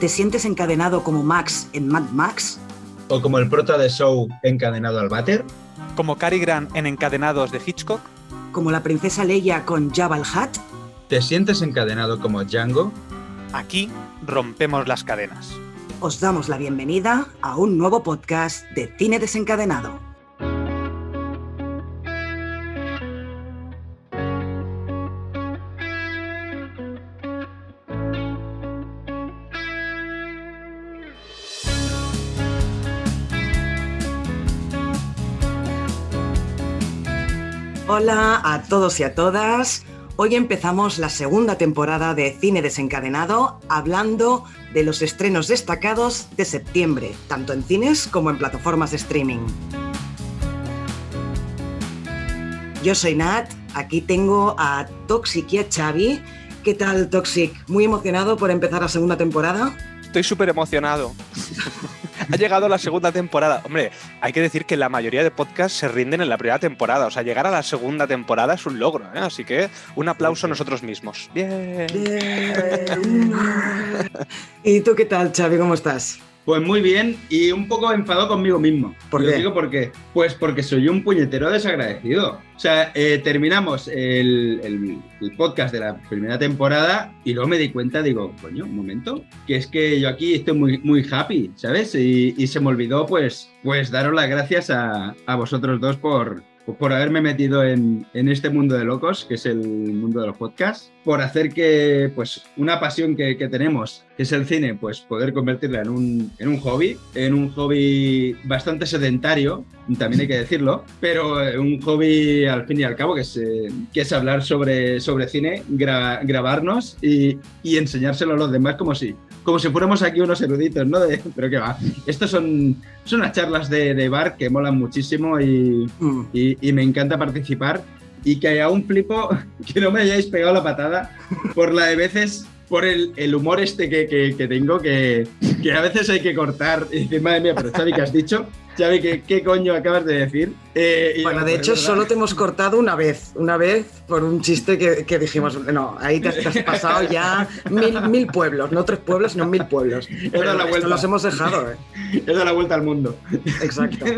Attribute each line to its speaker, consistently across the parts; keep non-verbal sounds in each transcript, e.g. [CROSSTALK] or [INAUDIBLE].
Speaker 1: ¿Te sientes encadenado como Max en Mad Max?
Speaker 2: ¿O como el prota de Show encadenado al váter?
Speaker 3: ¿Como Cary Grant en Encadenados de Hitchcock?
Speaker 1: ¿Como la princesa Leia con Jabba el Hutt?
Speaker 2: ¿Te sientes encadenado como Django?
Speaker 3: Aquí rompemos las cadenas.
Speaker 1: Os damos la bienvenida a un nuevo podcast de Cine Desencadenado. Hola a todos y a todas. Hoy empezamos la segunda temporada de Cine Desencadenado hablando de los estrenos destacados de septiembre, tanto en cines como en plataformas de streaming. Yo soy Nat, aquí tengo a Toxic y a Xavi. ¿Qué tal, Toxic? ¿Muy emocionado por empezar la segunda temporada?
Speaker 3: Estoy súper emocionado. [LAUGHS] ha llegado la segunda temporada. Hombre, hay que decir que la mayoría de podcasts se rinden en la primera temporada. O sea, llegar a la segunda temporada es un logro. ¿eh? Así que un aplauso a nosotros mismos. Bien.
Speaker 1: Bien. [LAUGHS] ¿Y tú qué tal, Xavi? ¿Cómo estás?
Speaker 2: Pues muy bien y un poco enfadado conmigo mismo.
Speaker 1: ¿Por qué?
Speaker 2: os digo por qué. Pues porque soy un puñetero desagradecido. O sea, eh, terminamos el, el- el podcast de la primera temporada y luego me di cuenta, digo, coño, un momento, que es que yo aquí estoy muy, muy happy, ¿sabes? Y, y se me olvidó, pues, pues daros las gracias a, a vosotros dos por, por haberme metido en, en este mundo de locos, que es el mundo de los podcasts, por hacer que, pues, una pasión que, que tenemos, que es el cine, pues poder convertirla en un, en un hobby, en un hobby bastante sedentario, también hay que decirlo, pero eh, un hobby al fin y al cabo, que es, eh, que es hablar sobre, sobre cine, gra- grabarnos y, y enseñárselo a los demás como si, como si fuéramos aquí unos eruditos, ¿no? De- pero que va, estos son, son unas charlas de, de bar que molan muchísimo y,
Speaker 1: Mm.
Speaker 2: y, y me encanta participar y que aún flipo [LAUGHS] que no me hayáis pegado la patada por la de veces, por el, el humor este que, que- que tengo, que, que a veces hay que cortar y decir, madre mía, pero Xavi, ¿qué has dicho? Xavi, ¿qué, qué coño acabas de decir? Eh,
Speaker 1: Bueno,
Speaker 2: yo,
Speaker 1: de hecho, solo te hemos cortado una vez, una vez por un chiste que, que dijimos, no, ahí te has, [LAUGHS] pasado ya mil, mil pueblos, no tres pueblos, sino mil pueblos.
Speaker 2: Dado la vuelta.
Speaker 1: los hemos dejado, ¿eh? [LAUGHS]
Speaker 2: He dado la vuelta al mundo.
Speaker 1: Exacto. [LAUGHS]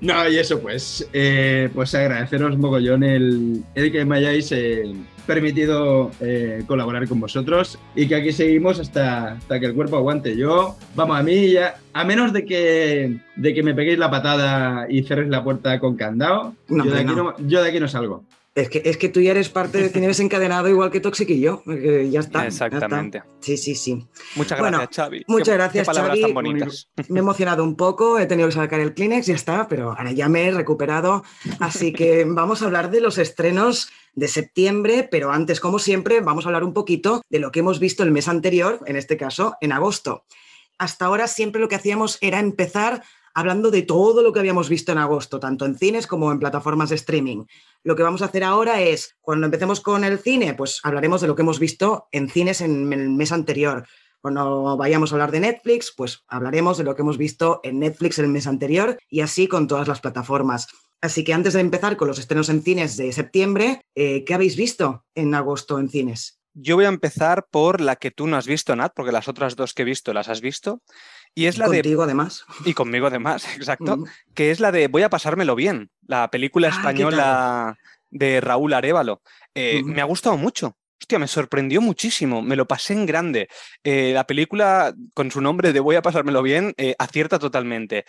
Speaker 2: No, y eso pues, eh, pues agradeceros mogollón el, el que me hayáis eh, permitido eh, colaborar con vosotros y que aquí seguimos hasta, hasta que el cuerpo aguante. Yo, vamos, a mí ya, a menos de que, de que me peguéis la patada y cerréis la puerta con candado,
Speaker 1: No,
Speaker 2: yo, de
Speaker 1: hombre,
Speaker 2: aquí
Speaker 1: no.
Speaker 2: no, yo de aquí no salgo.
Speaker 1: Es que, es que tú ya eres parte de Cine Desencadenado igual que Toxic y yo. ya está. ya está.
Speaker 3: Exactamente.
Speaker 1: Sí, sí, sí.
Speaker 3: Muchas
Speaker 1: Bueno,
Speaker 3: gracias, Xavi.
Speaker 1: muchas
Speaker 3: Qué-
Speaker 1: gracias,
Speaker 3: Qué palabras
Speaker 1: Xavi.
Speaker 3: tan bonitas.
Speaker 1: Me he emocionado un poco, he tenido que sacar el Kleenex, ya está, pero ahora ya me he recuperado. Así que vamos a hablar de los estrenos de septiembre, pero antes, como siempre, vamos a hablar un poquito de lo que hemos visto el mes anterior, en este caso, en agosto. Hasta ahora siempre lo que hacíamos era empezar hablando de todo lo que habíamos visto en agosto, tanto en cines como en plataformas de streaming. Lo que vamos a hacer ahora es, cuando empecemos con el cine, pues hablaremos de lo que hemos visto en cines en el mes anterior. Cuando vayamos a hablar de Netflix, pues hablaremos de lo que hemos visto en Netflix el mes anterior y así con todas las plataformas. Así que antes de empezar con los estrenos en cines de septiembre, eh, ¿qué habéis visto en agosto en cines?
Speaker 3: Yo voy a empezar por la que tú no has visto, Nat, porque las otras dos que he visto las has visto. Y es la de.
Speaker 1: Contigo, además. [LAUGHS]
Speaker 3: Y conmigo además, [LAUGHS] exacto.
Speaker 1: Mm.
Speaker 3: que es la de Voy a pasármelo bien, la película
Speaker 1: Ah, ¿qué
Speaker 3: española de Raúl Arevalo. Eh,
Speaker 1: Ujú.
Speaker 3: Me ha gustado mucho. Hostia, me sorprendió muchísimo, me lo pasé en grande. Eh, la película, con su nombre de Voy a pasármelo bien, eh, acierta totalmente.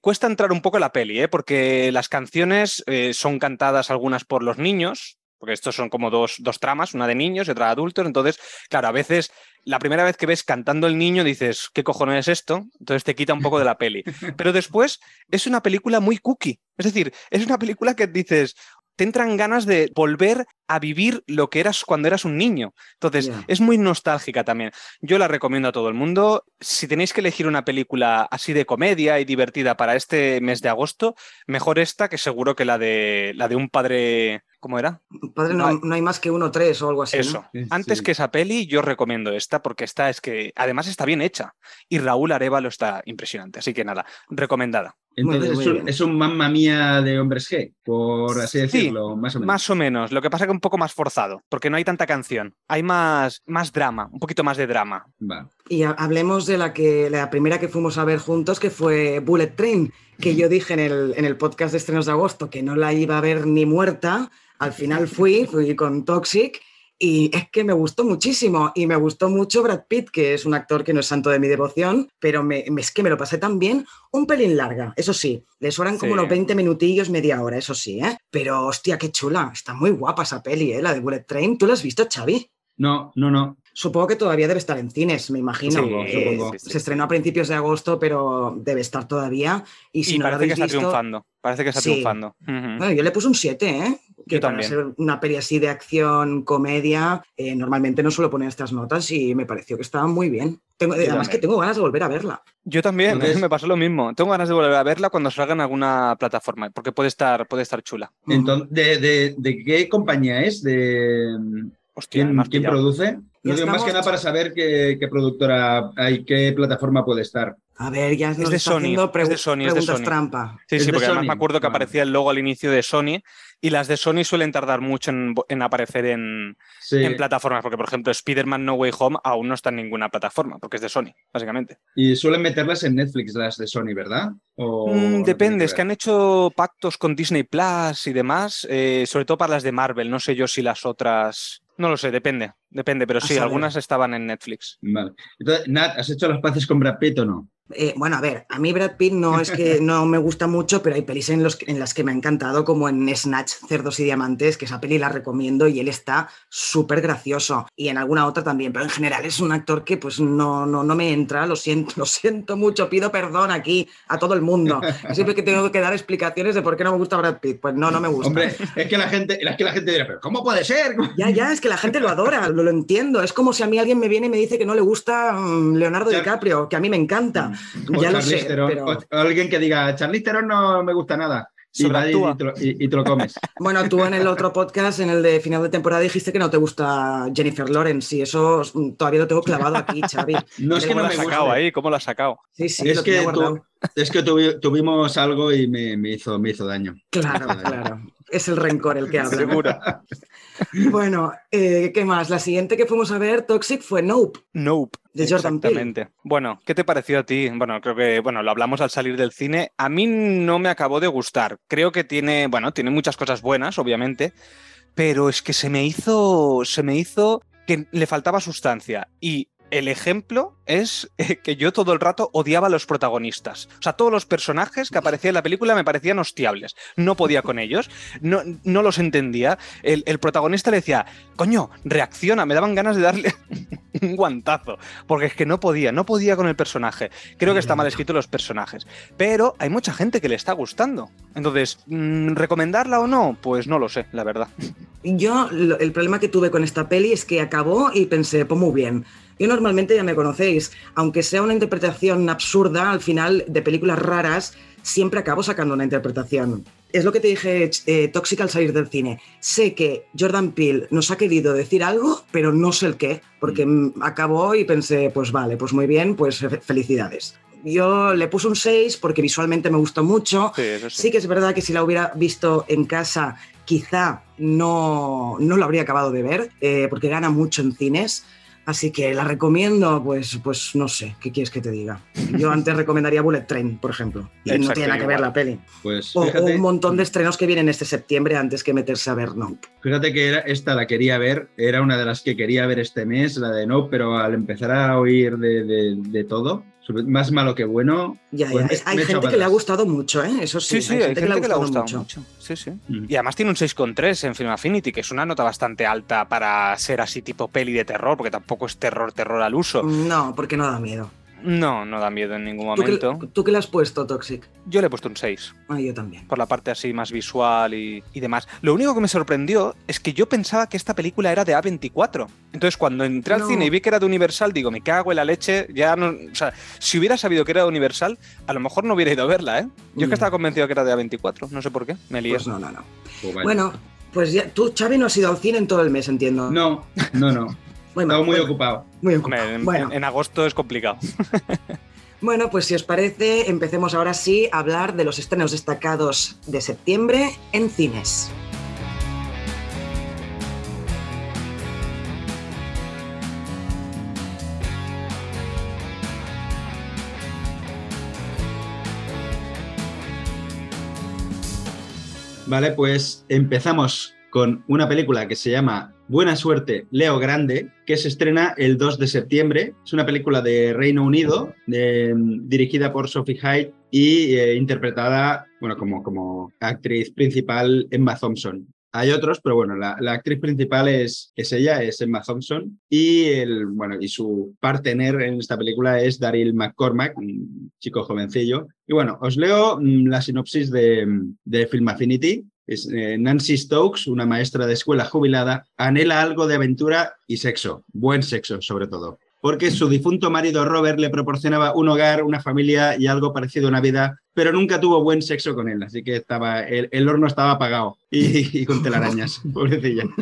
Speaker 3: Cuesta entrar un poco en la peli, ¿eh? porque las canciones son cantadas algunas por los niños, porque estos son como dos, dos tramas, una de niños y otra de adultos. Entonces, claro, a veces la primera vez que ves cantando el niño dices, ¿qué cojones es esto? Entonces te quita un poco de la peli. [LAUGHS] Pero después es una película muy cookie. Es decir, es una película que dices, te entran ganas de volver a vivir lo que eras cuando eras un niño. Entonces, es muy nostálgica también. Yo la recomiendo a todo el mundo. Si tenéis que elegir una película así de comedia y divertida para este mes de agosto, mejor esta que seguro que la de la de un padre, ¿cómo era?
Speaker 1: Padre, no,
Speaker 3: Ay.
Speaker 1: no hay más que uno o tres o algo así. ¿no?
Speaker 3: Eso.
Speaker 2: Sí,
Speaker 3: Antes
Speaker 2: sí.
Speaker 3: que esa peli, yo recomiendo esta porque esta es que además está bien hecha. Y Raúl Arevalo está impresionante. Así que nada, recomendada.
Speaker 2: Entonces es, un, es un mamma mía de hombres G, por así
Speaker 3: Sí,
Speaker 2: decirlo, más o menos.
Speaker 3: Más o menos. Lo que pasa que un poco más forzado, porque no hay tanta canción. Hay más, más drama, un poquito más de drama.
Speaker 2: Va.
Speaker 1: Y ha- hablemos de la que la primera que fuimos a ver juntos, que fue Bullet Train, que yo dije en el, en el podcast de estrenos de agosto que no la iba a ver ni muerta. Al final fui, fui con Toxic. Y es que me gustó muchísimo y me gustó mucho Brad Pitt, que es un actor que no es santo de mi devoción, pero me, me- es que me lo pasé tan bien, un pelín larga, eso sí, le sobran como
Speaker 3: Sí.
Speaker 1: unos 20 minutillos, media hora, eso sí, ¿eh? Pero hostia, qué chula, está muy guapa esa peli, ¿eh? La de Bullet Train, ¿tú la has visto, Xavi?
Speaker 2: No, no, no.
Speaker 1: Supongo que todavía debe estar en cines, me imagino.
Speaker 2: Supongo,
Speaker 1: Eh,
Speaker 2: supongo.
Speaker 3: sí, sí.
Speaker 1: Se estrenó a principios de agosto, pero debe estar todavía. Y si
Speaker 3: y
Speaker 1: no la
Speaker 3: parece que está
Speaker 1: visto,
Speaker 3: triunfando. Parece que está
Speaker 1: Sí.
Speaker 3: triunfando.
Speaker 1: Bueno, yo le puse un 7, ¿eh? Que
Speaker 3: Yo
Speaker 1: para
Speaker 3: también.
Speaker 1: ser una peli así de acción, comedia, eh, normalmente no suelo poner estas notas y me pareció que estaba muy bien. Tengo, además
Speaker 3: también.
Speaker 1: que tengo ganas de volver a verla.
Speaker 3: Yo también,
Speaker 2: Entonces-
Speaker 3: me pasó lo mismo. Tengo ganas de volver a verla cuando salga en alguna plataforma, porque puede estar, puede estar chula.
Speaker 2: Entonces, ¿de, de, de qué compañía es? ¿De
Speaker 3: Hostia,
Speaker 2: quién, produce? Lo digo más que nada para saber qué, qué productora hay, qué plataforma puede estar.
Speaker 1: A ver, ya nos
Speaker 3: de
Speaker 1: está
Speaker 3: Sony,
Speaker 1: haciendo
Speaker 3: es de Sony, es de Sony.
Speaker 1: trampa.
Speaker 3: Sí,
Speaker 2: Es
Speaker 3: sí, porque además me acuerdo que
Speaker 2: Vale.
Speaker 3: aparecía el logo al inicio de Sony y las de Sony suelen tardar mucho en, en aparecer en,
Speaker 2: Sí.
Speaker 3: en plataformas, porque por ejemplo Spider-Man No Way Home aún no está en ninguna plataforma, porque es de Sony, básicamente.
Speaker 2: Y suelen meterlas en Netflix, las de Sony, ¿verdad? O
Speaker 3: Mm, depende, es que han hecho pactos con Disney Plus y demás, eh, sobre todo para las de Marvel, no sé yo si las otras... No lo sé, depende, depende, pero sí, algunas estaban en Netflix.
Speaker 2: Vale. Entonces, Nat, ¿has hecho las paces con Brad Pitt o no?
Speaker 1: Eh, bueno, a ver, a mí Brad Pitt no es que [LAUGHS] no me gusta mucho, pero hay pelis en, los, en las que me ha encantado, como en Snatch, Cerdos y Diamantes, que esa peli la recomiendo y él está súper gracioso. Y en alguna otra también, pero en general es un actor que pues no, no, no me entra, lo siento, lo siento mucho, pido perdón aquí a todo el mundo. [LAUGHS] Siempre que tengo que dar explicaciones de por qué no me gusta Brad Pitt, pues no, no me gusta.
Speaker 2: Hombre, es que la gente, es que la gente dirá, pero ¿cómo puede ser?
Speaker 1: Ya, ya, es que la gente lo adora, [LAUGHS] lo, lo entiendo. Es como si a mí alguien me viene y me dice que no le gusta mm, Leonardo
Speaker 2: Char-
Speaker 1: DiCaprio, que a mí me encanta.
Speaker 2: O
Speaker 1: ya lo sé,
Speaker 2: Theron,
Speaker 1: pero...
Speaker 2: o- alguien que diga, Charlize Theron no me gusta nada. Y, va y, te lo, y- y te lo comes. [LAUGHS]
Speaker 1: Bueno, tú en el otro podcast, en el de final de temporada, dijiste que no te gusta Jennifer Lawrence y eso mm, todavía lo tengo clavado aquí, Xavi. [LAUGHS]
Speaker 2: No es que
Speaker 3: ¿Cómo
Speaker 2: no
Speaker 3: lo
Speaker 2: me
Speaker 3: sacado ahí? ¿Cómo lo has sacado?
Speaker 1: Sí, sí,
Speaker 2: es
Speaker 1: lo
Speaker 2: que, tu- es que tuvi- tuvimos algo y me, me hizo, me hizo daño.
Speaker 1: Claro, claro. Es el rencor el que habla.
Speaker 3: Seguro. [LAUGHS]
Speaker 1: Bueno, eh, ¿qué más? La siguiente que fuimos a ver, Toxic, fue Nope.
Speaker 3: Nope.
Speaker 1: De Jordan Peele.
Speaker 3: Exactamente. Bueno, ¿qué te pareció a ti? Bueno, creo que, bueno, lo hablamos al salir del cine. A mí no me acabó de gustar. Creo que tiene, bueno, tiene muchas cosas buenas, obviamente, pero es que se me hizo, se me hizo que le faltaba sustancia. Y el ejemplo es eh, que yo todo el rato odiaba a los protagonistas. O sea, todos los personajes que aparecían en la película me parecían hostiables. No podía con ellos, no, no los entendía. El, el protagonista le decía, coño, reacciona, me daban ganas de darle [LAUGHS] un guantazo, porque es que no podía, no podía con el personaje. Creo que está mal escrito los personajes, pero hay mucha gente que le está gustando. Entonces, mm, ¿recomendarla o no? Pues no lo sé, la verdad.
Speaker 1: Yo, el problema que tuve con esta peli es que acabó y pensé, pues muy bien. Yo normalmente ya me conocéis, aunque sea una interpretación absurda, al final de películas raras, siempre acabo sacando una interpretación. Es lo que te dije, eh, Tóxica al salir del cine. Sé que Jordan Peele nos ha querido decir algo, pero no sé el qué, porque mm, acabó y pensé, pues vale, pues muy bien, pues fe- felicidades. Yo le puse un 6 porque visualmente me gustó mucho.
Speaker 3: Sí, eso sí.
Speaker 1: Sí que es verdad que si la hubiera visto en casa, quizá no, no lo habría acabado de ver, eh, porque gana mucho en cines. Así que la recomiendo, pues, pues no sé, ¿qué quieres que te diga? Yo antes recomendaría Bullet Train, por ejemplo. Y no tiene nada que ver la peli.
Speaker 2: Pues
Speaker 1: O, un montón de estrenos que vienen este septiembre antes que meterse a ver Nope.
Speaker 2: fíjate que era, esta la quería ver, era una de las que quería ver este mes, la de No, pero al empezar a oír de, de- de todo, más malo que bueno,
Speaker 1: Ya,
Speaker 2: Pues
Speaker 1: ya.
Speaker 2: me-
Speaker 1: Es- hay
Speaker 2: me
Speaker 1: gente que le ha gustado mucho, ¿eh? Eso sí,
Speaker 3: Sí, sí,
Speaker 1: hay
Speaker 3: hay gente que le ha gustado
Speaker 1: mucho.
Speaker 3: mucho. Sí, sí.
Speaker 2: Mm.
Speaker 3: Y además tiene un 6,3 en Film Affinity, que es una nota bastante alta para ser así tipo peli de terror, porque tampoco es terror, terror al uso.
Speaker 1: No, porque no da miedo.
Speaker 3: No, no da miedo en ningún
Speaker 1: ¿Tú qué,
Speaker 3: momento.
Speaker 1: tú qué le has puesto, Toxic?
Speaker 3: Yo le he puesto un 6.
Speaker 1: Ah, yo también.
Speaker 3: por la parte así más visual y, y demás. Lo único que me sorprendió es que yo pensaba que esta película era de A24. Entonces, cuando entré al cine y vi que era de Universal, digo, me cago en la leche, ya no... O sea, si hubiera sabido que era de Universal, a lo mejor no hubiera ido a verla, ¿eh? Yo es
Speaker 1: Mm.
Speaker 3: que estaba convencido que era de A24, no sé por qué, me lié.
Speaker 1: Pues no, no, no.
Speaker 2: pues.
Speaker 1: Bueno, pues ya, tú, Xavi, no has ido al cine en todo el mes, entiendo.
Speaker 2: no, no, no,
Speaker 1: Bueno,
Speaker 2: estaba muy
Speaker 1: bueno,
Speaker 2: ocupado.
Speaker 1: muy ocupado.
Speaker 3: en,
Speaker 1: Bueno,
Speaker 3: en- en agosto es complicado. [LAUGHS]
Speaker 1: Bueno, pues si os parece, empecemos ahora sí a hablar de los estrenos destacados de septiembre en cines.
Speaker 2: Vale, pues empezamos con una película que se llama Buena Suerte, Leo Grande, que se estrena el 2 de septiembre. Es una película de Reino Unido, dirigida por Sophie Hyde y eh, interpretada bueno, como, como actriz principal Emma Thompson. Hay otros, pero bueno, la, actriz principal es, es, ella, es Emma Thompson, y, el, bueno, y su partner en esta película es Daryl McCormack, un chico jovencillo. Y bueno, os leo mm, la sinopsis de, de Film Affinity. Es, eh, Nancy Stokes, una maestra de escuela jubilada, anhela algo de aventura y sexo, buen sexo sobre todo porque su difunto marido Robert le proporcionaba un hogar, una familia y algo parecido a una vida, pero nunca tuvo buen sexo con él, así que estaba, el, horno estaba apagado y, con telarañas, [LAUGHS] pobrecilla. [LAUGHS]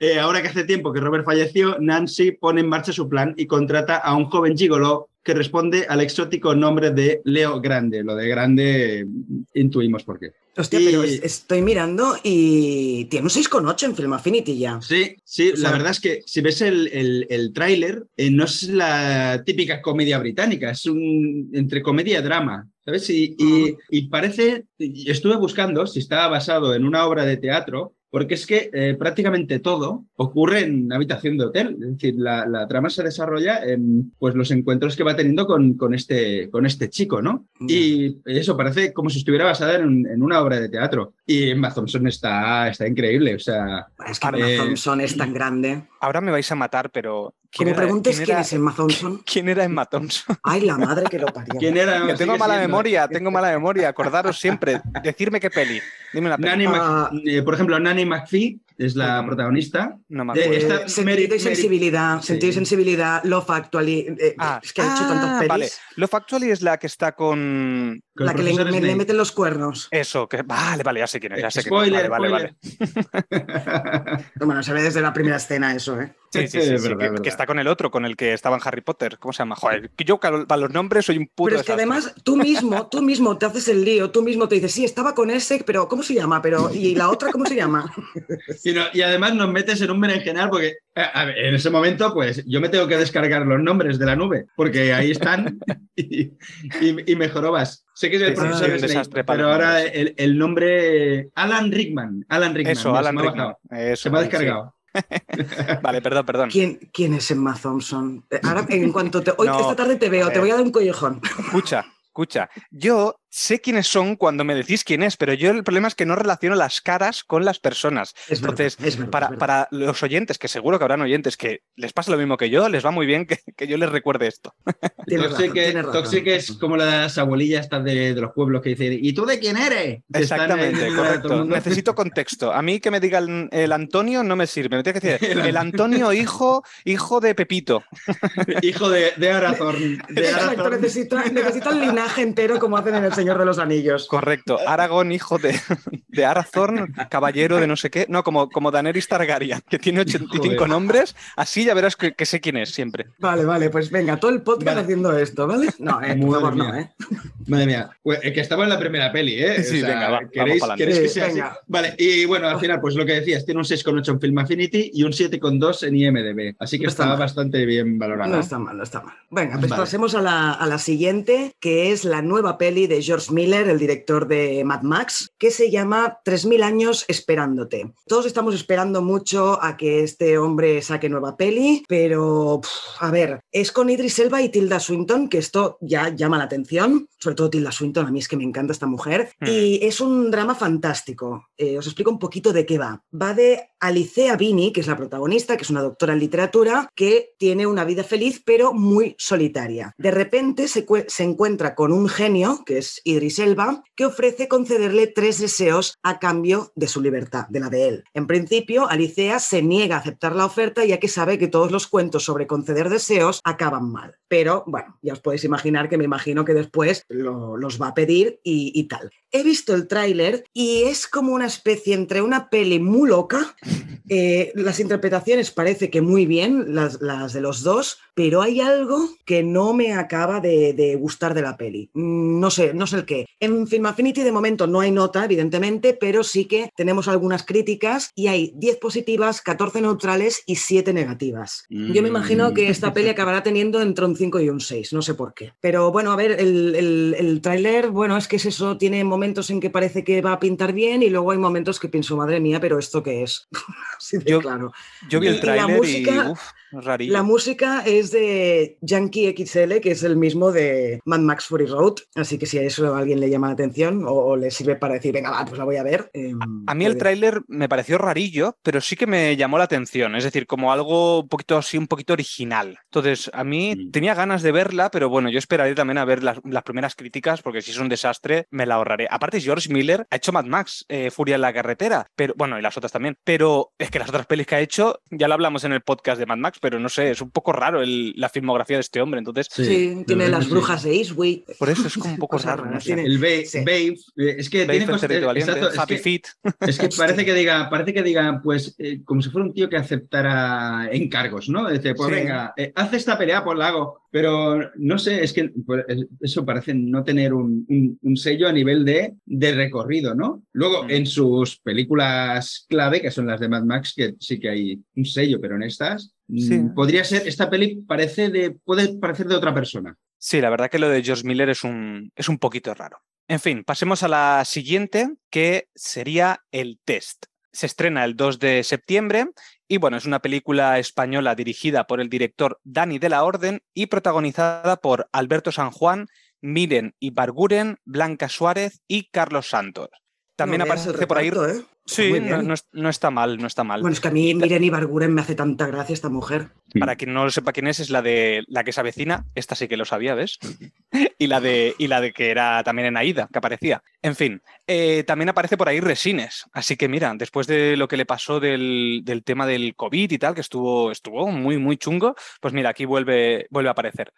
Speaker 2: Eh, ahora que hace tiempo que Robert falleció, Nancy pone en marcha su plan y contrata a un joven gigolo que responde al exótico nombre de Leo Grande. Lo de Grande intuimos por qué.
Speaker 1: Hostia, pero estoy mirando y tiene un 6,8 en Film Affinity ya.
Speaker 2: Sí, sí, la verdad es que si ves el, el, tráiler, eh, no es la típica comedia británica, es un entre comedia y drama. ¿Sabes? Y, y, y parece, estuve buscando si estaba basado en una obra de teatro, porque es que eh, prácticamente todo ocurre en habitación de hotel. Es decir, la, trama se desarrolla en pues, los encuentros que va teniendo con, con, este, con este chico, ¿no? Y eso parece como si estuviera basada en, una obra de teatro. Y Emma Thompson está, está increíble, o sea...
Speaker 1: Es que Emma eh, Thompson es tan grande.
Speaker 3: Ahora me vais a matar, pero
Speaker 1: que me preguntes quién, es Emma Thompson.
Speaker 3: ¿Quién era Emma [LAUGHS] Thompson?
Speaker 1: Ay, la madre que lo parió. [LAUGHS]
Speaker 2: ¿Quién era?
Speaker 3: Que tengo mala memoria, tengo mala memoria. Acordaros siempre. [LAUGHS] Decirme qué peli. Dime la peli.
Speaker 2: Ah. Eh, por ejemplo, Nanny McPhee es la protagonista.
Speaker 1: No me acuerdo. sentido y sensibilidad. Sentido y sensibilidad. Love Actually. Eh, ah, es que ha hecho tantas ah, pelis. Vale.
Speaker 3: Love Actually es la que está con.
Speaker 1: la que le, le, meten los cuernos.
Speaker 3: Eso, que. Vale, vale, ya sé quién es. Ya sé
Speaker 2: spoiler,
Speaker 3: Vale,
Speaker 2: vale,
Speaker 1: vale. [LAUGHS] bueno, se ve desde la primera escena eso, ¿eh?
Speaker 3: Sí, sí, [LAUGHS] sí, que, está con el otro, con el que estaba en Harry Potter. ¿Cómo se llama? Joder, yo para los nombres soy un puto
Speaker 1: Pero es que además tú mismo, tú mismo te haces el lío, tú mismo te dices, sí, estaba con ese, pero ¿cómo se llama? Pero, ¿y la otra cómo se llama? [LAUGHS]
Speaker 2: y, además nos metes en un berenjenal porque en ese momento, pues yo me tengo que descargar los nombres de la nube, porque ahí están [LAUGHS] y, y, mejorobas. Sé que es el profesor Snape, pero ahora el, nombre Alan Rickman. Alan Rickman.
Speaker 3: Eso, Alan Rickman.
Speaker 2: se me ha descargado. [LAUGHS]
Speaker 3: vale, perdón, perdón.
Speaker 1: ¿Quién, ¿Quién, es Emma Thompson? Ahora, en cuanto te, hoy, [LAUGHS] esta tarde te veo, te voy a dar un collejón.
Speaker 3: Escucha, escucha. Yo sé quiénes son cuando me decís quién es, pero yo el problema es que no relaciono las caras con las personas. Entonces, para, para, los oyentes, que seguro que habrán oyentes que les pasa lo mismo que yo, les va muy bien que, que yo les recuerde esto. [LAUGHS]
Speaker 2: Toxic, es como las abuelillas de, de, los pueblos que dicen, ¿y tú de quién eres?
Speaker 3: Exactamente, correcto. Necesito contexto. A mí que me digan el Antonio no me sirve. Me tiene que decir [LAUGHS] el Antonio hijo, hijo de Pepito. [LAUGHS]
Speaker 2: hijo de, de Arazorn.
Speaker 1: Necesita, el linaje entero como hacen en el Señor de los Anillos.
Speaker 3: Correcto. Aragón, hijo de, de Arathorn, caballero de no sé qué. No, como, como Daenerys Targaryen, que tiene 85 nombres. Así ya verás que, sé quién es siempre.
Speaker 1: Vale, vale, pues venga, todo el podcast haciendo esto, ¿vale? No, eh, por favor, no, ¿eh?
Speaker 2: Madre mía. Pues, que estamos en la primera peli, ¿eh?
Speaker 3: Sí, venga, va,
Speaker 2: ¿queréis, ¿queréis que sea así? Vale, y bueno, al final, pues lo que decías, tiene un 6,8 en Film Affinity y un 7,2 en IMDB. Así que está, bastante bien valorado.
Speaker 1: No está mal, no está mal. Venga, pues pasemos a la, a la siguiente, que es la nueva peli de Miller, el director de Mad Max, que se llama 3.000 años esperándote. Todos estamos esperando mucho a que este hombre saque nueva peli, pero a ver, es con Idris Elba y Tilda Swinton, que esto ya llama la atención, sobre todo Tilda Swinton, a mí es que me encanta esta mujer, hmm. y es un drama fantástico. Eh, os explico un poquito de qué va. Va de Alicea Bini, que es la protagonista, que es una doctora en literatura, que tiene una vida feliz pero muy solitaria. De repente se, se encuentra con un genio, que es Idris Elba, que ofrece concederle tres deseos a cambio de su libertad, de la de él. En principio, Alicea se niega a aceptar la oferta ya que sabe que todos los cuentos sobre conceder deseos acaban mal. Pero bueno, ya os podéis imaginar que me imagino que después los va a pedir y, tal. He visto el tráiler y es como una especie entre una peli muy loca. [LAUGHS] Eh, las interpretaciones parece que muy bien, las, de los dos, pero hay algo que no me acaba de, gustar de la peli. Mm, no sé, no sé el qué. En Film Affinity de momento no hay nota, evidentemente, pero sí que tenemos algunas críticas y hay 10 positivas, 14 neutrales y 7 negativas. Yo me imagino que esta peli acabará teniendo entre un 5 y un 6, no sé por qué. Pero bueno, a ver, el, el, tráiler, bueno, es que es eso, tiene momentos en que parece que va a pintar bien y luego hay momentos que pienso, madre mía, pero ¿esto qué es? [LAUGHS]
Speaker 3: yo, claro. Yo vi el tráiler y,
Speaker 1: La música es de Yankee XL, que es el mismo de Mad Max Fury Road, así que si a eso a alguien le llama la atención o, le sirve para decir, venga, va, pues la voy a ver.
Speaker 3: Em, a, mí el tráiler me pareció rarillo, pero sí que me llamó la atención, es decir, como algo un poquito así, un poquito original. Entonces, a mí mm. tenía ganas de verla, pero bueno, yo esperaría también a ver las, primeras críticas, porque si es un desastre, me la ahorraré. Aparte, George Miller ha hecho Mad Max, eh, Furia en la carretera, pero bueno, y las otras también, pero es que las otras pelis que ha hecho, ya lo hablamos en el podcast de Mad Max, pero no sé, es un poco raro la filmografía de este hombre, entonces...
Speaker 1: Sí, tiene las brujas de Eastwick.
Speaker 3: Por eso es como un poco [LAUGHS] raro.
Speaker 2: El Babe, es que tiene es, que, [LAUGHS] parece que diga, parece que diga, pues, eh, como si fuera un tío que aceptara encargos, ¿no? Dice, pues venga, eh, haz esta pelea, pues la hago. Pero no sé, es que pues, eso parece no tener un, sello a nivel de, de recorrido, ¿no? Luego, mm. en sus películas clave, que son las de Mad Max, que sí que hay un sello, pero en estas, mm, podría ser, esta peli parece de, puede parecer de otra persona.
Speaker 3: Sí, la verdad que lo de George Miller es un, es un poquito raro. En fin, pasemos a la siguiente, que sería El Test. Se estrena el 2 de septiembre y bueno, es una película española dirigida por el director Dani de la Orden y protagonizada por Alberto San Juan, Miren Ibarguren, Blanca Suárez y Carlos Santos. También aparece por ahí. ¿eh? Sí, no, está mal, no está mal.
Speaker 1: Bueno, es que a mí Miren Ibarguren me hace tanta gracia esta mujer.
Speaker 3: Para quien no lo sepa quién es, es la de la que se avecina. Esta sí que lo sabía, ¿ves? [LAUGHS] y, la de, y la de que era también en Aida, que aparecía. En fin, eh, también aparece por ahí Resines. Así que mira, después de lo que le pasó del, del, tema del COVID y tal, que estuvo, estuvo muy, muy chungo, pues mira, aquí vuelve, vuelve a aparecer.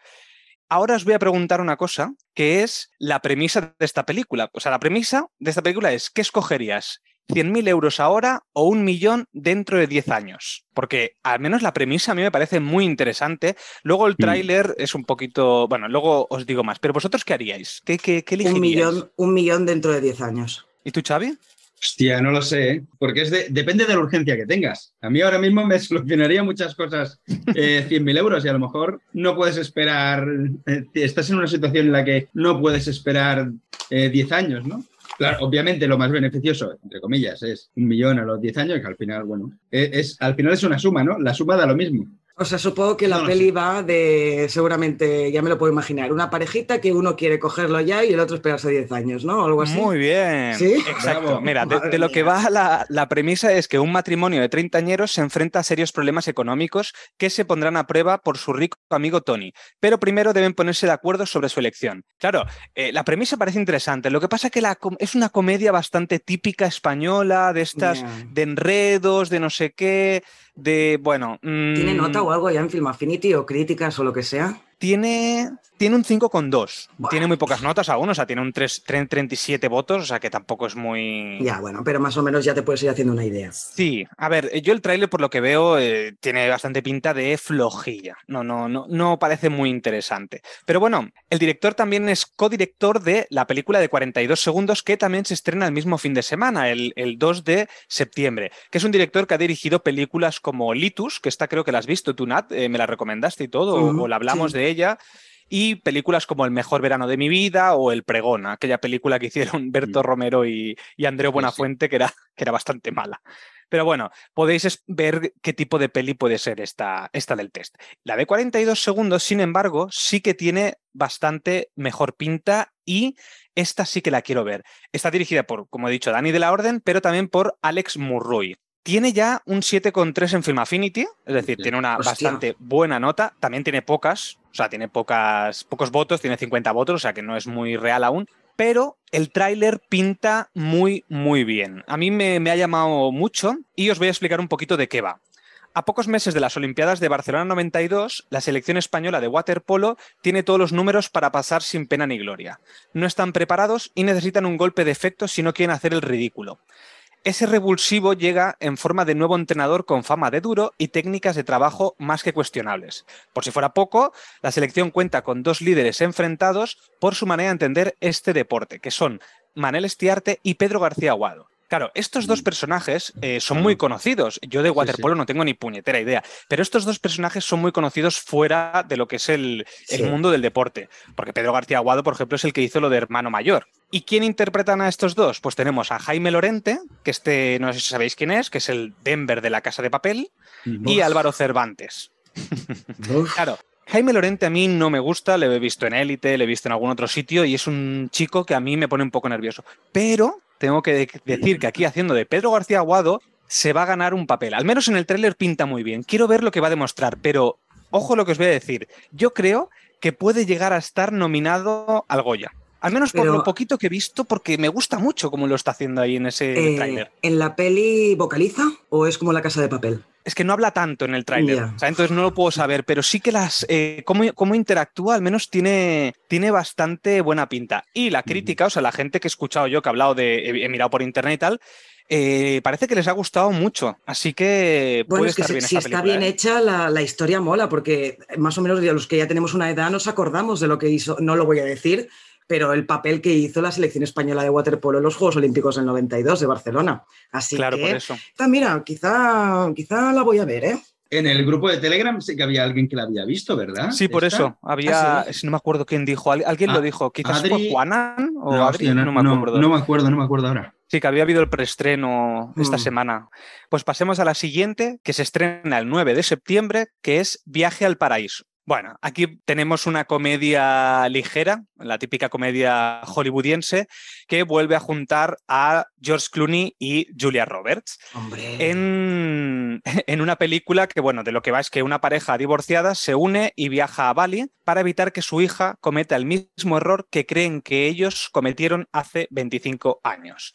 Speaker 3: Ahora os voy a preguntar una cosa, que es la premisa de esta película. O sea, la premisa de esta película es, ¿qué escogerías? ¿100.000 euros ahora o un millón dentro de 10 años? Porque al menos la premisa a mí me parece muy interesante. Luego el mm. tráiler es un poquito... Bueno, luego os digo más. Pero vosotros, ¿qué haríais? ¿Qué, qué,
Speaker 1: Un millón, un millón dentro de 10 años.
Speaker 3: ¿Y tú, Xavi?
Speaker 2: Hostia, no lo sé, ¿eh? porque es de, depende de la urgencia que tengas. A mí ahora mismo me [LAUGHS] solucionaría muchas cosas eh, 100.000 euros y a lo mejor no puedes esperar, eh, estás en una situación en la que no puedes esperar 10 eh, años, ¿no? Claro, obviamente lo más beneficioso, entre comillas, es un millón a los 10 años, que al final, bueno, es, al final es una suma, ¿no? La suma da lo mismo.
Speaker 1: O sea, supongo que la peli va de, seguramente, ya me lo puedo imaginar, una parejita que uno quiere cogerlo ya y el otro esperarse 10 años, ¿no? algo así.
Speaker 3: Muy bien. ¿Sí? Exacto. Mira, de, lo que va la, la, premisa es que un matrimonio de treintañeros se enfrenta a serios problemas económicos que se pondrán a prueba por su rico amigo Tony. Pero primero deben ponerse de acuerdo sobre su elección. Claro, eh, la premisa parece interesante. Lo que pasa es que la, es una comedia bastante típica española, de estas, de enredos, de no sé qué de, bueno...
Speaker 1: ¿Tiene mm, nota o algo ya en Film Affinity o críticas o lo que sea?
Speaker 3: Tiene, tiene un 5,2. Tiene muy pocas notas aún, o sea, tiene un 3, 37 votos, o sea, que tampoco es muy...
Speaker 1: Ya, bueno, pero más o menos ya te puedes ir haciendo una idea.
Speaker 3: Sí, a ver, yo el tráiler por lo que veo eh, tiene bastante pinta de flojilla. No, no, no, no parece muy interesante. Pero bueno, el director también es codirector de la película de 42 segundos que también se estrena el mismo fin de semana, el, 2 de septiembre, que es un director que ha dirigido películas como Litus, que esta creo que la has visto tú, Nat, eh, me la recomendaste y todo, o, la hablamos de ella y películas como El mejor verano de mi vida o El pregón, aquella película que hicieron [LAUGHS] Berto mm. Romero y, y Andreu Buenafuente, que, era, que era bastante mala. Pero bueno, podéis ver qué tipo de peli puede ser esta, esta del test. La de 42 segundos, sin embargo, sí que tiene bastante mejor pinta y esta sí que la quiero ver. Está dirigida por, como he dicho, Dani de la Orden, pero también por Alex Murroy. Tiene ya un 7,3 en Film Affinity, es decir, tiene una bastante buena nota. También tiene pocas, o sea, tiene pocas, pocos votos, tiene 50 votos, o sea que no es muy real aún. Pero el tráiler pinta muy, muy bien. A mí me, me ha llamado mucho y os voy a explicar un poquito de qué va. A pocos meses de las Olimpiadas de Barcelona 92, la selección española de waterpolo tiene todos los números para pasar sin pena ni gloria. No están preparados y necesitan un golpe de efecto si no quieren hacer el ridículo. Ese revulsivo llega en forma de nuevo entrenador con fama de duro y técnicas de trabajo más que cuestionables. Por si fuera poco, la selección cuenta con dos líderes enfrentados por su manera de entender este deporte, que son Manel Estiarte y Pedro García Aguado. Claro, estos dos mm. personajes eh, son muy conocidos. Yo de waterpolo no tengo ni puñetera idea, pero estos dos personajes son muy conocidos fuera de lo que es el, mundo del deporte. Porque Pedro García Aguado, por ejemplo, es el que hizo lo de hermano mayor. ¿Y quién interpretan a estos dos? Pues tenemos a Jaime Lorente, que este, no sé si sabéis quién es, que es el Denver de la Casa de Papel, y Álvaro Cervantes. claro, Jaime Lorente a mí no me gusta, le he visto en Élite, le he visto en algún otro sitio y es un chico que a mí me pone un poco nervioso. Pero tengo que decir que aquí haciendo de Pedro García Aguado se va a ganar un papel. Al menos en el tráiler pinta muy bien. Quiero ver lo que va a demostrar, pero ojo lo que os voy a decir. Yo creo que puede llegar a estar nominado al Goya. Al menos por lo poquito que he visto, porque me gusta mucho cómo lo está haciendo ahí en ese eh, tráiler.
Speaker 1: ¿En la peli vocaliza o es como la casa de papel?
Speaker 3: es que no habla tanto en el tráiler, entonces no lo puedo saber, pero sí que las eh, cómo, interactúa al menos tiene, tiene bastante buena pinta. Y la crítica, o sea, la gente que he escuchado yo, que ha hablado de, he, mirado por internet y tal, eh, parece que les ha gustado mucho, así que
Speaker 1: bueno, es que si, está bien ¿eh? hecha la, historia mola, porque más o menos los que ya tenemos una edad nos acordamos de lo que hizo, no lo voy a decir, pero el papel que hizo la selección española de waterpolo en los Juegos Olímpicos del 92 de Barcelona. Así
Speaker 3: claro,
Speaker 1: que,
Speaker 3: por eso.
Speaker 1: mira, quizá, quizá la voy a ver, ¿eh?
Speaker 2: En el grupo de Telegram sé que había alguien que la había visto, ¿verdad?
Speaker 3: Sí, por eso. Había, ah, no me acuerdo quién dijo, alguien lo ah, dijo, quizás fue Juanan o no, Adri,
Speaker 2: no, me acuerdo. No, me acuerdo, no me acuerdo ahora.
Speaker 3: Sí, que había habido el preestreno esta mm. semana. Pues pasemos a la siguiente, que se estrena el 9 de septiembre, que es Viaje al Paraíso. Bueno, aquí tenemos una comedia ligera, la típica comedia hollywoodiense, que vuelve a juntar a George Clooney y Julia Roberts. En, [LAUGHS] en, una película que, bueno, de lo que va es que una pareja divorciada se une y viaja a Bali para evitar que su hija cometa el mismo error que creen que ellos cometieron hace 25 años.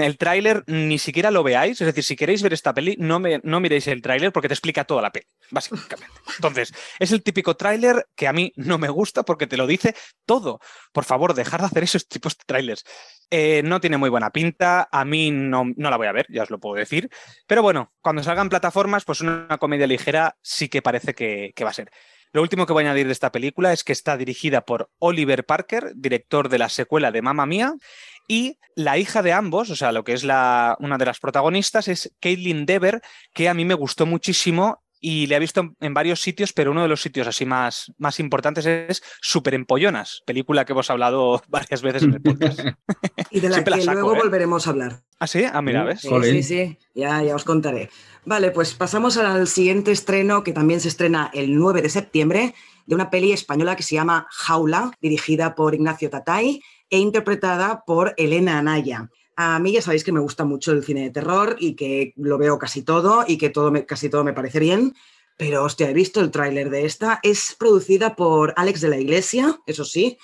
Speaker 3: El tráiler ni siquiera lo veáis, es decir, si queréis ver esta peli, no, me, no miréis el tráiler porque te explica toda la peli, básicamente. [LAUGHS] Entonces, es el típico tráiler que a mí no me gusta porque te lo dice todo. Por favor, dejar de hacer esos tipos de tráilers. Eh, no tiene muy buena pinta, a mí no, no, la voy a ver, ya os lo puedo decir. Pero bueno, cuando salgan plataformas, pues una comedia ligera sí que parece que, que va a ser. Lo último que voy a añadir de esta película es que está dirigida por Oliver Parker, director de la secuela de Mamma Mía, y la hija de ambos, o sea, lo que es la, una de las protagonistas, es Caitlin Dever, que a mí me gustó muchísimo y le he visto en varios sitios, pero uno de los sitios así más, más importantes es Super Empollonas, película que hemos hablado [LAUGHS] varias veces en el podcast. [LAUGHS]
Speaker 1: y de la que luego ¿eh? volveremos a hablar.
Speaker 3: ¿Ah, sí? Ah, mira, ¿ves?
Speaker 1: Sí, sí, ya, ya os contaré. Vale, pues pasamos al siguiente estreno, que también se estrena el 9 de septiembre, de una peli española que se llama Jaula, dirigida por Ignacio Tatay e interpretada por Elena Anaya. A mí ya sabéis que me gusta mucho el cine de terror y que lo veo casi todo y que todo casi todo me parece bien, pero hostia, he visto el tráiler de esta. Es producida por Alex de la Iglesia, eso sí,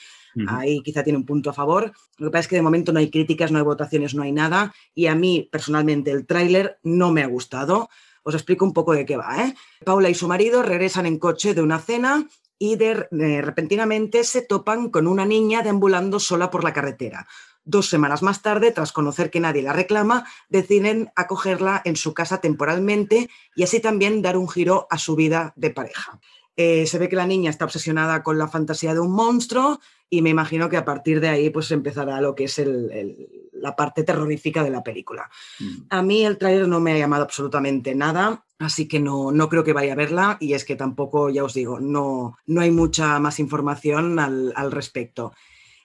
Speaker 1: ahí quizá tiene un punto a favor. Lo que pasa es que de momento no hay críticas, no hay votaciones, no hay nada y a mí personalmente el tráiler no me ha gustado. Os explico un poco de qué va. ¿eh? Paula y su marido regresan en coche de una cena y repentinamente se topan con una niña deambulando sola por la carretera. Dos semanas más tarde, tras conocer que nadie la reclama, deciden acogerla en su casa temporalmente y así también dar un giro a su vida de pareja. Eh, se ve que la niña está obsesionada con la fantasía de un monstruo y me imagino que a partir de ahí pues empezará lo que es la parte terrorífica de la película. Mm. A mí el trailer no me ha llamado absolutamente nada. Así que no, no creo que vaya a verla y es que tampoco, ya os digo, no, no hay mucha más información al, respecto.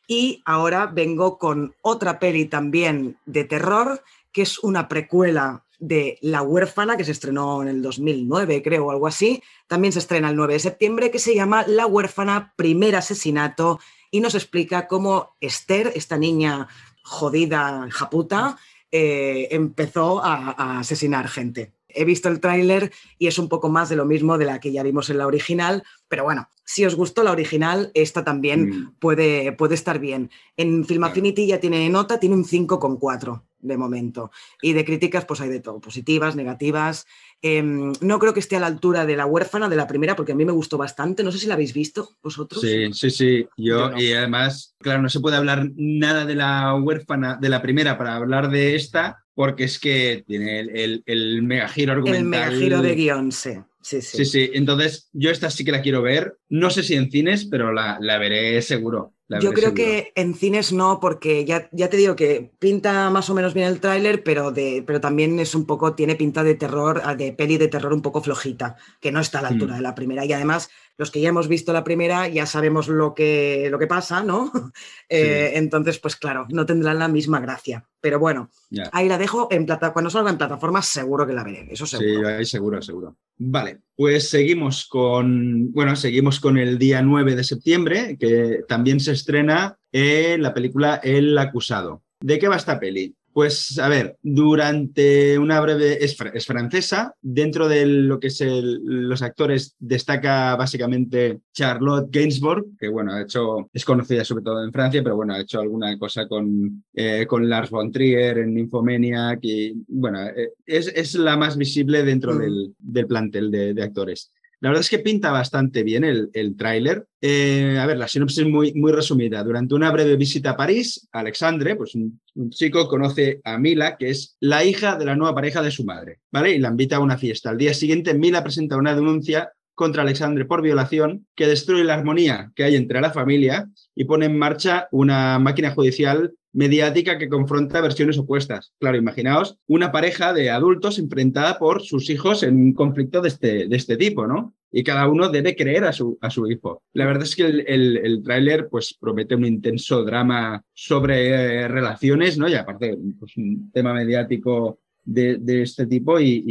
Speaker 1: Y ahora vengo con otra peli también de terror, que es una precuela de La huérfana, que se estrenó en el 2009, creo, o algo así. También se estrena el 9 de septiembre, que se llama La huérfana, primer asesinato, y nos explica cómo Esther, esta niña jodida, japuta, eh, empezó a asesinar gente he visto el tráiler y es un poco más de lo mismo de la que ya vimos en la original, pero bueno, si os gustó la original, esta también mm. puede, puede estar bien. En Film Affinity ya tiene nota, tiene un 5,4. De momento. Y de críticas, pues hay de todo, positivas, negativas. Em, no creo que esté a la altura de la huérfana de la primera, porque a mí me gustó bastante. No sé si la habéis visto vosotros.
Speaker 2: Sí, sí, sí. Yo, y además, claro, no se puede hablar nada de la huérfana de la primera para hablar de esta, porque es que tiene el, el, mega giro argumental.
Speaker 1: El mega giro de guion, sí.
Speaker 2: Sí, sí. sí, sí. Entonces, yo esta sí que la quiero ver. No sé si en cines, pero la, la veré seguro.
Speaker 1: Yo creo que en cines no, porque ya, ya te digo que pinta más o menos bien el tráiler, pero, pero también es un poco, tiene pinta de terror, de peli de terror un poco flojita, que no está a la altura mm. de la primera. Y además, los que ya hemos visto la primera ya sabemos lo que, lo que pasa, ¿no? [LAUGHS] Eh, entonces, pues claro, no tendrán la misma gracia. Pero bueno, ahí la dejo en plata cuando salga en plataformas, seguro que la veré, eso seguro.
Speaker 2: Sí, ahí seguro, seguro. Vale, pues seguimos con, bueno, seguimos con el día 9 de septiembre, que también se estrena en la película El acusado. ¿De qué va esta peli? Pues a ver, durante una breve, es, francesa, dentro de lo que es los actores destaca básicamente Charlotte Gainsbourg, que bueno, ha hecho, es conocida sobre todo en Francia, pero bueno, ha hecho alguna cosa con, eh, con Lars von Trier en Nymphomaniac y bueno, eh, es, la más visible dentro mm. del, plantel de actores. La verdad es que pinta bastante bien el, tráiler. Eh, a ver, la sinopsis es muy, resumida. Durante una breve visita a París, Alexandre, pues un, chico, conoce a Mila, que es la hija de la nueva pareja de su madre, ¿vale? Y la invita a una fiesta. Al día siguiente, Mila presenta una denuncia contra Alexandre por violación que destruye la armonía que hay entre la familia y pone en marcha una máquina judicial mediática que confronta versiones opuestas. Claro, imaginaos una pareja de adultos enfrentada por sus hijos en un conflicto de este, de este tipo, ¿no? Y cada uno debe creer a su, a su hijo. La verdad es que el, el, tráiler pues, promete un intenso drama sobre eh, relaciones, ¿no? Y aparte, pues, un tema mediático de, de este tipo y,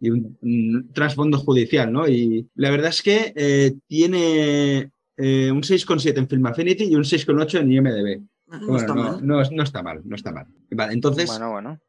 Speaker 2: y, un, trasfondo judicial, ¿no? Y la verdad es que eh, tiene eh, un 6,7 en Film Affinity y un 6,8 en IMDb. No, está mal. No, está mal, no está mal. Vale, entonces,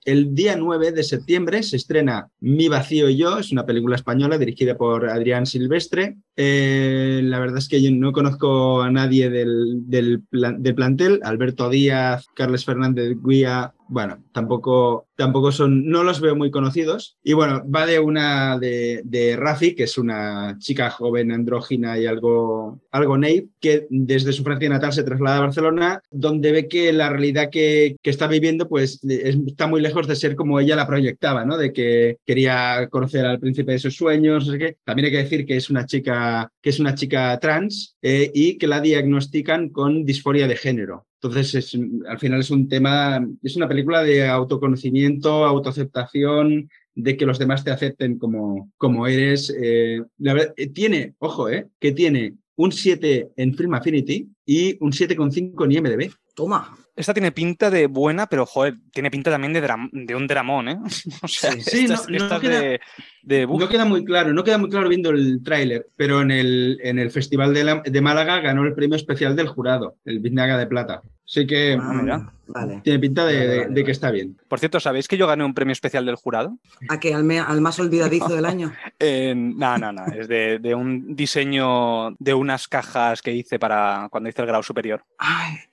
Speaker 2: el día 9 de septiembre se estrena Mi vacío y yo, es una película española dirigida por Adrián Silvestre. Eh, la verdad es que yo no conozco a nadie del, del, del plantel, Alberto Díaz, Carles Fernández Guía, bueno, tampoco, tampoco son, no los veo muy conocidos. Y bueno, va de una de, Rafi, que es una chica joven, andrógina y algo, algo que desde su Francia natal se traslada a Barcelona, donde ve que la realidad que, que está viviendo pues está muy lejos de ser como ella la proyectaba, ¿no? De que quería conocer al príncipe de sus sueños, no sé qué. También hay que decir que es una chica, que es una chica trans eh, y que la diagnostican con disforia de género. Entonces, al final es un tema, es una película de autoconocimiento, autoaceptación, de que los demás te acepten como, como eres. Eh, la verdad, eh, tiene, ojo, eh, que tiene un 7 en Film Affinity y un 7,5 en IMDb.
Speaker 1: Toma.
Speaker 3: Esta tiene pinta de buena, pero joder, tiene pinta también de, de un dramón, ¿eh? [LAUGHS]
Speaker 2: O sea, sí, no, queda, no, queda, muy claro, no queda muy claro viendo el tráiler, pero en el, en el Festival de, de, Málaga ganó el premio especial del jurado, el Biznaga de Plata. Así que ah, tiene pinta de, que está bien.
Speaker 3: Por cierto, ¿sabéis que yo gané un premio especial del jurado?
Speaker 1: ¿A qué? ¿Al, más olvidadizo del año? [LAUGHS]
Speaker 3: no, no, no. Es de, un diseño de unas cajas que hice para cuando hice el grado superior.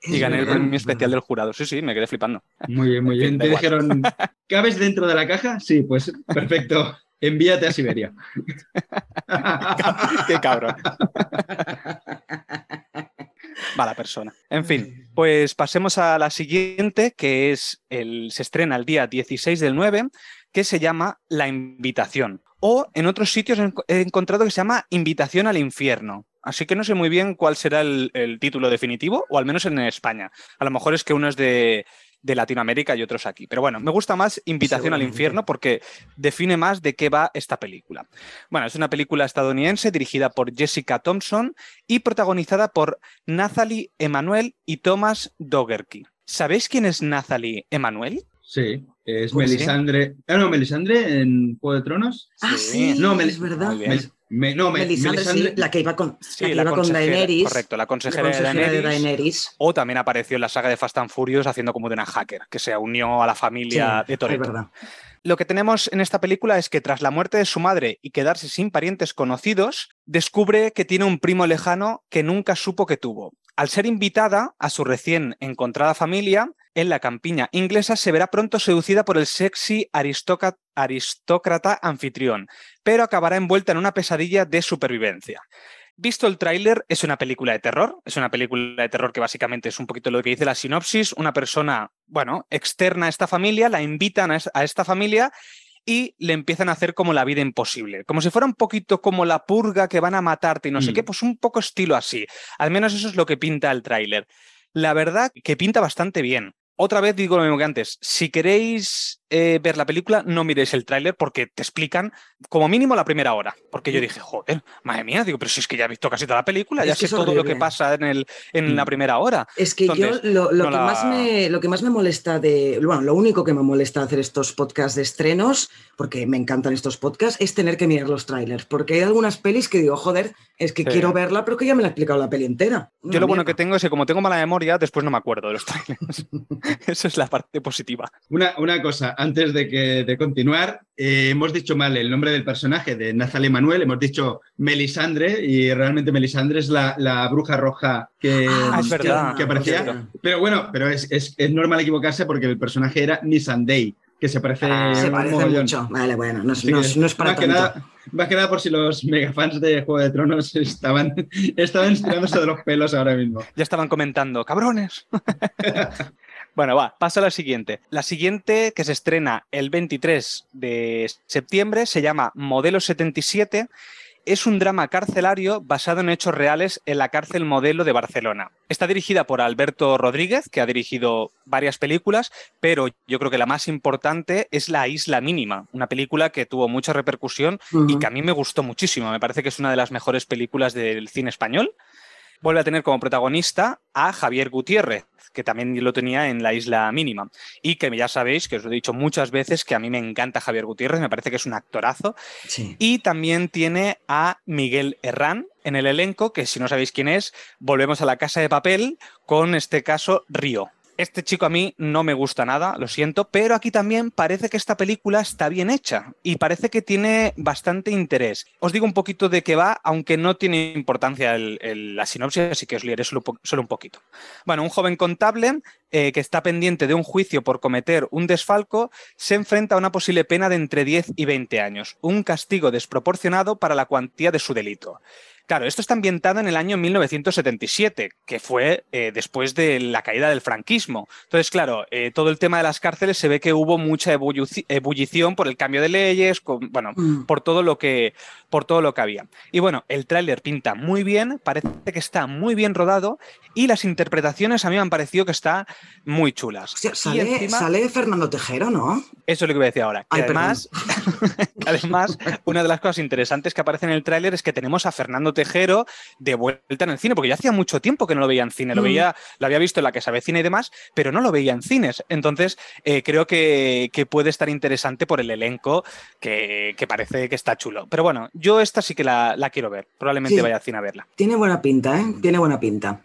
Speaker 3: y gané el premio especial del jurado. Sí, sí, me quedé flipando.
Speaker 2: Muy bien, muy [LAUGHS] bien. Te dijeron, [LAUGHS] ¿cabes dentro de la caja? Sí, pues perfecto. Envíate a Siberia. [LAUGHS]
Speaker 3: Qué cabrón. Mala persona. En fin, pues pasemos a la siguiente, que es el, se estrena el día 16 del 9, que se llama La Invitación. O en otros sitios he encontrado que se llama Invitación al Infierno. Así que no sé muy bien cuál será el, el título definitivo, o al menos en España. A lo mejor es que uno es de de Latinoamérica y otros aquí. Pero bueno, me gusta más Invitación al Infierno porque define más de qué va esta película. Bueno, es una película estadounidense dirigida por Jessica Thompson y protagonizada por Nathalie Emanuel y Thomas Dogerty. ¿Sabéis quién es Nathalie Emanuel?
Speaker 2: Sí, es pues Melisandre. Ah, no, Melisandre en Juego de Tronos.
Speaker 1: Ah, sí, no, es verdad. no, Melisandre, la que iba con, la con Daenerys.
Speaker 3: Correcto, la consejera, de, Daenerys, O también apareció en la saga de Fast and Furious haciendo como de una hacker, que se unió a la familia de Toretto. Lo que tenemos en esta película es que tras la muerte de su madre y quedarse sin parientes conocidos, descubre que tiene un primo lejano que nunca supo que tuvo. Al ser invitada a su recién encontrada familia, en la campiña inglesa, se verá pronto seducida por el sexy aristócrata anfitrión, pero acabará envuelta en una pesadilla de supervivencia. Visto el tráiler, es una película de terror. Es una película de terror que básicamente es un poquito lo que dice la sinopsis. Una persona, bueno, externa a esta familia, la invitan a esta familia y le empiezan a hacer como la vida imposible. Como si fuera un poquito como la purga que van a matarte y no sé qué, mm. pues un poco estilo así. Al menos eso es lo que pinta el tráiler. La verdad que pinta bastante bien. Otra vez digo lo mismo que antes, si queréis eh, ver la película, no miréis el tráiler porque te explican como mínimo la primera hora. Porque yo dije, joder, madre mía, digo, pero si es que ya he visto casi toda la película, ya sé todo lo que pasa en, el, en la mm. primera hora.
Speaker 1: Es que yo lo, que más me, lo que más me molesta de, bueno, lo único que me molesta hacer estos podcasts de estrenos, porque me encantan estos podcasts, es tener que mirar los trailers. Porque hay algunas pelis que digo, joder, es que quiero verla, pero que ya me la ha explicado la peli entera.
Speaker 3: yo lo bueno que tengo es que como tengo mala memoria, después no me acuerdo de los trailers. [LAUGHS] [LAUGHS] Esa es la parte positiva.
Speaker 2: Una, una cosa, antes de, que, de continuar, eh, hemos dicho mal el nombre del personaje de Nazale Manuel, hemos dicho Melisandre y realmente Melisandre es la, bruja roja que,
Speaker 3: ah,
Speaker 2: que, aparecía. Pero bueno, pero es, es, es, normal equivocarse porque el personaje era Nisandei que se parece,
Speaker 1: ah, se parece mucho. Vale, bueno, no, es para
Speaker 2: más Que nada, más que nada por si los megafans de Juego de Tronos estaban, [LAUGHS] estaban estirándose de los pelos ahora mismo.
Speaker 3: Ya estaban comentando, cabrones. [LAUGHS] Bueno, va, paso a la siguiente. La siguiente, que se estrena el 23 de septiembre, se llama Modelo 77 es un drama carcelario basado en hechos reales en la cárcel modelo de Barcelona. Está dirigida por Alberto Rodríguez, que ha dirigido varias películas, pero yo creo que la más importante es La Isla Mínima, una película que tuvo mucha repercusión y que a mí me gustó muchísimo. Me parece que es una de las mejores películas del cine español vuelve a tener como protagonista a Javier Gutiérrez, que también lo tenía en la isla mínima. Y que ya sabéis, que os lo he dicho muchas veces, que a mí me encanta Javier Gutiérrez, me parece que es un actorazo. Y también tiene a Miguel Herrán en el elenco, que si no sabéis quién es, volvemos a la casa de papel con este caso Río. Este chico a mí no me gusta nada, lo siento, pero aquí también parece que esta película está bien hecha y parece que tiene bastante interés. Os digo un poquito de qué va, aunque no tiene importancia la sinopsis, así que os leeré solo, un poquito. Bueno, un joven contable eh, que está pendiente de un juicio por cometer un desfalco se enfrenta a una posible pena de entre 10 y 20 años, un castigo desproporcionado para la cuantía de su delito. Claro, esto está ambientado en el año 1977, que fue eh, después de la caída del franquismo. Entonces, claro, eh, todo el tema de las cárceles se ve que hubo mucha ebullición por el cambio de leyes, bueno, mm. por todo lo que por todo lo que había. Y bueno, el tráiler pinta muy bien, parece que está muy bien rodado y las interpretaciones a mí me han parecido que está muy chulas.
Speaker 1: sale, Fernando Tejero, ¿no?
Speaker 3: Eso es lo que voy a decir ahora. además, [LAUGHS] además, una de las cosas interesantes que aparece en el tráiler es que tenemos a Fernando Tejero de vuelta en el cine, porque ya hacía mucho tiempo que no lo veía en cine, lo, mm. veía, lo había visto en la que sabe cine y demás, pero no lo veía en cines. Entonces, eh, creo que, puede estar interesante por el elenco, que, parece que está chulo. Pero bueno, yo esta sí que la, quiero ver, probablemente vaya al cine a verla.
Speaker 1: Tiene buena pinta, ¿eh? Tiene buena pinta.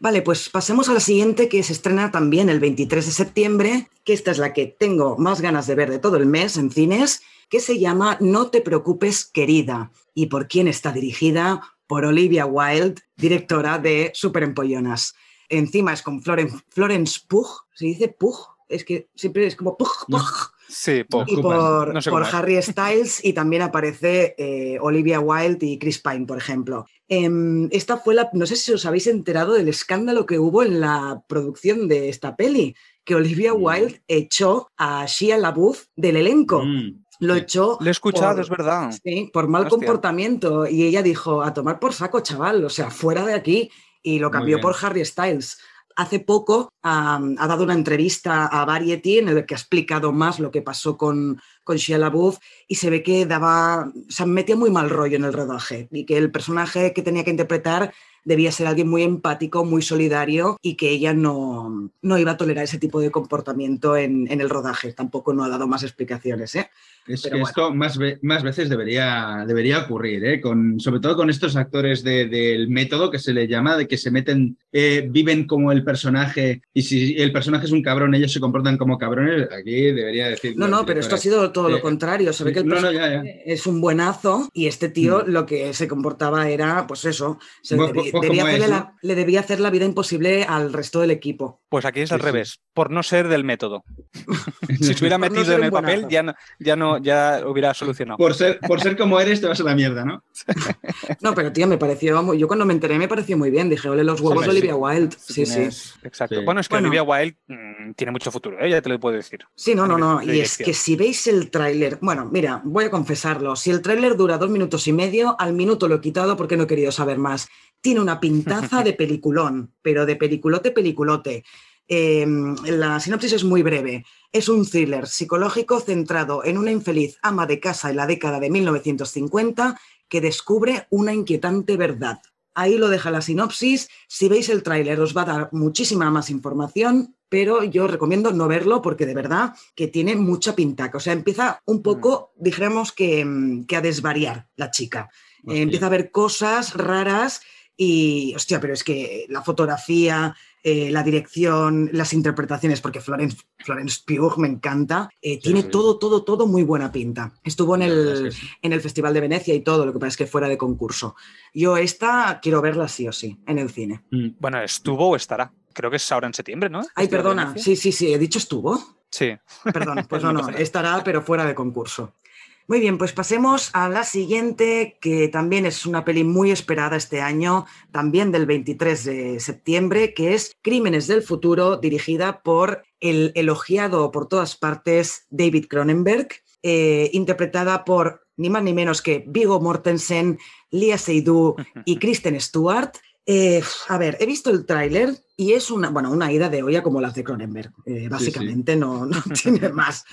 Speaker 1: Vale, pues pasemos a la siguiente que se estrena también el 23 de septiembre, que esta es la que tengo más ganas de ver de todo el mes en cines, que se llama No te preocupes, querida. ¿Y por quién está dirigida? Por Olivia Wilde, directora de Super Empollonas. Encima es con Florence Pugh, ¿se dice Pugh? Es que siempre es como Pugh, Pugh.
Speaker 3: Sí, por,
Speaker 1: y por, Harry Styles y también aparece eh, Olivia Wilde y Chris Pine, por ejemplo. Em, esta fue la, no sé si os habéis enterado del escándalo que hubo en la producción de esta peli, que Olivia mm. Wilde echó a Shia LaBeouf del elenco. Mm, Lo echó.
Speaker 3: Lo he escuchado, es verdad.
Speaker 1: Sí, por mal comportamiento. Y ella dijo, a tomar por saco, chaval, o sea, fuera de aquí. Y lo cambió por Harry Styles hace poco ha dado una entrevista a Variety en el que ha explicado más lo que pasó con, con Shia LaBeouf y se ve que daba, se metía muy mal rollo en el rodaje y que el personaje que tenía que interpretar debía ser alguien muy empático, muy solidario y que ella no, no iba a tolerar ese tipo de comportamiento en, en el rodaje. Tampoco no ha dado más explicaciones. ¿eh?
Speaker 2: Es que esto más, más veces debería, debería ocurrir, ¿eh? con, sobre todo con estos actores del método que se le llama, de que se meten, eh, viven como el personaje y si el personaje es un cabrón, ellos se comportan como cabrones, aquí debería decir...
Speaker 1: No, no, pero esto ha sido todo lo contrario, se ve que el personaje es un buenazo y este tío mm. lo que se comportaba era, pues eso, se debía le debía hacer la vida imposible al resto del equipo.
Speaker 3: Pues aquí es al revés, por no ser del método. [LAUGHS] si se hubiera metido en el papel, ya no, ya no, ya hubiera solucionado.
Speaker 2: Por ser, por ser como eres, te vas a la mierda, ¿no? [LAUGHS]
Speaker 1: no, pero tío, me pareció, yo cuando me enteré me pareció muy bien. Dije, ole los huevos de Olivia Wilde. Sí, sí.
Speaker 3: Exacto. Bueno, es que Olivia Wilde mm, tiene mucho futuro, ¿eh? ya te lo puedo decir.
Speaker 1: Sí, no, no, no. Y es que si veis el tráiler, bueno, mira, voy a confesarlo. Si el tráiler dura dos minutos y medio, al minuto lo he quitado porque no he querido saber más. Tiene una pintaza de [LAUGHS] peliculón, pero de peliculote, peliculote. Em, la sinopsis es muy breve. Es un thriller psicológico centrado en una infeliz ama de casa en la década de 1950 que descubre una inquietante verdad. Ahí lo deja la sinopsis. Si veis el tráiler os va a dar muchísima más información, pero yo recomiendo no verlo porque de verdad que tiene mucha pinta. O sea, empieza un poco, mm. dijéramos que, que a desvariar la chica. Eh, empieza a ver cosas raras y, hostia, pero es que la fotografía, eh, la dirección, las interpretaciones, porque Florence, Florence Pugh me encanta, eh, tiene todo, todo, todo muy buena pinta. Estuvo en el, en el Festival de Venecia y todo, lo que pasa es que fuera de concurso. Yo esta quiero verla sí o sí, en el cine.
Speaker 3: Mm. Bueno, estuvo o estará. Creo que es ahora en septiembre, ¿no?
Speaker 1: Ay, perdona. Sí, sí, sí. ¿He dicho estuvo?
Speaker 3: Sí.
Speaker 1: Perdón, pues [LAUGHS] no, no. Estará, pero fuera de concurso. Muy bien, pues pasemos a la siguiente, que también es una peli muy esperada este año, también del 23 de septiembre, que es Crímenes del Futuro, dirigida por el elogiado por todas partes David Cronenberg, eh, interpretada por ni más ni menos que Vigo Mortensen, Lia Seydoux y [LAUGHS] Kristen Stewart. Eh, a ver, he visto el tráiler y es una, bueno, una ida de olla como las de Cronenberg. Eh, básicamente No, no [LAUGHS] tiene más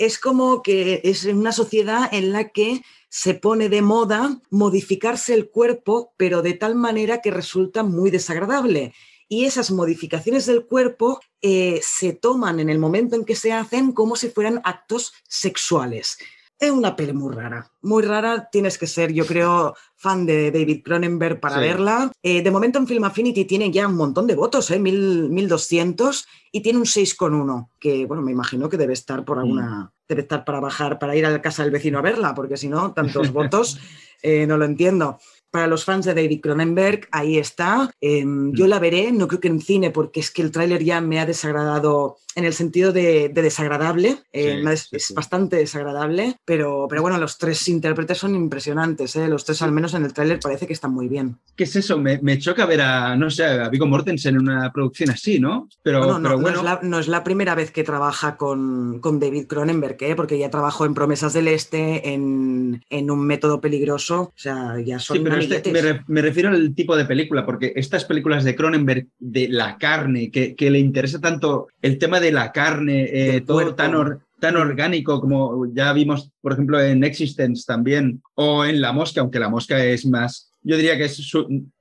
Speaker 1: es como que es una sociedad en la que se pone de moda modificarse el cuerpo, pero de tal manera que resulta muy desagradable. Y esas modificaciones del cuerpo eh, se toman en el momento en que se hacen como si fueran actos sexuales. Es una peli muy rara, muy rara. Tienes que ser, yo creo, fan de David Cronenberg para verla. Eh, de momento en Film Affinity tiene ya un montón de votos, ¿eh? 1200, y tiene un 6,1, que bueno, me imagino que debe estar por alguna, mm. debe estar para bajar, para ir a la casa del vecino a verla, porque si no, tantos [LAUGHS] votos, eh, no lo entiendo para los fans de David Cronenberg, ahí está. Em, yo mm. la veré, no creo que en cine, porque es que el tráiler ya me ha desagradado en el sentido de, desagradable. Eh, es, bastante desagradable, pero, pero bueno, los tres intérpretes son impresionantes. ¿eh? Los tres, al menos en el tráiler, parece que están muy bien.
Speaker 2: ¿Qué es eso? Me, choca ver a, no sé, a Viggo Mortensen en una producción así, ¿no?
Speaker 1: Pero, no, bueno. no, es la, primera vez que trabaja con, con David Cronenberg, ¿eh? porque ya trabajó en Promesas del Este, en, en Un Método Peligroso. O sea, ya son
Speaker 2: este, me, refiero al tipo de película, porque estas películas de Cronenberg, de la carne, que, le interesa tanto el tema de la carne, eh, todo tan, tan orgánico como ya vimos, por ejemplo, en Existence también, o en La Mosca, aunque La Mosca es más, yo diría que es,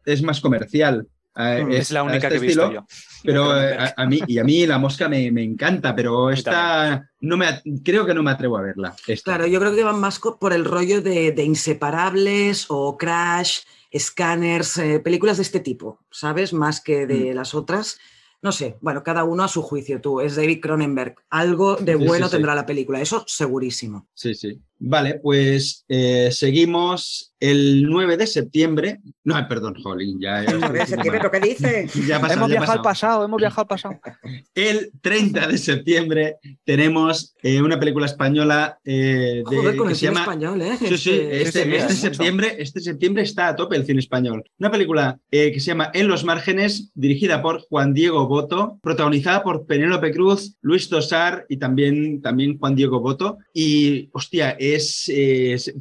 Speaker 2: es más comercial.
Speaker 3: Es, la única este que he visto yo.
Speaker 2: Pero eh, a, mí, y a mí la mosca me, encanta, pero esta no me, creo que no me atrevo a verla.
Speaker 1: Claro, yo creo que van más por el rollo de, Inseparables o Crash, Scanners, eh, películas de este tipo, ¿sabes? Más que de mm. las otras. No sé, bueno, cada uno a su juicio, tú. Es David Cronenberg. Algo de bueno tendrá la película, eso segurísimo.
Speaker 2: Sí, sí. Vale, pues eh, seguimos el 9 de septiembre. No, perdón, Jolín, ya.
Speaker 1: El 9 de septiembre, ¿qué dice? [LAUGHS]
Speaker 3: hemos viajado al pasado, hemos viajado al pasado. [LAUGHS]
Speaker 2: El 30 de septiembre tenemos eh, una película española
Speaker 1: eh, de, Joder, con el cine español, ¿eh?
Speaker 2: Sí, sí, este, este, este septiembre, este septiembre está a tope el cine español. Una película que se llama En los márgenes, dirigida por Juan Diego Boto, protagonizada por Penélope Cruz, Luis Tosar y también, también Juan Diego Boto. Y, hostia, es,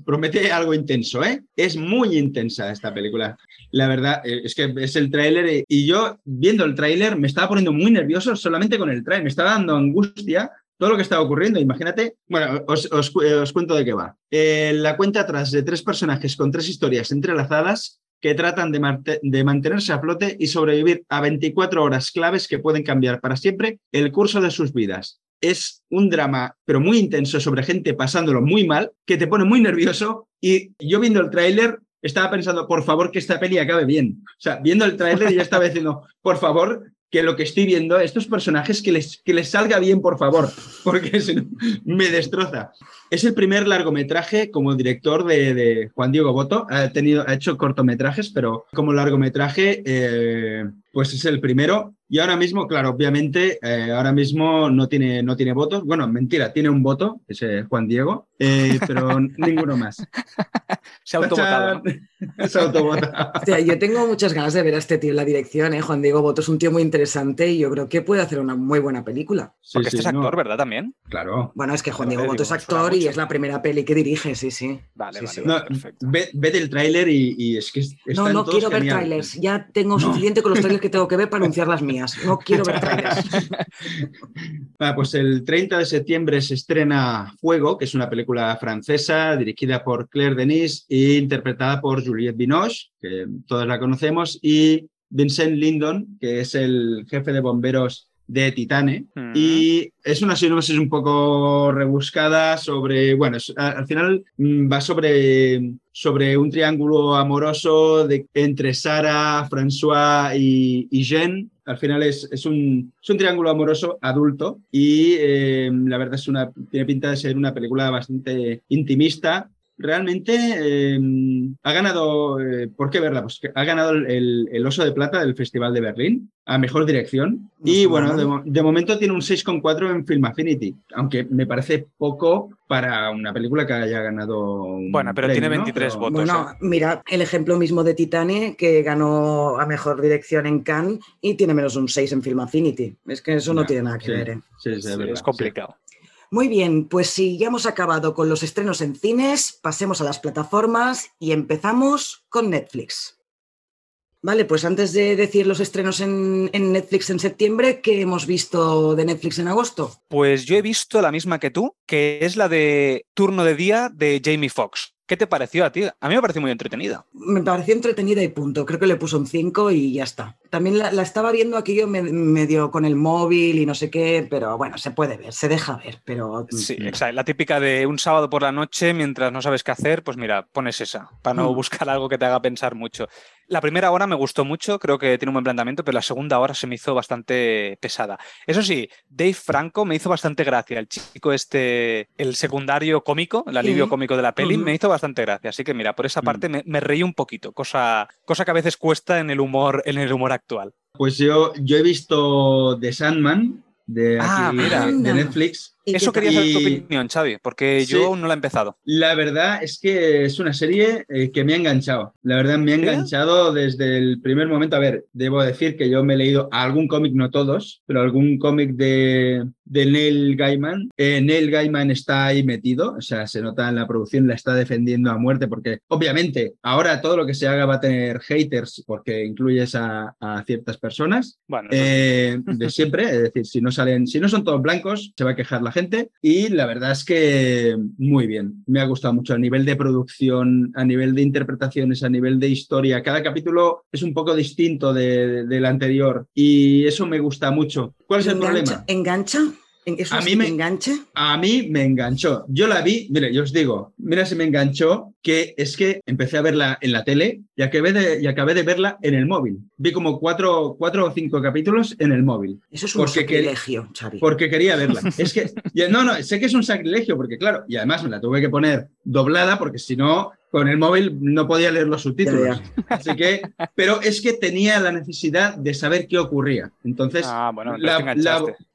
Speaker 2: promete algo intenso, ¿eh? Es muy intensa esta película. La verdad, eh, es que es el tráiler y yo viendo el tráiler me estaba poniendo muy nervioso solamente con el tráiler, me estaba dando angustia todo lo que estaba ocurriendo. Imagínate, bueno, os, os, cuento de qué va. Eh, la cuenta atrás de tres personajes con tres historias entrelazadas que tratan de, de, mantenerse a flote y sobrevivir a 24 horas claves que pueden cambiar para siempre el curso de sus vidas es un drama, pero muy intenso sobre gente pasándolo muy mal, que te pone muy nervioso. Y yo viendo el tráiler estaba pensando, por favor, que esta peli acabe bien. O sea, viendo el tráiler ya estaba diciendo, por favor, que lo que estoy viendo, estos personajes, que les, que les salga bien, por favor, porque si no, me destroza. Es el primer largometraje como director de, de Juan Diego Boto. Ha, tenido, ha hecho cortometrajes, pero como largometraje, eh, pues es el primero. Y ahora mismo, claro, obviamente, eh, ahora mismo no tiene, no tiene votos. Bueno, mentira, tiene un voto, que es eh, Juan Diego, eh, pero [LAUGHS] ninguno más.
Speaker 3: Se ha autovotado. ¿no? [LAUGHS]
Speaker 2: Se ha autovotado.
Speaker 1: Hostia, yo tengo muchas ganas de ver a este tío en la dirección, ¿eh? Juan Diego Boto es un tío muy interesante y yo creo que puede hacer una muy buena película.
Speaker 2: Sí,
Speaker 3: Porque
Speaker 2: sí,
Speaker 3: este es
Speaker 2: no,
Speaker 3: actor, ¿verdad? También.
Speaker 2: Claro.
Speaker 1: Bueno, es que Juan Diego Boto es actor
Speaker 3: mucho.
Speaker 1: es la primera peli que dirige, sí, sí.
Speaker 3: Vale,
Speaker 1: Sí,
Speaker 3: vale,
Speaker 1: sí.
Speaker 3: vale,
Speaker 2: No,
Speaker 3: perfecto.
Speaker 2: ve, ve el tráiler y, y es que es-
Speaker 1: No, no
Speaker 2: todos
Speaker 1: quiero ver trailers. Ya tengo
Speaker 2: No.
Speaker 1: suficiente con los trailers que tengo que ver para anunciar las mías. No quiero ver trailers. [LAUGHS]
Speaker 2: Pues el 30 de septiembre se estrena Fuego, que es una película francesa dirigida por Claire Denis e interpretada por Juliette Binoche, que todos la conocemos, y Vincent Lindon, que es el jefe de bomberos de Titane.
Speaker 3: Mm.
Speaker 2: Y es una sinopsis un poco rebuscada sobre, bueno, es- a- al final mm, va sobre, sobre un triángulo amoroso de, entre Sara, François y, y Jean. Al final es, es, un, es un triángulo amoroso adulto y eh, la verdad es una, tiene pinta de ser una película bastante intimista. Realmente eh, ha ganado, eh, ¿por qué verla? Pues que ha ganado el, Oso de Plata del Festival de Berlín a Mejor Dirección
Speaker 1: No
Speaker 2: y bueno, de, mo- de momento tiene un 6,4 en Film Affinity, aunque me parece poco para una película que haya ganado un
Speaker 3: Bueno, pero tiene
Speaker 2: premio, ¿no?
Speaker 3: 23
Speaker 2: Pero-
Speaker 3: votos.
Speaker 1: Bueno, mira el ejemplo mismo de Titane, que ganó a mejor dirección en Cannes y tiene menos un 6 en Film Affinity. Es que eso no tiene nada que
Speaker 2: sí,
Speaker 1: ver. ¿eh?
Speaker 2: sí, sí,
Speaker 3: Sí,
Speaker 2: verdad,
Speaker 3: es
Speaker 2: sí.
Speaker 3: complicado.
Speaker 1: Muy bien, pues si ya hemos acabado con los estrenos en cines, pasemos a las plataformas y empezamos con Netflix. Vale, pues antes de decir los estrenos en, en Netflix en septiembre, ¿qué hemos visto de Netflix en agosto?
Speaker 3: Pues yo he visto la misma que tú, que es la de Turno de Día de Jamie Foxx. ¿Qué te pareció a ti? A mí me pareció muy entretenida.
Speaker 1: Me pareció entretenida y punto. Creo que le puso un 5 y ya está. También la, la estaba viendo aquí yo me- medio con el móvil y no sé qué, pero bueno, se puede ver, se deja ver, pero
Speaker 3: Sí,
Speaker 2: Mm.
Speaker 3: exacto. La típica de un sábado por la noche mientras no sabes qué hacer, pues mira, pones esa, para no
Speaker 1: Mm.
Speaker 3: buscar algo que te haga pensar mucho. La primera hora me gustó mucho, creo que tiene un buen planteamiento, pero la segunda hora se me hizo bastante pesada. Eso sí, Dave Franco me hizo bastante gracia. El chico este, el secundario cómico, el alivio
Speaker 1: Sí.
Speaker 3: cómico de la peli,
Speaker 1: Ujú.
Speaker 3: me hizo bastante gracia. Así que mira, por esa
Speaker 2: Mm.
Speaker 3: parte me, me reí un poquito, cosa, cosa que a veces cuesta en el humor, en el humor actual.
Speaker 2: Pues yo, yo he visto The Sandman de,
Speaker 3: Ah,
Speaker 2: aquí,
Speaker 3: mira.
Speaker 2: de-. Netflix.
Speaker 1: ¿Y qué
Speaker 3: Eso quería saber tu opinión, Xavi, porque
Speaker 2: Sí.
Speaker 3: yo aún no la he empezado.
Speaker 2: La verdad es que es una serie eh, que me ha enganchado. La verdad me ha
Speaker 3: ¿Sí?
Speaker 2: enganchado desde el primer momento. A ver, debo decir que yo me he leído algún cómic, no todos, pero algún cómic de, de Neil Gaiman. Eh, Neil Gaiman está ahí metido, o sea, se nota en la producción, la está defendiendo a muerte porque obviamente ahora todo lo que se haga va a tener haters porque incluyes a, a ciertas personas.
Speaker 3: Bueno.
Speaker 2: Eh, de siempre, es decir, si no salen, si no son todos blancos, se va a quejar la gente. Y la verdad es que muy bien, me ha gustado mucho a nivel de producción, a nivel de interpretaciones, a nivel de historia. Cada capítulo es un poco distinto de- del anterior y eso me gusta mucho. ¿Cuál es el
Speaker 1: ¿Engancha?
Speaker 2: problema?
Speaker 1: ¿Engancha? ¿En- ¿Eso
Speaker 2: A mí me-
Speaker 1: engancha?
Speaker 2: A mí me enganchó. Yo la vi, mire, yo os digo, mira si me enganchó, que es que empecé a verla en la tele y acabé de, y acabé de verla en el móvil. Vi como cuatro, cuatro o cinco capítulos en el móvil.
Speaker 1: Eso es un sacrilegio, Xavi.
Speaker 2: porque quería verla. [LAUGHS] Es que, no, no, sé que es un sacrilegio, porque claro, y además me la tuve que poner doblada, porque si no, con el móvil no podía leer los subtítulos. Así que, pero es que tenía la necesidad de saber qué ocurría. Entonces,
Speaker 3: Ah, bueno,
Speaker 2: la,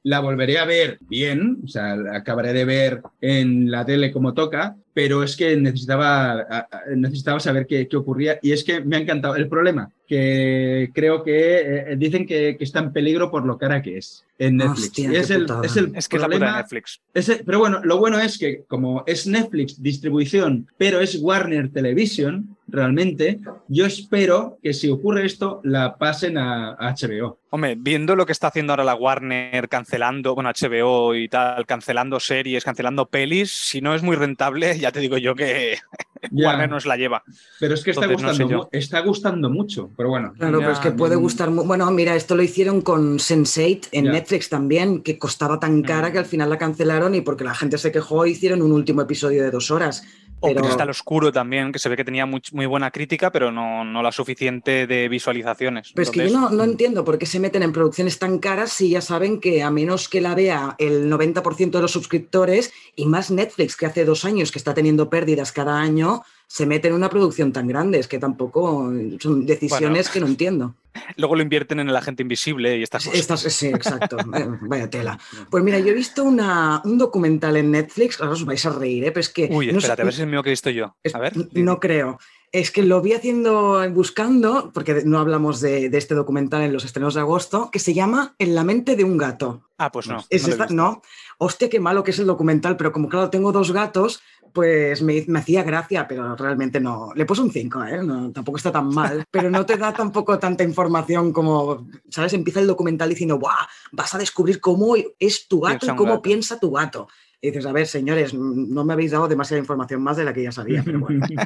Speaker 2: la volveré a ver bien, o sea, la acabaré de ver en la tele como toca, pero es que necesitaba, necesitaba saber qué, qué ocurría y es que me ha encantado. El problema, que creo que eh, dicen que, que está en peligro por lo cara que es en Netflix.
Speaker 1: Hostia,
Speaker 2: y es el, es el
Speaker 3: Es que es la puta de
Speaker 2: problema
Speaker 3: Netflix.
Speaker 2: ese- pero bueno, lo bueno es que como es Netflix distribución, pero es Warner Television, realmente, yo espero que si ocurre esto, la pasen a, a HBO.
Speaker 3: Hombre, viendo lo que está haciendo ahora la Warner cancelando, bueno, HBO y tal, cancelando series, cancelando pelis, si no es muy rentable, [LAUGHS] ya te digo yo que [LAUGHS]
Speaker 2: Ya,
Speaker 3: Warner nos la lleva.
Speaker 2: pero es que está
Speaker 3: Entonces, no
Speaker 2: gustando,
Speaker 3: sé
Speaker 2: mu- está gustando mucho, pero bueno.
Speaker 1: Claro, pero es que puede
Speaker 2: mm.
Speaker 1: gustar. mu- Bueno, mira, esto lo hicieron con Sense8 en
Speaker 2: Ya.
Speaker 1: Netflix también, que costaba tan cara
Speaker 3: Mm.
Speaker 1: que al final la cancelaron y porque la gente se quejó hicieron un último episodio de dos horas.
Speaker 3: O
Speaker 1: Pero-
Speaker 3: Cristal Oscuro también, que se ve que tenía muy, muy buena crítica, pero no, no la suficiente de visualizaciones.
Speaker 1: Pero es que yo no, no entiendo por qué se meten en producciones tan caras si ya saben que a menos que la vea el 90% de los suscriptores y más Netflix, que hace dos años que está teniendo pérdidas cada año, se mete en una producción tan grande. Es que tampoco son decisiones que no entiendo. [LAUGHS]
Speaker 3: Luego lo invierten en el agente invisible y estas cosas.
Speaker 1: Estas, sí, exacto. [LAUGHS] Vaya tela. Pues mira, yo he visto una, un documental en Netflix, ahora os vais a reír, ¿eh? pero es que...
Speaker 3: Uy,
Speaker 1: no sé-
Speaker 3: espérate, a ver si es el mío que he visto yo. A ver.
Speaker 1: No creo. Es que lo vi haciendo, buscando, porque no hablamos de, de este documental en los estrenos de agosto, que se llama En la mente de un gato.
Speaker 3: Ah, pues no.
Speaker 1: Es
Speaker 3: no
Speaker 1: esta- no, hostia, qué malo que es el documental, pero como claro, tengo dos gatos, pues me, me hacía gracia, pero realmente no. Le puse un 5, ¿eh? No, tampoco está tan mal, pero no te da tampoco tanta información como, ¿sabes? Empieza el documental diciendo, ¡guau! Vas a descubrir cómo es tu gato y cómo
Speaker 3: gato.
Speaker 1: piensa tu gato. Y dices, a ver, señores, no me habéis dado demasiada información más de la que ya sabía, pero bueno. [LAUGHS]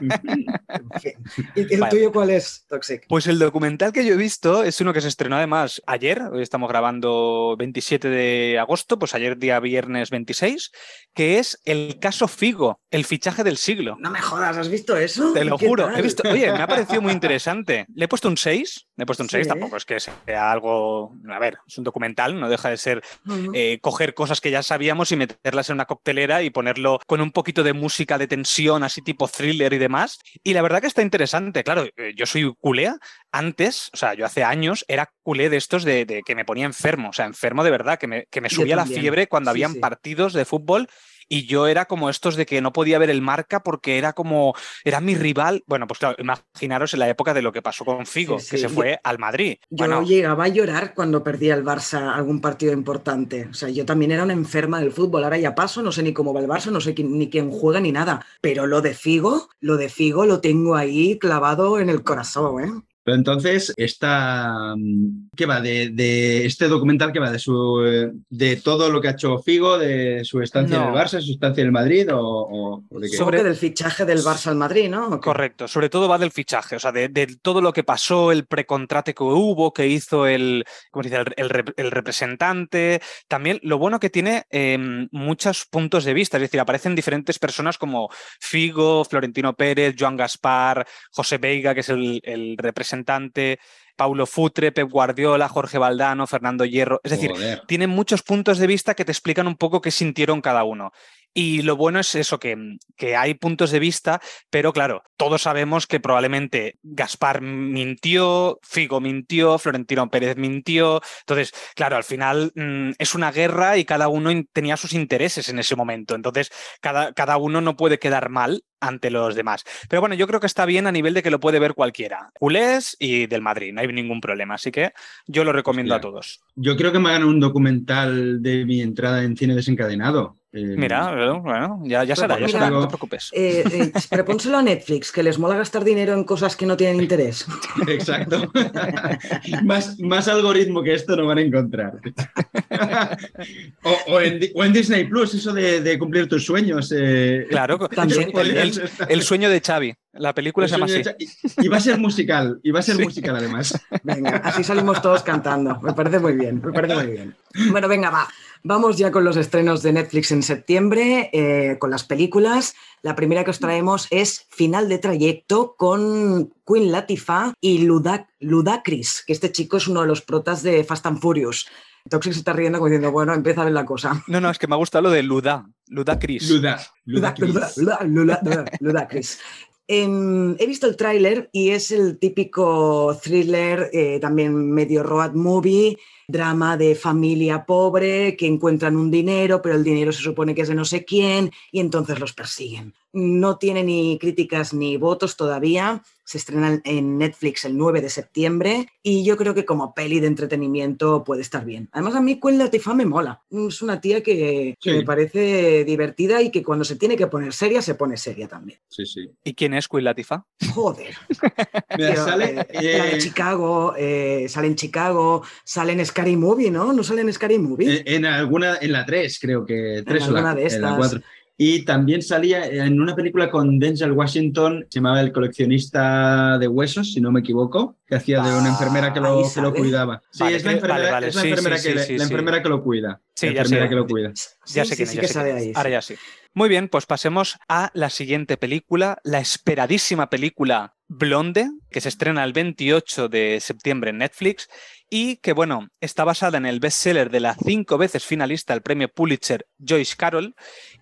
Speaker 1: En fin. ¿Y el
Speaker 3: Vale.
Speaker 1: tuyo cuál es, Toxic?
Speaker 3: Pues el documental que yo he visto es uno que se estrenó además ayer, hoy estamos grabando 27 de agosto, pues ayer día viernes 26, que es el caso Figo, el fichaje del siglo.
Speaker 1: No me jodas, ¿has visto eso?
Speaker 3: Te lo
Speaker 1: ¿Qué
Speaker 3: juro,
Speaker 1: tal?
Speaker 3: he visto, oye, me ha parecido muy interesante. Le he puesto un 6, le he puesto un 6,
Speaker 1: Sí.
Speaker 3: tampoco es que sea algo, a ver, es un documental, no deja de ser eh, coger cosas que ya sabíamos y meterlas en una coctelera y ponerlo con un poquito de música de tensión, así tipo thriller y demás. Y la verdad que está interesante. Claro, eh, yo soy culea. Antes, o sea, yo hace años era culé de estos de, de que me ponía enfermo, o sea, enfermo de verdad, que me, que me subía la fiebre cuando
Speaker 1: Sí,
Speaker 3: habían
Speaker 1: sí.
Speaker 3: partidos de fútbol. Y yo era como estos de que no podía ver el marca porque era como, era mi rival. Bueno, pues claro, imaginaros en la época de lo que pasó con Figo,
Speaker 1: Sí,
Speaker 3: que se fue al Madrid.
Speaker 1: Yo
Speaker 3: Bueno,
Speaker 1: llegaba a llorar cuando perdía el Barça algún partido importante. O sea, yo también era una enferma del fútbol. Ahora ya paso, no sé ni cómo va el Barça, no sé quién- ni quién juega ni nada. Pero lo de Figo, lo de Figo lo tengo ahí clavado en el corazón, ¿eh?
Speaker 2: Pero entonces, esta, mm, ¿qué va? De, de este documental que va de su eh, de todo lo que ha hecho Figo, de su estancia en el Barça, su estancia en el Madrid o, o- o de qué?
Speaker 1: Sobre del fichaje del Barça al Madrid, ¿no?
Speaker 3: Correcto, sobre todo va del fichaje, o sea, de, de todo lo que pasó, el precontrate que hubo, que hizo el, ¿cómo se dice? el, el el representante. También lo bueno que tiene em, muchos puntos de vista, es decir, aparecen diferentes personas como Figo, Florentino Pérez, Joan Gaspar, José Veiga, que es el, el representante, Paulo Futre, Pep Guardiola, Jorge Valdano, Fernando Hierro. Es decir,
Speaker 2: Joder.
Speaker 3: tienen muchos puntos de vista que te explican un poco qué sintieron cada uno. Y lo bueno es eso, que, que hay puntos de vista, pero claro, todos sabemos que probablemente Gaspar mintió, Figo mintió, Florentino Pérez mintió. Entonces, claro, al final mm, es una guerra y cada uno tenía sus intereses en ese momento. Entonces, cada, cada uno no puede quedar mal ante los demás. Pero bueno, yo creo que está bien a nivel de que lo puede ver cualquiera. Culés y del Madrid, no hay ningún problema. Así que yo lo recomiendo
Speaker 2: Hostia.
Speaker 3: a todos.
Speaker 2: Yo creo que me hagan un documental de mi entrada en cine desencadenado. Eh,
Speaker 3: Mira, bueno, ya, ya será, ya
Speaker 1: Mira,
Speaker 3: será, no te preocupes.
Speaker 1: Eh, eh, a Netflix, que les mola gastar dinero en cosas que no tienen interés. [LAUGHS]
Speaker 2: Exacto. [LAUGHS] más, más algoritmo que esto no van a encontrar. [LAUGHS] o, o en, Di- o en Disney Plus, eso de, de cumplir tus sueños. eh,
Speaker 3: Claro,
Speaker 1: También,
Speaker 3: el, sueño de Xavi. La película
Speaker 2: el
Speaker 3: se llama así.
Speaker 2: y, y va a ser musical, y va a ser
Speaker 3: Sí.
Speaker 2: musical además.
Speaker 1: Venga, así salimos todos cantando. Me parece muy bien, me parece muy bien. Bueno, venga, va. Vamos ya con los estrenos de Netflix en septiembre, eh, con las películas. La primera que os traemos es Final de Trayecto con Queen Latifah y Ludac Ludacris, que este chico es uno de los protas de Fast and Furious. Toxic se está riendo como diciendo, bueno, empieza a ver la cosa.
Speaker 3: No, no, es que me ha gustado lo de Luda. Luda Chris.
Speaker 2: Luda. Luda
Speaker 1: Luda- Luda- Luda- Luda- Luda- Ludacris. Em, he visto el tráiler y es el típico thriller, eh, también medio road movie, drama de familia pobre que encuentran un dinero, pero el dinero se supone que es de no sé quién y entonces los persiguen. No tiene ni críticas ni votos todavía. Se estrena en Netflix el 9 de septiembre y yo creo que como peli de entretenimiento puede estar bien. Además a mí Queen Latifah me mola. Es una tía que, me parece divertida y que cuando se tiene que poner seria se pone seria también.
Speaker 2: Sí, sí.
Speaker 3: ¿Y quién es Queen Latifah?
Speaker 1: Joder. [LAUGHS]
Speaker 2: Mira,
Speaker 1: Tío,
Speaker 2: sale.
Speaker 1: eh, la de
Speaker 2: eh,
Speaker 1: Chicago, eh, sale en Chicago, sale en Scary Movie, ¿no? ¿No sale en Scary Movie?
Speaker 2: eh, en alguna, en la 3, creo que 3 o la,
Speaker 1: alguna de
Speaker 2: en la
Speaker 1: estas.
Speaker 2: 4. Y también salía en una película con Denzel Washington, se llamaba El coleccionista de huesos, si no me equivoco, que hacía de una enfermera que lo, que lo cuidaba. Sí, es la enfermera, es la enfermera, que, la enfermera que lo cuida.
Speaker 3: Sí,
Speaker 2: ya
Speaker 3: sé.
Speaker 2: que lo cuida.
Speaker 3: Ya sé quién es, Ahora ya sí. Muy bien, pues pasemos a la siguiente película, la esperadísima película Blonde, que se estrena el 28 de septiembre en Netflix y que, bueno, está basada en el bestseller de la cinco veces finalista al premio Pulitzer Joyce Carol.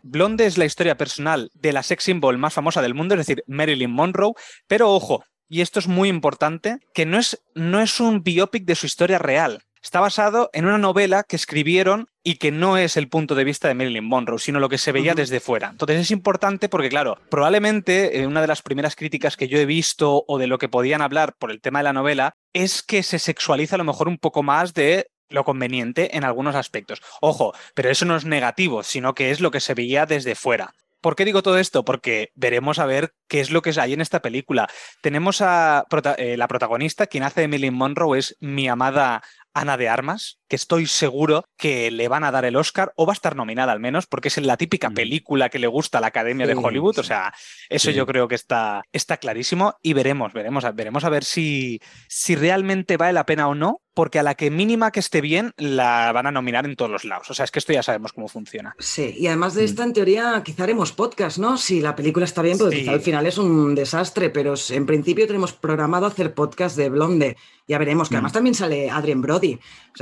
Speaker 3: Blonde es la historia personal de la sex symbol más famosa del mundo, es decir, Marilyn Monroe, pero ojo, y esto es muy importante, que no es, no es un biopic de su historia real. Está basado en una novela que escribieron y que no es el punto de vista de Marilyn Monroe, sino lo que se veía desde fuera. Entonces es importante porque, claro, probablemente eh, una de las primeras críticas que yo he visto o de lo que podían hablar por el tema de la novela es que se sexualiza a lo mejor un poco más de lo conveniente en algunos aspectos. Ojo, pero eso no es negativo, sino que es lo que se veía desde fuera. ¿Por qué digo todo esto? Porque veremos a ver qué es lo que hay en esta película. Tenemos a eh, la protagonista, quien hace Emily Monroe, es mi amada Ana de Armas, que estoy seguro que le van a dar el Oscar o va a estar nominada al menos, porque es la típica mm. película que le gusta a la Academia de Hollywood. O sea, eso yo creo que está, está clarísimo y veremos, veremos, veremos a ver si, si realmente vale la pena o no, porque a la que mínima que esté bien la van a nominar en todos los lados. O sea, es que esto ya sabemos cómo funciona.
Speaker 1: Sí, y además de mm. esta, en teoría, quizá haremos podcast, ¿no? Si la película está bien, porque quizá al final es un desastre, pero en principio tenemos programado hacer podcast de Blonde. Ya veremos, que además mm. también sale Adrian Brody.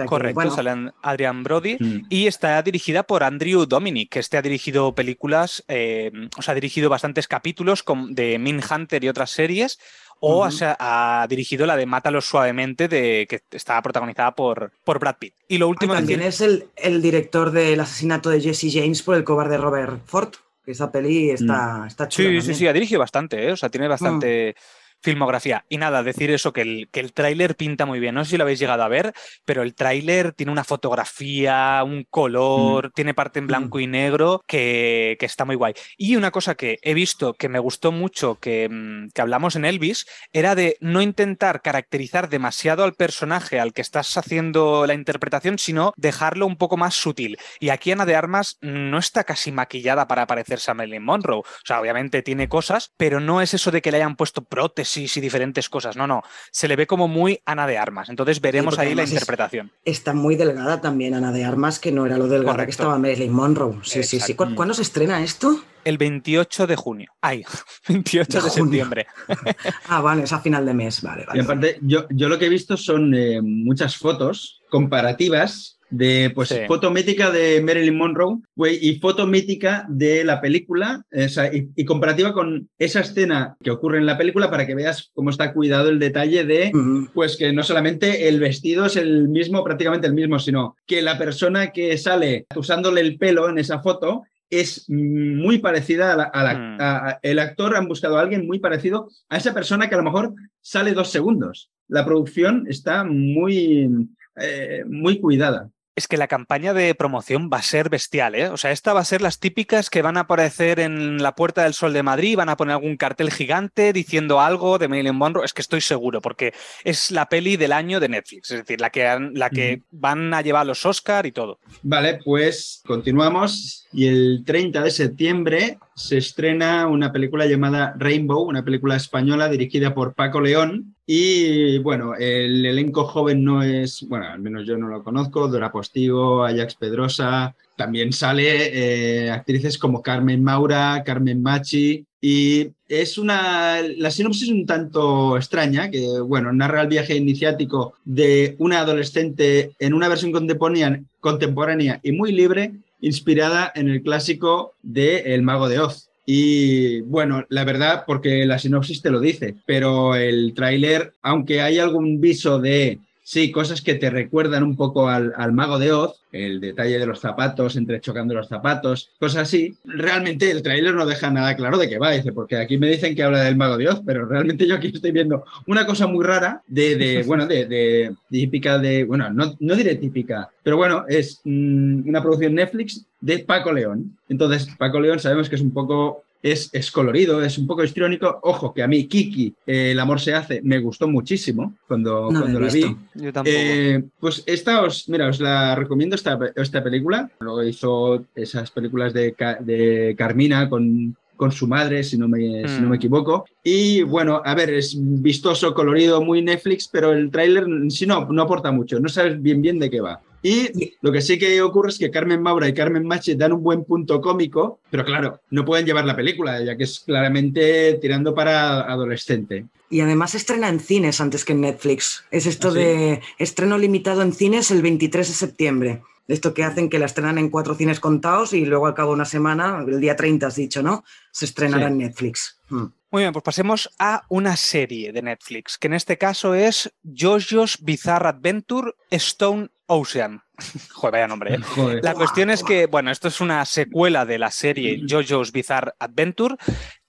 Speaker 3: Correcto, sale Adrian Brody mm. y está dirigida por Andrew Dominic, que este ha dirigido películas, eh, o sea, ha dirigido bastantes capítulos de Min Hunter y otras series, o ha, dirigido la de Mátalo suavemente, de, que estaba protagonizada por, por Brad Pitt. Y lo último...
Speaker 1: Ah, también es el, el, director del asesinato de Jesse James por el cobarde Robert Ford. Que esa peli está, mm. está chula.
Speaker 3: Sí, sí, sí, ha dirigido bastante, ¿eh? o sea, tiene bastante filmografía. Y nada, decir eso, que el, que el tráiler pinta muy bien. No sé si lo habéis llegado a ver, pero el tráiler tiene una fotografía, un color, mm. tiene parte en blanco y negro que, que, está muy guay. Y una cosa que he visto que me gustó mucho, que, mm, que, hablamos en Elvis, era de no intentar caracterizar demasiado al personaje al que estás haciendo la interpretación, sino dejarlo un poco más sutil. Y aquí Ana de Armas no está casi maquillada para parecerse a Marilyn Monroe. O sea, obviamente tiene cosas, pero no es eso de que le hayan puesto prótesis y diferentes cosas. No, no. Se le ve como muy Ana de Armas. Entonces veremos ahí la interpretación.
Speaker 1: está muy delgada también Ana de Armas, que no era lo delgada que estaba Marilyn Monroe. Sí, sí, sí. ¿Cuándo se estrena esto?
Speaker 3: El 28 de junio. Ay, [LAUGHS] 28 de, septiembre. [LAUGHS]
Speaker 1: ah, vale, es a final de mes. Vale, vale.
Speaker 2: Y aparte, yo, yo lo que he visto son eh, muchas fotos comparativas de pues foto mítica de Marilyn Monroe y foto mítica de la película y, comparativa con esa escena que ocurre en la película para que veas cómo está cuidado el detalle de pues que no solamente el vestido es el mismo, prácticamente el mismo, sino que la persona que sale usándole el pelo en esa foto es muy parecida a, la, mm. el actor han buscado a alguien muy parecido a esa persona que a lo mejor sale dos segundos. La producción está muy, eh, muy cuidada.
Speaker 3: Es que la campaña de promoción va a ser bestial, ¿eh? O sea, esta va a ser las típicas que van a aparecer en la Puerta del Sol de Madrid, van a poner algún cartel gigante diciendo algo de Marilyn Monroe. Es que estoy seguro, porque es la peli del año de Netflix, es decir, la que, la que van a llevar los Oscar y todo.
Speaker 2: Vale, pues continuamos. Y el 30 de septiembre se estrena una película llamada Rainbow, una película española dirigida por Paco León. Y bueno, el elenco joven no es, bueno, al menos yo no lo conozco, Dora Postigo, Ajax Pedrosa, también sale eh, actrices como Carmen Maura, Carmen Machi, y es una, la sinopsis es un tanto extraña, que bueno, narra el viaje iniciático de una adolescente en una versión contemporánea, contemporánea y muy libre inspirada en el clásico de El Mago de Oz. Y bueno, la verdad, porque la sinopsis te lo dice, pero el tráiler, aunque hay algún viso de Sí, cosas que te recuerdan un poco al, mago de Oz, el detalle de los zapatos, entrechocando los zapatos, cosas así. Realmente el tráiler no deja nada claro de qué va, dice, porque aquí me dicen que habla del mago de Oz, pero realmente yo aquí estoy viendo una cosa muy rara de, [LAUGHS] bueno, de, típica de, bueno, no, no diré típica, pero bueno, es mm, una producción Netflix de Paco León. Entonces, Paco León sabemos que es un poco es, es colorido, es un poco histriónico. Ojo, que a mí Kiki, eh, El amor se hace, me gustó muchísimo cuando,
Speaker 1: No
Speaker 2: cuando la vi.
Speaker 3: Yo tampoco.
Speaker 2: Eh, pues esta os, mira, os la recomiendo esta, esta película. Luego hizo esas películas de, Ca- de Carmina con, con su madre, si no, me, si no
Speaker 3: Mm.
Speaker 2: me equivoco. Y bueno, a ver, es vistoso, colorido, muy Netflix, pero el tráiler sí no, no aporta mucho, no sabes bien bien de qué va. Y lo que sí que ocurre es que Carmen Maura y Carmen Machi dan un buen punto cómico, pero claro, no pueden llevar la película, ya que es claramente tirando para adolescente.
Speaker 1: Y además estrena en cines antes que en Netflix. Es esto
Speaker 2: ¿Ah, sí?
Speaker 1: de estreno limitado en cines el 23 de septiembre. Esto que hacen que la estrenan en cuatro cines contados y luego al cabo de una semana, el día 30 has dicho, ¿no? Se estrenará
Speaker 2: Sí.
Speaker 1: en Netflix. Mm.
Speaker 3: Muy bien, pues pasemos a una serie de Netflix, que en este caso es JoJo's Bizarre Adventure Stone Ocean. [LAUGHS] Joder, vaya nombre, ¿eh? [LAUGHS]
Speaker 2: Joder.
Speaker 3: La cuestión es que, bueno, esto es una secuela de la serie JoJo's Bizarre Adventure.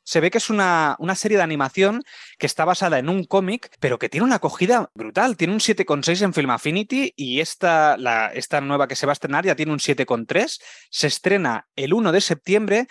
Speaker 3: Se ve que es una, una serie de animación que está basada en un cómic, pero que tiene una acogida brutal. Tiene un 7,6 en Film Affinity y esta, la, esta nueva que se va a estrenar ya tiene un 7,3. Se estrena el 1 de septiembre.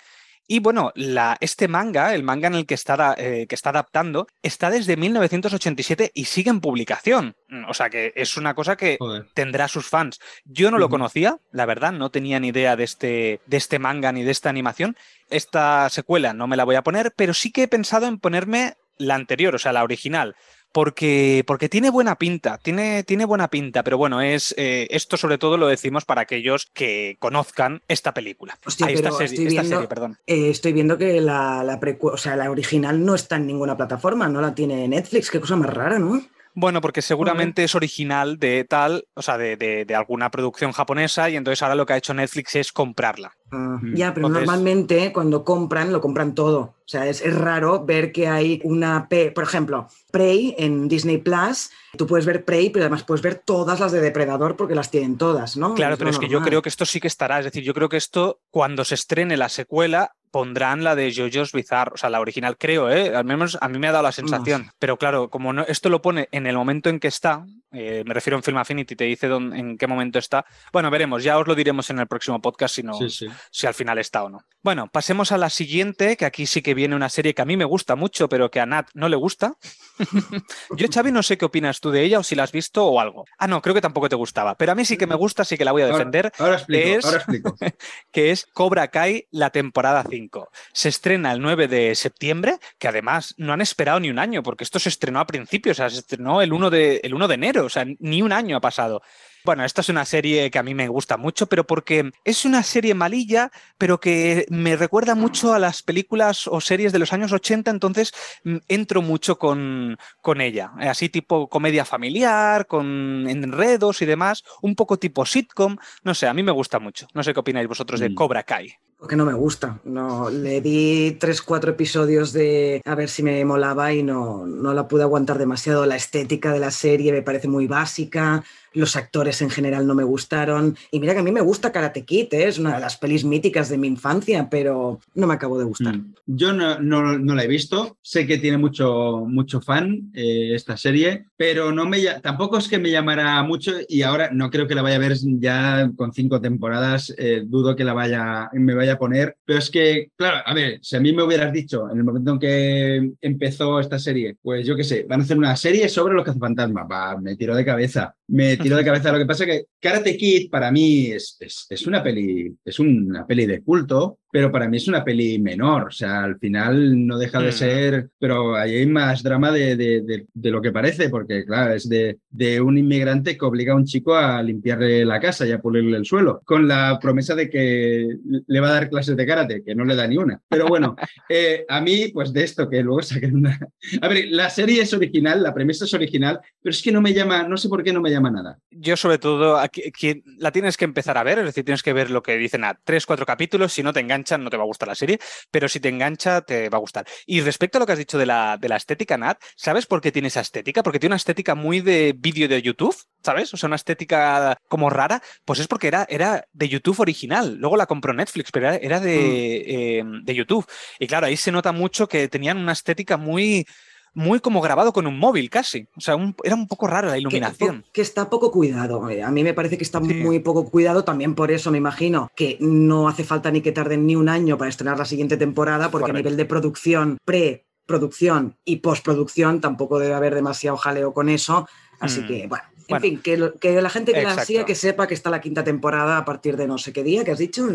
Speaker 3: Y bueno, la, este manga, el manga en el que está, eh, que está adaptando, está desde 1987 y sigue en publicación. O sea que es una cosa que
Speaker 2: Joder.
Speaker 3: tendrá sus fans. Yo no lo conocía, la verdad, no tenía ni idea de este, de este manga ni de esta animación. Esta secuela no me la voy a poner, pero sí que he pensado en ponerme la anterior, o sea, la original. Porque, porque tiene buena pinta, tiene, tiene buena pinta, pero bueno, es eh, esto sobre todo lo decimos para aquellos que conozcan esta película.
Speaker 1: Hostia,
Speaker 3: esta serie,
Speaker 1: estoy
Speaker 3: esta
Speaker 1: viendo-
Speaker 3: serie, perdón.
Speaker 1: Eh, estoy viendo que la, la, o sea, la original no está en ninguna plataforma, no la tiene Netflix. Qué cosa más rara, ¿no?
Speaker 3: Bueno, porque seguramente es original de tal, o sea, de, de- de alguna producción japonesa, y entonces ahora lo que ha hecho Netflix es comprarla.
Speaker 1: Ah,
Speaker 2: Mm.
Speaker 1: Ya, pero
Speaker 3: Entonces-
Speaker 1: normalmente cuando compran, lo compran todo. O sea, es, es raro ver que hay una P, por ejemplo, Prey en Disney Plus. Tú puedes ver Prey, pero además puedes ver todas las de Depredador porque las tienen todas, ¿no?
Speaker 3: Claro, pero es que yo creo que esto sí que estará. Es decir, yo creo que esto, cuando se estrene la secuela, pondrán la de JoJo's Bizarre, o sea, la original, creo, ¿eh? Al menos a mí me ha dado la sensación. Pero claro, como no, esto lo pone en el momento en que está, eh, me refiero en Film Affinity, te dice dónde- en qué momento está. Bueno, veremos, ya os lo diremos en el próximo podcast si, no,
Speaker 2: Sí, sí.
Speaker 3: si al final está o no. Bueno, pasemos a la siguiente, que aquí sí que viene una serie que a mí me gusta mucho, pero que a Nat no le gusta. [LAUGHS] Yo, Xavi, no sé qué opinas tú de ella o si la has visto o algo. Ah, no, creo que tampoco te gustaba, pero a mí sí que me gusta, sí que la voy a defender
Speaker 2: Ahora, ahora explico,
Speaker 3: es-
Speaker 2: ahora explico. [LAUGHS]
Speaker 3: que es Cobra Kai, la temporada 5. Se estrena el 9 de septiembre, que además no han esperado ni un año, porque esto se estrenó a principios, o sea, se estrenó el 1 de, el 1 de enero, o sea, ni un año ha pasado. Bueno, esta es una serie que a mí me gusta mucho, pero porque es una serie malilla, pero que me recuerda mucho a las películas o series de los años 80, entonces mm, entro mucho con, con ella. Eh, Así tipo comedia familiar, con enredos y demás, un poco tipo sitcom. No sé, a mí me gusta mucho. No sé qué opináis vosotros de
Speaker 2: Mm.
Speaker 3: Cobra Kai.
Speaker 1: Porque no me gusta. No, le di tres, cuatro episodios de a ver si me molaba y no, no la pude aguantar demasiado. La estética de la serie me parece muy básica. Los actores en general no me gustaron. Y mira que a mí me gusta Karate Kid, ¿eh? es una de las pelis míticas de mi infancia, pero no me acabo de gustar.
Speaker 2: Mm. Yo no, no- no la he visto, sé que tiene mucho, mucho fan eh, esta serie, pero no me, tampoco es que me llamara mucho y ahora no creo que la vaya a ver ya con cinco temporadas, eh, dudo que la vaya, me vaya poner, pero es que, claro, a ver, si a mí me hubieras dicho en el momento en que empezó esta serie, pues yo qué sé, van a hacer una serie sobre los cazafantasmas, va, me tiro de cabeza, me tiro de cabeza, lo que pasa es que Karate Kid para mí es, es una peli, es una peli de culto, pero para mí es una peli menor, o sea, al final no deja de
Speaker 3: Mm.
Speaker 2: ser, pero ahí hay más drama de, de- de- de lo que parece, porque claro, es de, de un inmigrante que obliga a un chico a limpiarle la casa y a pulirle el suelo, con la promesa de que le va a dar clases de karate, que no le da ni una. Pero bueno, [LAUGHS] eh, a mí, pues de esto, que luego saquen una... A ver, la serie es original, la premisa es original, pero es que no me llama, no sé por qué no me llama nada.
Speaker 3: Yo, sobre todo, aquí, aquí la tienes que empezar a ver, es decir, tienes que ver lo que dicen a tres, cuatro capítulos. Si no te no te va a gustar la serie, pero si te engancha, te va a gustar. Y respecto a lo que has dicho de la, de la estética, Nat, ¿sabes por qué tiene esa estética? Porque tiene una estética muy de vídeo de YouTube, ¿sabes? O sea, una estética como rara. Pues es porque era, era de YouTube original. Luego la compró Netflix, pero era, era de, eh, de YouTube. Y claro, ahí se nota mucho que tenían una estética muy muy como grabado con un móvil casi. O sea, era un poco raro la iluminación.
Speaker 1: Que, está poco cuidado. Eh, a mí me parece que está muy poco cuidado. También por eso me imagino que no hace falta ni que tarden ni un año para estrenar la siguiente temporada, porque a nivel de producción pre producción y postproducción tampoco debe haber demasiado jaleo con eso. Así mm. que, bueno, en fin, que, la gente que la siga que sepa que está la quinta temporada a partir de no sé qué día que has dicho.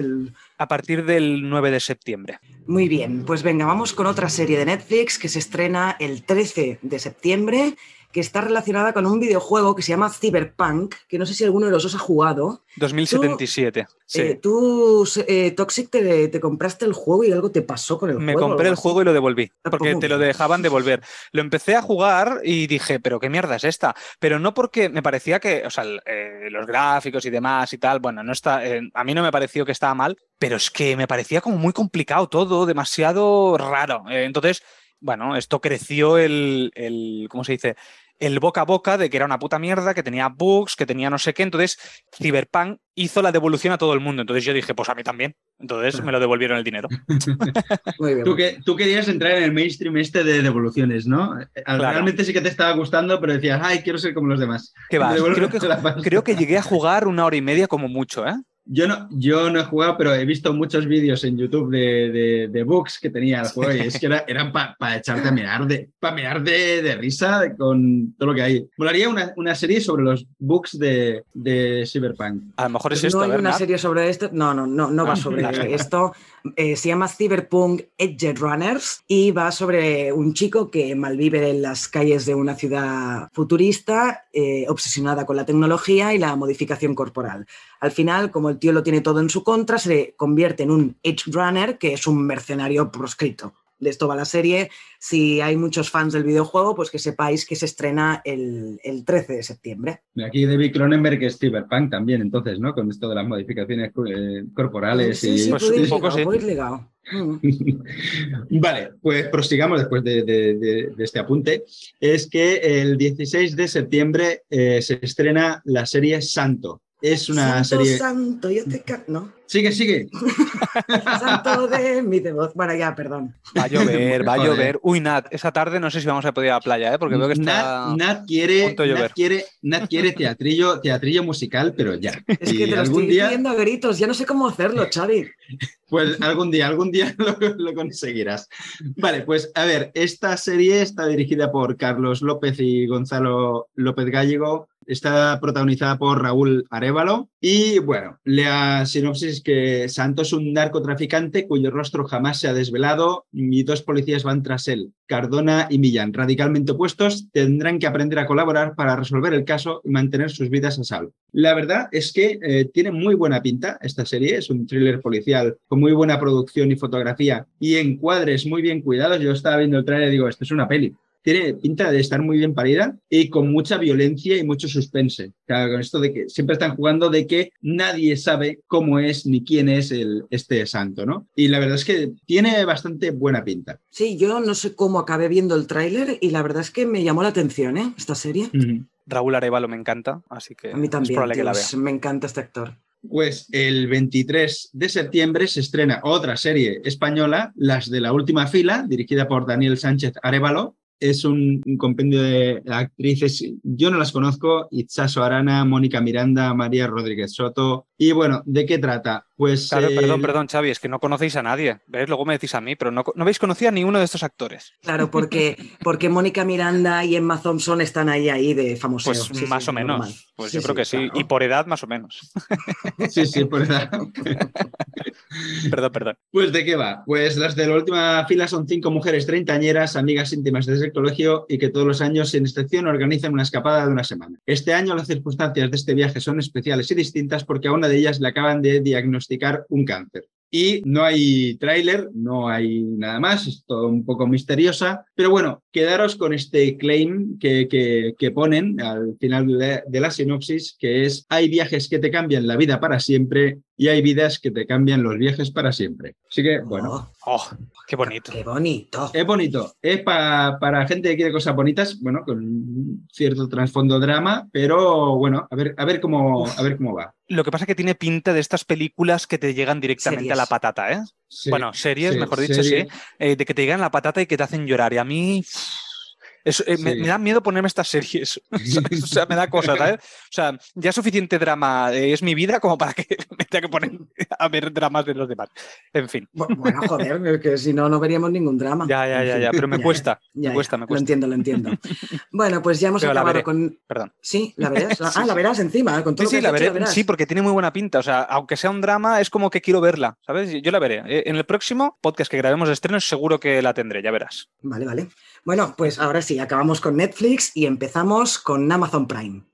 Speaker 3: A partir del 9 de septiembre.
Speaker 1: Muy bien, pues venga, vamos con otra serie de Netflix que se estrena el 13 de septiembre que está relacionada con un videojuego que se llama Cyberpunk, que no sé si alguno de los dos ha jugado.
Speaker 3: 2077. Tú, sí.
Speaker 1: Eh, tú eh, Toxic, te, compraste el juego y algo te pasó con el
Speaker 3: juego.
Speaker 1: Me
Speaker 3: compré el juego y lo devolví, ah, porque te lo dejaban devolver. Lo empecé a jugar y dije, pero qué mierda es esta. Pero no porque me parecía que, o sea, eh, los gráficos y demás y tal, bueno, no está, a mí no me pareció que estaba mal, pero es que me parecía como muy complicado todo, demasiado raro. entonces bueno, esto creció el, el, ¿cómo se dice? El boca a boca de que era una puta mierda, que tenía bugs, que tenía no sé qué. Entonces, Cyberpunk hizo la devolución a todo el mundo. Entonces yo dije, pues a mí también. Entonces me lo devolvieron el dinero. [LAUGHS]
Speaker 2: Tú, que, tú, querías entrar en el mainstream este de devoluciones, ¿no? Realmente sí que te estaba gustando, pero decías, ay, quiero ser como los demás.
Speaker 3: ¿Qué [LAUGHS] va? Creo que, [LAUGHS] creo que llegué a jugar una hora y media como mucho, ¿eh?
Speaker 2: Yo no, yo no he jugado, pero he visto muchos vídeos en YouTube de, de, de bugs que tenía el juego y es que eran para echarte a mirar, de, para mirar de, de, risa con todo lo que hay. Molaría una, una serie sobre los bugs de, de Cyberpunk.
Speaker 3: A lo mejor es esto.
Speaker 1: No hay una serie sobre esto. No, no, no, no va ah, sobre [LAUGHS] esto. Eh, se llama Cyberpunk Edge Runners y va sobre un chico que malvive en las calles de una ciudad futurista, eh, obsesionada con la tecnología y la modificación corporal. Al final, como el tío lo tiene todo en su contra, se convierte en un Edge Runner, que es un mercenario proscrito de esto va la serie. Si hay muchos fans del videojuego, pues que sepáis que se estrena el, 13 de septiembre.
Speaker 2: Aquí David Cronenberg es Cyberpunk también, entonces, ¿no? Con esto de las modificaciones eh, corporales.
Speaker 1: Sí, y... sí, pues, un poco, ligado,
Speaker 2: mm. [LAUGHS] vale, pues prosigamos después de, este apunte. Es que el 16 de septiembre eh, se estrena la serie Santo. Es una
Speaker 1: santo,
Speaker 2: serie.
Speaker 1: Santo, yo te. ¿No?
Speaker 2: Sigue, sigue. [LAUGHS]
Speaker 1: Santo de mi de voz. Bueno, ya, perdón.
Speaker 3: Va a llover, va a llover. Uy, Nat, esa tarde no sé si vamos a poder ir a la playa, ¿eh? porque veo que está.
Speaker 2: Nat, quiere, Nat quiere, Nat quiere teatrillo, teatrillo musical, pero ya.
Speaker 1: Es que te lo estoy día... a gritos, ya no sé cómo hacerlo, Xavi. [LAUGHS]
Speaker 2: Pues algún día, algún día [LAUGHS] lo, lo, conseguirás. Vale, pues a ver, esta serie está dirigida por Carlos López y Gonzalo López Gallego está protagonizada por Raúl Arevalo y bueno, la sinopsis que Santos es un narcotraficante cuyo rostro jamás se ha desvelado y dos policías van tras él. Cardona y Millán, radicalmente opuestos, tendrán que aprender a colaborar para resolver el caso y mantener sus vidas a salvo. La verdad es que eh, tiene muy buena pinta esta serie, es un thriller policial con muy buena producción y fotografía y encuadres muy bien cuidados. Yo estaba viendo el trailer y digo, esto es una peli tiene pinta de estar muy bien parida y con mucha violencia y mucho suspense. Claro, con esto de que siempre están jugando de que nadie sabe cómo es ni quién es el, este santo, ¿no? Y la verdad es que tiene bastante buena pinta.
Speaker 1: Sí, yo no sé cómo acabé viendo el tráiler y la verdad es que me llamó la atención, ¿eh? Esta serie.
Speaker 3: Raúl Arevalo me encanta, así que
Speaker 1: a mí también, que la vea. me encanta este actor.
Speaker 2: Pues el 23 de septiembre se estrena otra serie española, Las de la Última Fila, dirigida por Daniel Sánchez Arevalo, es un, compendio de actrices, yo no las conozco, Itzaso Arana, Mónica Miranda, María Rodríguez Soto. Y bueno, ¿de qué trata? Pues,
Speaker 3: claro, perdón, perdón, Xavi, es que no conocéis a nadie. ¿Ves? Luego me decís a mí, pero no, no habéis conocido a ninguno de estos actores.
Speaker 1: Claro, porque, porque Mónica Miranda y Emma Thompson están ahí, ahí de famosos.
Speaker 3: Pues más o menos. Pues yo creo que sí. Y por edad, más o menos. [LAUGHS]
Speaker 2: Sí, sí, por edad. [LAUGHS]
Speaker 3: perdón, perdón.
Speaker 2: Pues ¿de qué va? Pues las de la última fila son cinco mujeres treintañeras, amigas íntimas desde el colegio y que todos los años, sin excepción, organizan una escapada de una semana. Este año las circunstancias de este viaje son especiales y distintas porque a una de ellas le acaban de diagnosticar un cáncer. Y no hay tráiler, no hay nada más, es todo un poco misteriosa, pero bueno, quedaros con este claim que, que, ponen al final de la, sinopsis, que es, hay viajes que te cambian la vida para siempre y hay vidas que te cambian los viajes para siempre. Así que, bueno.
Speaker 3: Oh, oh qué bonito.
Speaker 1: Qué bonito.
Speaker 2: Es bonito. Es para, para gente que quiere cosas bonitas, bueno, con cierto trasfondo drama, pero bueno, a ver, a ver, cómo, a ver cómo va.
Speaker 3: Lo que pasa es que tiene pinta de estas películas que te llegan directamente a la patata, ¿eh? bueno, series, mejor dicho, sí, eh, de que te llegan a la patata y que te hacen llorar. Y a mí Eso, eh, me,
Speaker 2: Sí.
Speaker 3: me da miedo ponerme estas series. [LAUGHS] ¿sabes? O sea, me da cosas, ¿sabes? [LAUGHS] O sea, ya suficiente drama eh, es mi vida como para que [LAUGHS] me tenga que poner a ver dramas de los demás. En fin.
Speaker 1: Bu- Bueno, joder, que si no, no veríamos ningún drama.
Speaker 3: Ya, ya, ya, ya. Pero me
Speaker 1: Ya,
Speaker 3: cuesta.
Speaker 1: Ya,
Speaker 3: me cuesta,
Speaker 1: ya,
Speaker 3: me
Speaker 1: Lo
Speaker 3: cuesta.
Speaker 1: entiendo, lo entiendo. Bueno, pues ya hemos
Speaker 3: Pero
Speaker 1: acabado con.
Speaker 3: Perdón.
Speaker 1: Sí, la verás. Ah, la verás encima, con todo
Speaker 3: Sí,
Speaker 1: lo que
Speaker 3: sí, la veré. Sí, porque tiene muy buena pinta. O sea, aunque sea un drama, es como que quiero verla, ¿sabes? Yo la veré. Eh, En el próximo podcast que grabemos de estrenos, seguro que la tendré, ya verás.
Speaker 1: Vale, vale. Bueno, pues ahora sí, acabamos con Netflix y empezamos con Amazon Prime.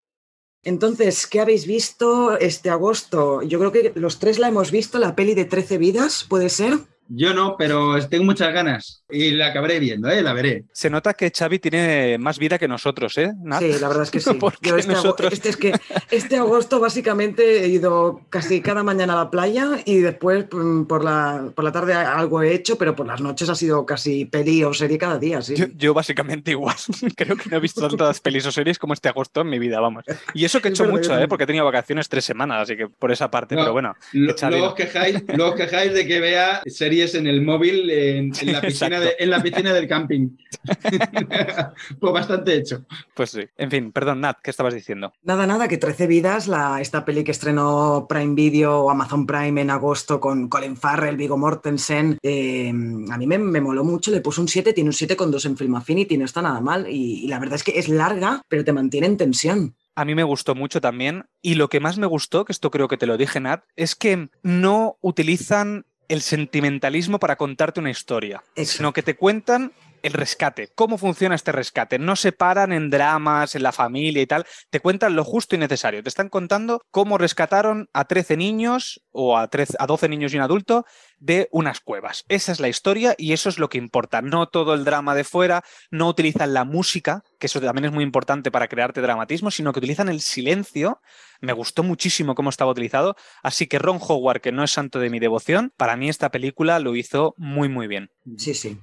Speaker 1: Entonces, ¿qué habéis visto este agosto? Yo creo que los tres la hemos visto, la peli de 13 vidas, ¿puede ser?
Speaker 2: Yo no, pero tengo muchas ganas y la acabaré viendo, ¿eh? La veré.
Speaker 3: Se nota que Xavi tiene más vida que nosotros, ¿eh? Nat?
Speaker 1: Sí, la verdad es que [LAUGHS] sí.
Speaker 3: Porque
Speaker 1: Yo este,
Speaker 3: nosotros-
Speaker 1: este es que este agosto básicamente he ido casi cada mañana a la playa y después mm, por la, por la tarde algo he hecho, pero por las noches ha sido casi peli o serie cada día, sí.
Speaker 3: Yo, yo básicamente igual. [LAUGHS] Creo que no he visto tantas pelis o series como este agosto en mi vida, vamos. Y eso que he
Speaker 1: Es
Speaker 3: hecho
Speaker 1: verdad,
Speaker 3: mucho, ¿eh? Porque he tenido vacaciones tres semanas, así que por esa parte,
Speaker 2: No.
Speaker 3: pero bueno.
Speaker 2: Lo- Luego
Speaker 3: no.
Speaker 2: os quejáis, luego quejáis de que vea series en el móvil en, en la, [LAUGHS] piscina de- en la piscina del camping. [LAUGHS] pues bastante hecho.
Speaker 3: Pues sí. En fin, perdón, Nat, ¿qué estabas diciendo?
Speaker 1: Nada, nada, que 13 vidas, la, esta peli que estrenó Prime Video o Amazon Prime en agosto con Colin Farrell, Viggo Mortensen, eh, a mí me, me moló mucho, le puse un 7, tiene un 7,2 en Film Affinity, no está nada mal y, y la verdad es que es larga, pero te mantiene en tensión.
Speaker 3: A mí me gustó mucho también. Y lo que más me gustó, que esto creo que te lo dije, Nat, es que no utilizan el sentimentalismo para contarte una historia,
Speaker 1: Exacto.
Speaker 3: sino que te cuentan el rescate, cómo funciona este rescate. No se paran en dramas, en la familia y tal, te cuentan lo justo y necesario. Te están contando cómo rescataron a 13 niños o a, 13 a 12 niños y un adulto de unas cuevas. Esa es la historia y eso es lo que importa. No todo el drama de fuera, no utilizan la música, que eso también es muy importante para crearte dramatismo, sino que utilizan el silencio. Me gustó muchísimo cómo estaba utilizado, así que Ron Howard, que no es santo de mi devoción, para mí esta película lo hizo muy muy bien.
Speaker 1: Sí, sí.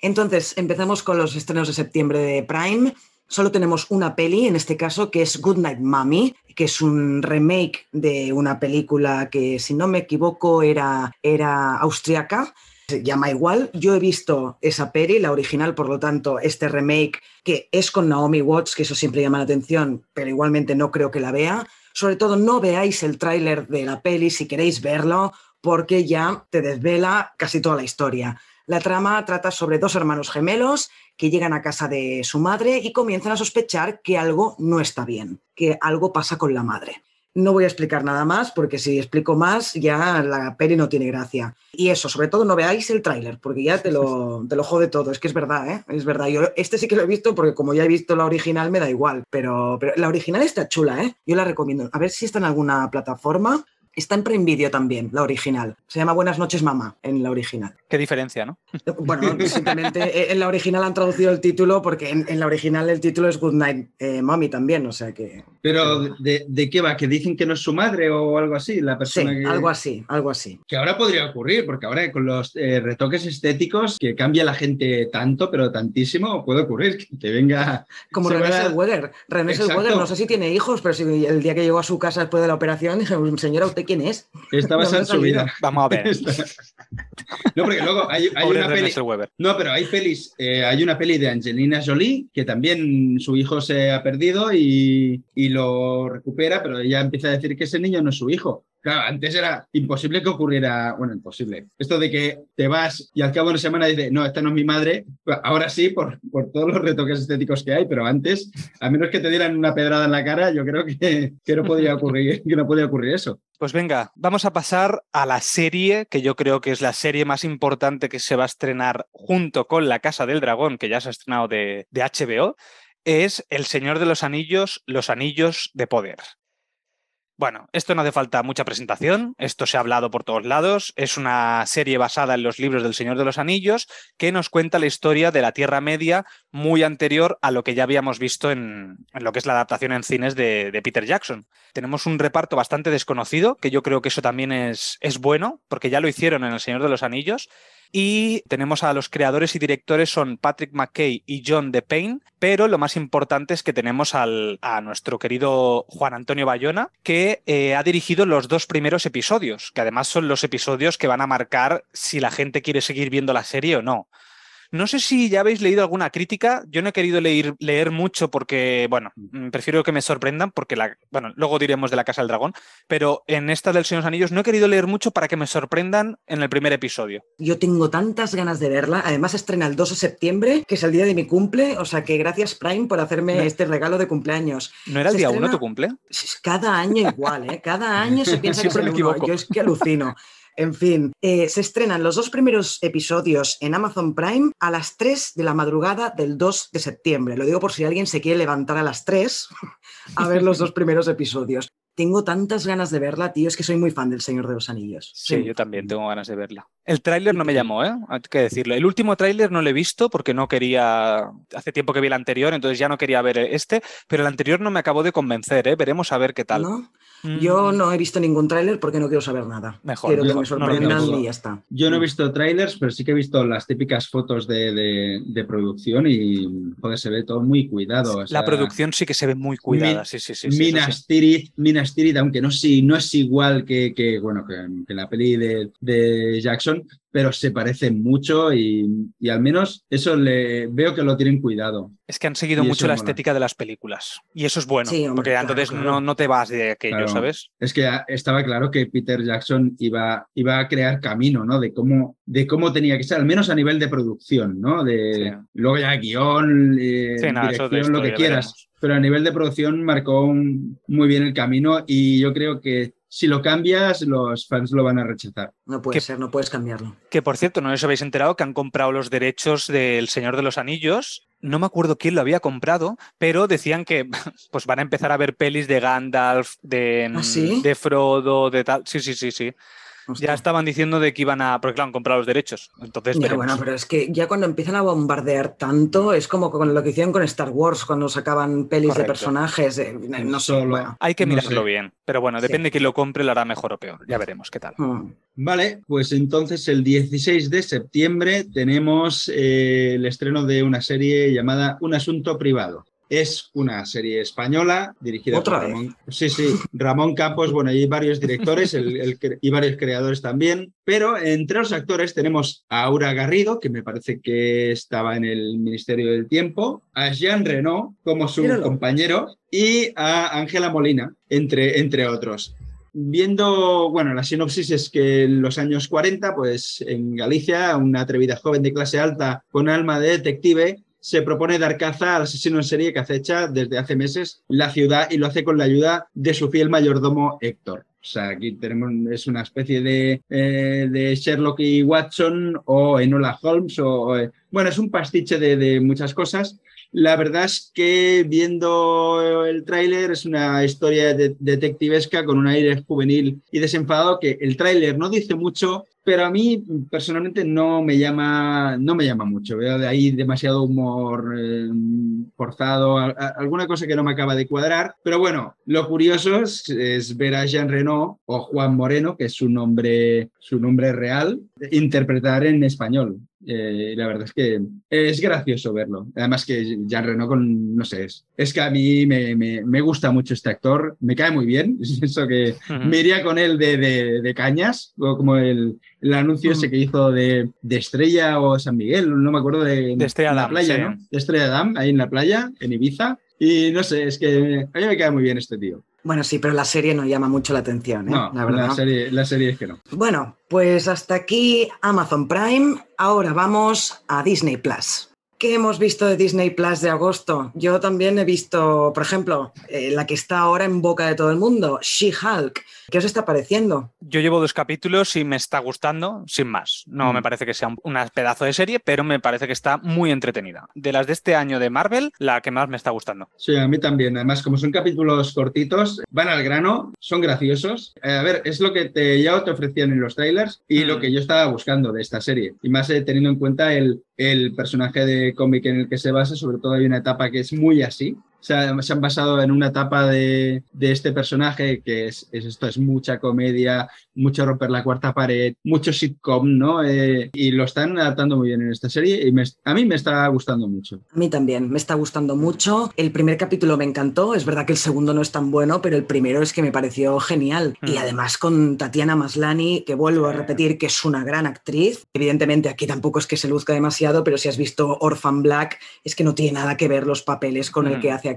Speaker 1: Entonces, empezamos con los estrenos de septiembre de Prime. Solo tenemos una peli, en este caso, que es Goodnight Mommy, que es un remake de una película que, si no me equivoco, era, era austriaca. Se llama igual. Yo he visto esa peli, la original, por lo tanto, este remake, que es con Naomi Watts, que eso siempre llama la atención, pero igualmente no creo que la vea. Sobre todo, no veáis el tráiler de la peli si queréis verlo, porque ya te desvela casi toda la historia. La trama trata sobre dos hermanos gemelos que llegan a casa de su madre y comienzan a sospechar que algo no está bien, que algo pasa con la madre. No voy a explicar nada más porque si explico más ya la peli no tiene gracia. Y eso, sobre todo no veáis el tráiler porque ya te lo, te lo jode todo. Es que es verdad, ¿eh? Es verdad. Yo este sí que lo he visto porque como ya he visto la original me da igual. Pero, pero la original está chula, ¿eh? Yo la recomiendo. A ver si está en alguna plataforma. Está en Prime Video también, la original. Se llama Buenas noches, mamá, en la original.
Speaker 3: Qué diferencia, ¿no? [LAUGHS]
Speaker 1: Bueno, [LAUGHS] simplemente eh, en la original han traducido el título porque en, en la original el título es Good Night eh, Mommy también, o sea que...
Speaker 2: Pero ¿de, de qué va? ¿Que dicen que no es su madre o algo así? La
Speaker 1: Sí,
Speaker 2: persona que...
Speaker 1: algo así, algo así.
Speaker 2: Que ahora podría ocurrir, porque ahora con los eh, retoques estéticos que cambia la gente tanto, pero tantísimo, puede ocurrir que te venga...
Speaker 1: Como René
Speaker 2: vea-
Speaker 1: Zellweger. René. Zellweger no sé si tiene hijos, pero si el día que llegó a su casa después de la operación dije, señora, ¿usted quién es?
Speaker 2: Está basada en su vida.
Speaker 3: Vamos a ver. [LAUGHS]
Speaker 2: No, porque luego hay, hay una peli... No, pero hay pelis, eh, hay una peli de Angelina Jolie que también su hijo se ha perdido y, y lo recupera, pero ella empieza a decir que ese niño no es su hijo. Claro, antes era imposible que ocurriera, bueno, imposible. Esto de que te vas y al cabo de una semana dices, no, esta no es mi madre, pues ahora sí, por, por todos los retoques estéticos que hay, pero antes, a menos que te dieran una pedrada en la cara, yo creo que, que no podía ocurrir, [LAUGHS] que no podía ocurrir eso.
Speaker 3: Pues venga, vamos a pasar a la serie que yo creo que es la serie más importante que se va a estrenar junto con La Casa del Dragón, que ya se ha estrenado de, de HBO, es El Señor de los Anillos, Los Anillos de Poder. Bueno, esto no hace falta mucha presentación, esto se ha hablado por todos lados, es una serie basada en los libros del Señor de los Anillos que nos cuenta la historia de la Tierra Media muy anterior a lo que ya habíamos visto en, lo que es la adaptación en cines de, de Peter Jackson. Tenemos un reparto bastante desconocido, que yo creo que eso también es, es bueno, porque ya lo hicieron en El Señor de los Anillos. Y tenemos a los creadores y directores son Patrick McKay y John DePayne, pero lo más importante es que tenemos al, a nuestro querido Juan Antonio Bayona, que eh, ha dirigido los dos primeros episodios, que además son los episodios que van a marcar si la gente quiere seguir viendo la serie o no. No sé si ya habéis leído alguna crítica. Yo no he querido leer, leer mucho porque, bueno, mm, prefiero que me sorprendan porque, la, bueno, luego diremos de la Casa del Dragón, pero en esta del Señor de los Anillos no he querido leer mucho para que me sorprendan en el primer episodio.
Speaker 1: Yo tengo tantas ganas de verla. Además, estrena el 2 de septiembre, que es el día de mi cumple. O sea que gracias, Prime, por hacerme este regalo de cumpleaños.
Speaker 3: ¿No era el día 1 tu cumple?
Speaker 1: Cada año igual, ¿eh? Cada año se [LAUGHS] piensa que es el Yo es que alucino. [LAUGHS] En fin, eh, se estrenan los dos primeros episodios en Amazon Prime a las 3 de la madrugada del 2 de septiembre. Lo digo por si alguien se quiere levantar a las 3 a ver los dos [LAUGHS] primeros episodios. Tengo tantas ganas de verla, tío, es que soy muy fan del Señor de los Anillos.
Speaker 3: Sí, yo también tengo ganas de verla. El tráiler no me llamó, ¿eh? Hay que decirlo. El último tráiler no lo he visto porque no quería... Hace tiempo que vi el anterior, entonces ya no quería ver este, pero el anterior no me acabó de convencer, ¿eh? Veremos a ver qué tal.
Speaker 1: Yo mm. no he visto ningún tráiler porque no quiero saber nada.
Speaker 3: Mejor.
Speaker 1: Quiero que me sorprendan y ya está.
Speaker 2: Yo no he visto trailers, pero sí que he visto las típicas fotos de, producción y joder, se ve todo muy cuidado.
Speaker 3: la producción sí que se ve muy cuidada, sí, sí, sí.
Speaker 2: Minas, Tirith, aunque no, no es igual que, que bueno, que, la peli de, de Jackson, pero se parecen mucho y, al menos eso le veo que lo tienen cuidado.
Speaker 3: Es que han seguido mucho la estética de las películas y eso es bueno, porque entonces No, no, te vas de aquello, ¿sabes?
Speaker 2: Es que estaba claro que Peter Jackson iba, iba a crear camino, ¿no? De cómo, de cómo tenía que ser, al menos a nivel de producción, ¿no? De, Luego ya guion, eh, dirección, lo que quieras. Pero a nivel de producción marcó muy bien el camino y yo creo que si lo cambias, los fans lo van a rechazar.
Speaker 1: No puede ser, no puedes cambiarlo.
Speaker 3: Que por cierto, no os habéis enterado que han comprado los derechos del Señor de los Anillos. No me acuerdo quién lo había comprado, pero decían que [LAUGHS] pues van a empezar a ver pelis de Gandalf, de,
Speaker 1: ¿Ah,
Speaker 3: de Frodo, de tal. Sí, sí, sí, sí. Ya estaban diciendo de que iban a. Porque claro, han comprado los derechos. Entonces.
Speaker 1: bueno, pero es que ya cuando empiezan a bombardear tanto, es como con lo que hicieron con Star Wars cuando sacaban pelis de personajes. Eh, no solo.
Speaker 3: Hay que mirarlo bien. Pero bueno, depende de quién lo compre, lo hará mejor o peor. Ya veremos qué tal.
Speaker 2: Mm. Vale, pues entonces el 16 de septiembre tenemos eh, el estreno de una serie llamada Un Asunto Privado. Es una serie española dirigida por Ramón, sí, sí, Ramón Campos. Bueno, hay varios directores y varios creadores también. Pero entre los actores tenemos a Aura Garrido, que me parece que estaba en el Ministerio del Tiempo, a Jean Renault como su compañero y a Ángela Molina, entre, entre otros viendo, bueno, la sinopsis es que en los años 40, pues en Galicia, una atrevida joven de clase alta con alma de detective se propone dar caza al asesino en serie que acecha desde hace meses la ciudad y lo hace con la ayuda de su fiel mayordomo Héctor. O sea, aquí tenemos, es una especie de, eh, de Sherlock y Watson o Enola Holmes o, eh, bueno, es un pastiche de, de muchas cosas la verdad es que viendo el tráiler es una historia detectivesca con un aire juvenil y desenfadado que el tráiler no dice mucho, pero a mí personalmente no me llama, no me llama mucho. Veo de ahí demasiado humor eh, forzado, alguna cosa que no me acaba de cuadrar. Pero bueno, lo curioso es, ver a Jean Reno o Juan Moreno, que es su nombre, su nombre real, interpretar en español. Eh, la verdad es que es gracioso verlo. Además que Jean Reno con, no sé, es, que a mí me, gusta mucho este actor, me cae muy bien, [LAUGHS] eso que me iría con él de, de, de cañas, como el, el anuncio ese que hizo de, Estrella o San Miguel, no me acuerdo de,
Speaker 3: de Estrella
Speaker 2: la playa, ¿no? De Estrella Dam, ahí en la playa, en Ibiza. Y no sé, es que a mí me cae muy bien este tío.
Speaker 1: Bueno, sí, pero la serie no llama mucho la atención, ¿eh?
Speaker 2: No, la verdad. La serie, la serie es que no.
Speaker 1: Bueno, pues hasta aquí Amazon Prime. Ahora vamos a Disney Plus. ¿Qué hemos visto de Disney Plus de agosto? Yo también he visto, por ejemplo, eh, la que está ahora en boca de todo el mundo, She-Hulk. ¿Qué os está pareciendo?
Speaker 3: Yo llevo dos capítulos y me está gustando, sin más. No me mm. parece que sea un pedazo de serie, pero me parece que está muy entretenida. De las de este año de Marvel, la que más me está gustando.
Speaker 2: Sí, a mí también. Además, como son capítulos cortitos, van al grano, son graciosos. Eh, a ver, es lo que te, ya te ofrecían en los trailers y lo mm. que yo estaba buscando de esta serie. Y más eh, teniendo en cuenta el, el personaje de cómic en el que se basa, sobre todo hay una etapa que es muy así, se han basado en una etapa de, este personaje que es, esto, es mucha comedia, mucho romper la cuarta pared, mucho sitcom, ¿no? Eh, y lo están adaptando muy bien en esta serie y a mí me está gustando mucho.
Speaker 1: A mí también, me está gustando mucho. El primer capítulo me encantó, es verdad que el segundo no es tan bueno, pero el primero es que me pareció genial. Y mm. además con Tatiana Maslani, que vuelvo a repetir que es una gran actriz. Evidentemente aquí tampoco es que se luzca demasiado, pero si has visto Orphan Black, es que no tiene nada que ver los papeles con el que mm. hace aquí.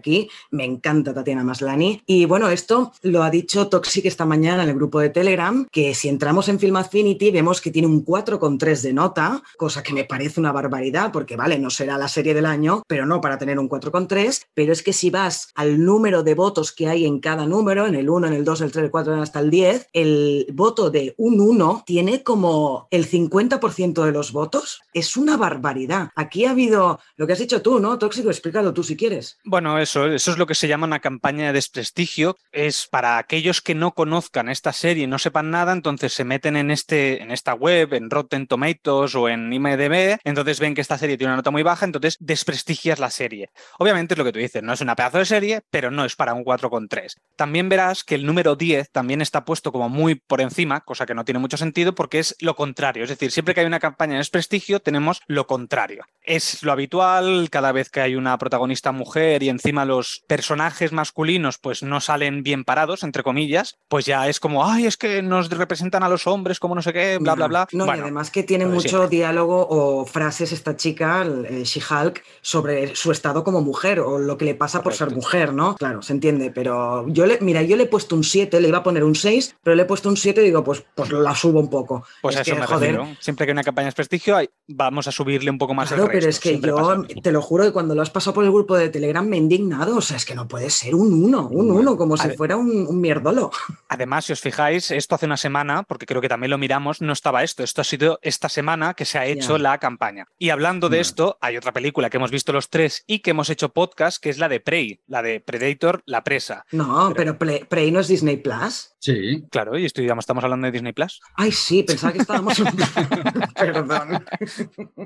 Speaker 1: Me encanta Tatiana Maslani. Y bueno, esto lo ha dicho Toxic esta mañana en el grupo de Telegram, que si entramos en Film Affinity vemos que tiene un 4,3 de nota, cosa que me parece una barbaridad, porque vale, no será la serie del año, pero no para tener un 4,3, pero es que si vas al número de votos que hay en cada número, en el 1, en el 2, el 3, el 4, hasta el 10, el voto de un 1 tiene como el 50% de los votos. Es una barbaridad. Aquí ha habido lo que has dicho tú, ¿no? Tóxico, explícalo tú si quieres.
Speaker 3: Bueno, eso, es lo que se llama una campaña de desprestigio. Es para aquellos que no conozcan esta serie y no sepan nada, entonces se meten en, este, en esta web, en Rotten Tomatoes o en IMDb, entonces ven que esta serie tiene una nota muy baja, entonces desprestigias la serie. Obviamente es lo que tú dices, no es una pedazo de serie, pero no es para un 4,3. También verás que el número 10 también está puesto como muy por encima, cosa que no tiene mucho sentido porque es lo contrario. Es decir, siempre que hay una campaña de desprestigio, tenemos lo contrario. Es lo habitual, cada vez que hay una protagonista mujer y encima los personajes masculinos pues no salen bien parados, entre comillas, pues ya es como, ay, es que nos representan a los hombres como no sé qué, bla, bla, bla.
Speaker 1: No, y además que tiene mucho diálogo o frases esta chica, eh, She-Hulk, sobre su estado como mujer o lo que le pasa por ser mujer, ¿no? Claro, se entiende, pero yo le, mira, yo le he puesto un 7, le iba a poner un 6, pero le he puesto un 7 y digo, pues, pues la subo un poco.
Speaker 3: Pues eso me joder. Siempre que una campaña de prestigio, vamos a subirle un poco más
Speaker 1: claro, pero es que yo te lo juro que cuando lo has pasado por el grupo de Telegram me he indignado. O sea, es que no puede ser un 1, un 1, como si fuera un, un, mierdolo.
Speaker 3: Además, si os fijáis, esto hace una semana, porque creo que también lo miramos, no estaba esto. Esto ha sido esta semana que se ha hecho la campaña. Y hablando de esto, hay otra película que hemos visto los tres y que hemos hecho podcast, que es la de Prey, la de Predator, la presa.
Speaker 1: No, pero, pero Prey no es Disney Plus.
Speaker 2: Sí.
Speaker 3: Claro, y estudiamos, estamos hablando de Disney Plus.
Speaker 1: Ay, sí, pensaba que estábamos. [LAUGHS] [LAUGHS] Perdón.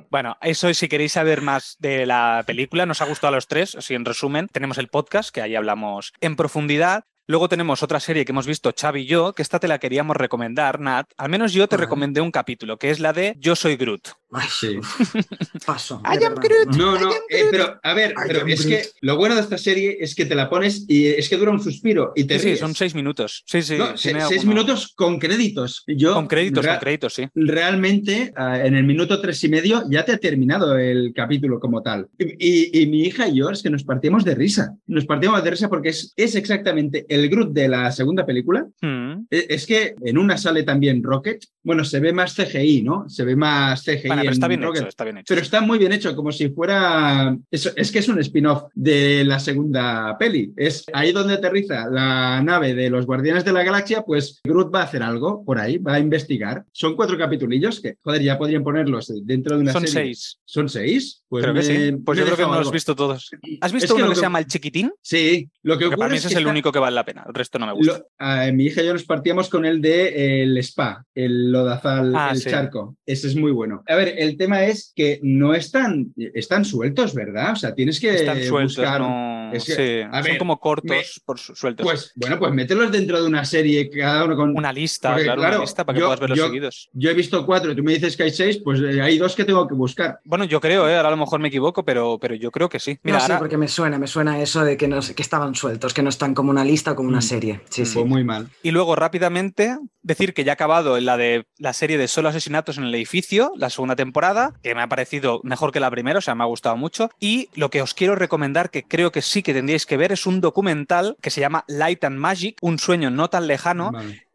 Speaker 3: Bueno, eso si queréis saber más de la película, nos ha gustado a los tres, así en resumen, tenemos el podcast, que ahí hablamos en profundidad. Luego tenemos otra serie que hemos visto Xavi y yo, que esta te la queríamos recomendar, Nat. Al menos yo te recomendé un capítulo, que es la de Yo soy Groot.
Speaker 1: Ay, sí. [LAUGHS] Paso.
Speaker 3: I am Groot.
Speaker 2: No, no, eh, pero a ver, pero es que lo bueno de esta serie es que te la pones y es que dura un suspiro y te
Speaker 3: Sí, son seis minutos. Sí, sí.
Speaker 2: seis minutos con créditos. Yo,
Speaker 3: con créditos, con créditos, sí.
Speaker 2: Realmente, ah, en el minuto tres y medio ya te ha terminado el capítulo como tal. Y, mi hija y yo es que nos partimos de risa. Nos partimos de risa porque es, es exactamente el Groot de la segunda película mm. e, es que en una sale también Rocket. Bueno, se ve más CGI, ¿no? Se ve más CGI.
Speaker 3: pero está bien hecho, está bien hecho.
Speaker 2: Pero está muy bien hecho, como si fuera. Es, es que es un spin-off de la segunda peli. Es ahí donde aterriza la nave de los Guardianes de la Galaxia, pues Groot va a hacer algo por ahí, va a investigar. Son cuatro capitulillos que, joder, ya podrían ponerlos dentro de una
Speaker 3: Son
Speaker 2: serie.
Speaker 3: seis.
Speaker 2: ¿Son seis?
Speaker 3: Pues creo que sí. Pues yo creo que no los has visto todos. ¿Has visto uno que, se llama El Chiquitín?
Speaker 2: Sí. Lo que ocurre
Speaker 3: para mí ese es, el único que vale la pena esto no me gusta.
Speaker 2: mi hija y yo nos partíamos con el de el spa, el lodazal, ah, el charco. Ese es muy bueno. A ver, el tema es que no están, están sueltos, ¿verdad? O sea, tienes que
Speaker 3: están sueltos,
Speaker 2: buscar.
Speaker 3: No... son como cortos por sueltos.
Speaker 2: Pues bueno, pues mételos dentro de una serie, cada uno con.
Speaker 3: Una lista, claro, una lista para que puedas verlos seguidos.
Speaker 2: Yo he visto cuatro, tú me dices que hay seis, pues eh, hay dos que tengo que buscar.
Speaker 3: Bueno, yo creo, ¿eh? ahora a lo mejor me equivoco, pero, pero yo creo que sí.
Speaker 1: Mira, no, sí, porque me suena, me suena eso de que, no, que estaban sueltos, que no están como una lista o como una mm. serie. Sí, sí.
Speaker 2: muy mal.
Speaker 3: Y luego rápidamente decir que ya ha acabado la de la serie de solo asesinatos en el edificio, la segunda temporada, que me ha parecido mejor que la primera, o sea, me ha gustado mucho. Y lo que os quiero recomendar, que creo que sí que tendríais que ver, es un documental que se llama Light and Magic, un sueño no tan lejano,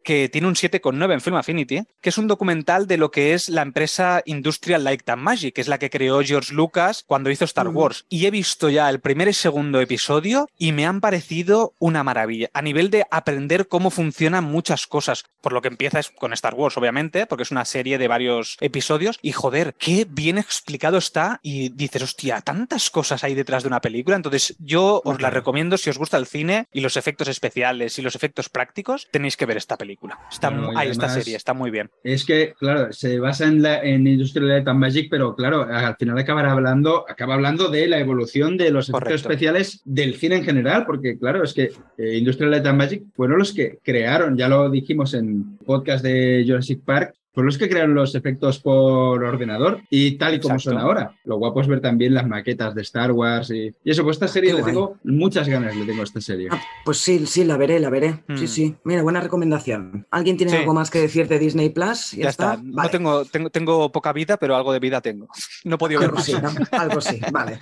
Speaker 3: que tiene un 7,9 en Film Affinity, que es un documental de lo que es la empresa Industrial Light and Magic, que es la que creó George Lucas cuando hizo Star Wars. Y he visto ya el primer y segundo episodio y me han parecido una maravilla. A nivel de aprender cómo funcionan muchas cosas. Por lo que empieza es con Star Wars, obviamente, porque es una serie de varios episodios. Y joder, qué bien explicado está. Y dices, hostia, tantas cosas hay detrás de una película. Entonces, yo os la recomiendo si os gusta el cine y los efectos especiales y los efectos prácticos, tenéis que ver esta película. Película. Está, esta serie está muy bien.
Speaker 2: Es que, claro, se basa en, la, en Industrial Light and Magic, pero claro, al final acabará hablando, acaba hablando de la evolución de los efectos
Speaker 3: Correcto.
Speaker 2: especiales del cine en general, porque claro, es que eh, Industrial Light and Magic fueron los que crearon, ya lo dijimos en podcast de Jurassic Park, fueron los que crearon los efectos por ordenador y tal y como
Speaker 3: Exacto.
Speaker 2: son ahora. Lo guapo es ver también las maquetas de Star Wars y, y eso, pues esta serie
Speaker 1: qué
Speaker 2: le
Speaker 1: guay.
Speaker 2: tengo muchas ganas, le tengo a esta serie.
Speaker 1: Ah, pues sí, sí, la veré, la veré. Sí,
Speaker 3: Mm.
Speaker 1: sí. Mira, buena recomendación. ¿Alguien tiene
Speaker 3: Sí.
Speaker 1: algo más que decir de Disney Plus?
Speaker 3: Ya, está. No
Speaker 1: Vale.
Speaker 3: tengo, tengo, tengo poca vida, pero algo de vida tengo. [LAUGHS] No he podido ver más.
Speaker 1: sí, ¿no? [LAUGHS] Algo sí, vale.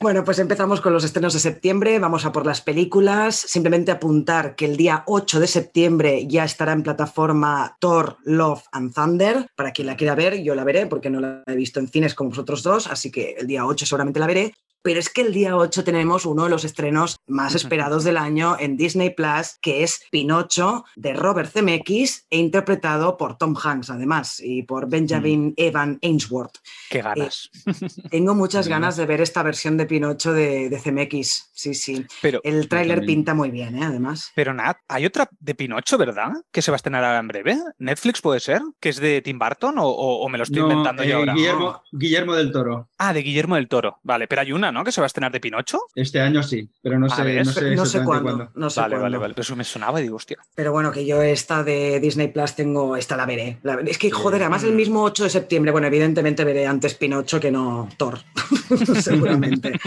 Speaker 1: Bueno, pues empezamos con los estrenos de septiembre, vamos a por las películas. Simplemente apuntar que el día 8 de septiembre ya estará en plataforma Thor, Love and Thunder. Para quien la quiera ver, yo la veré porque no la he visto en cines como vosotros dos, así que el día 8 seguramente la veré. Pero es que el día 8 tenemos uno de los estrenos más esperados del año en Disney Plus, que es Pinocho de Robert Zemeckis e interpretado por Tom Hanks, además, y por Benjamin Evan Ainsworth.
Speaker 3: Qué ganas.
Speaker 1: Tengo [LAUGHS] muchas ganas de ver esta versión de Pinocho de, de CMX. Sí, sí.
Speaker 3: Pero,
Speaker 1: El tráiler pinta muy bien, ¿eh? además.
Speaker 3: pero Nat, hay otra de Pinocho, ¿verdad? Que se va a estrenar ahora en breve. ¿Netflix puede ser? ¿Que es de Tim Burton o, o- o me lo estoy
Speaker 2: No,
Speaker 3: inventando yo
Speaker 2: eh,
Speaker 3: ahora?
Speaker 2: Guillermo, Guillermo del Toro.
Speaker 3: Ah, de Guillermo del Toro. Vale, pero hay una, ¿no? Que se va a estrenar de Pinocho.
Speaker 2: Este año sí, pero no sé,
Speaker 3: ¿ves?
Speaker 2: no sé,
Speaker 1: no sé cuándo.
Speaker 2: cuándo.
Speaker 1: No sé
Speaker 3: vale, vale,
Speaker 1: cuándo.
Speaker 3: vale. Pero eso me sonaba y digo, hostia.
Speaker 1: Pero bueno, que yo esta de Disney Plus tengo, esta la veré. La veré. Es que, joder, además el mismo 8 de septiembre, bueno, evidentemente veré antes Pinocho que no Thor, [LAUGHS] [LAUGHS] seguramente.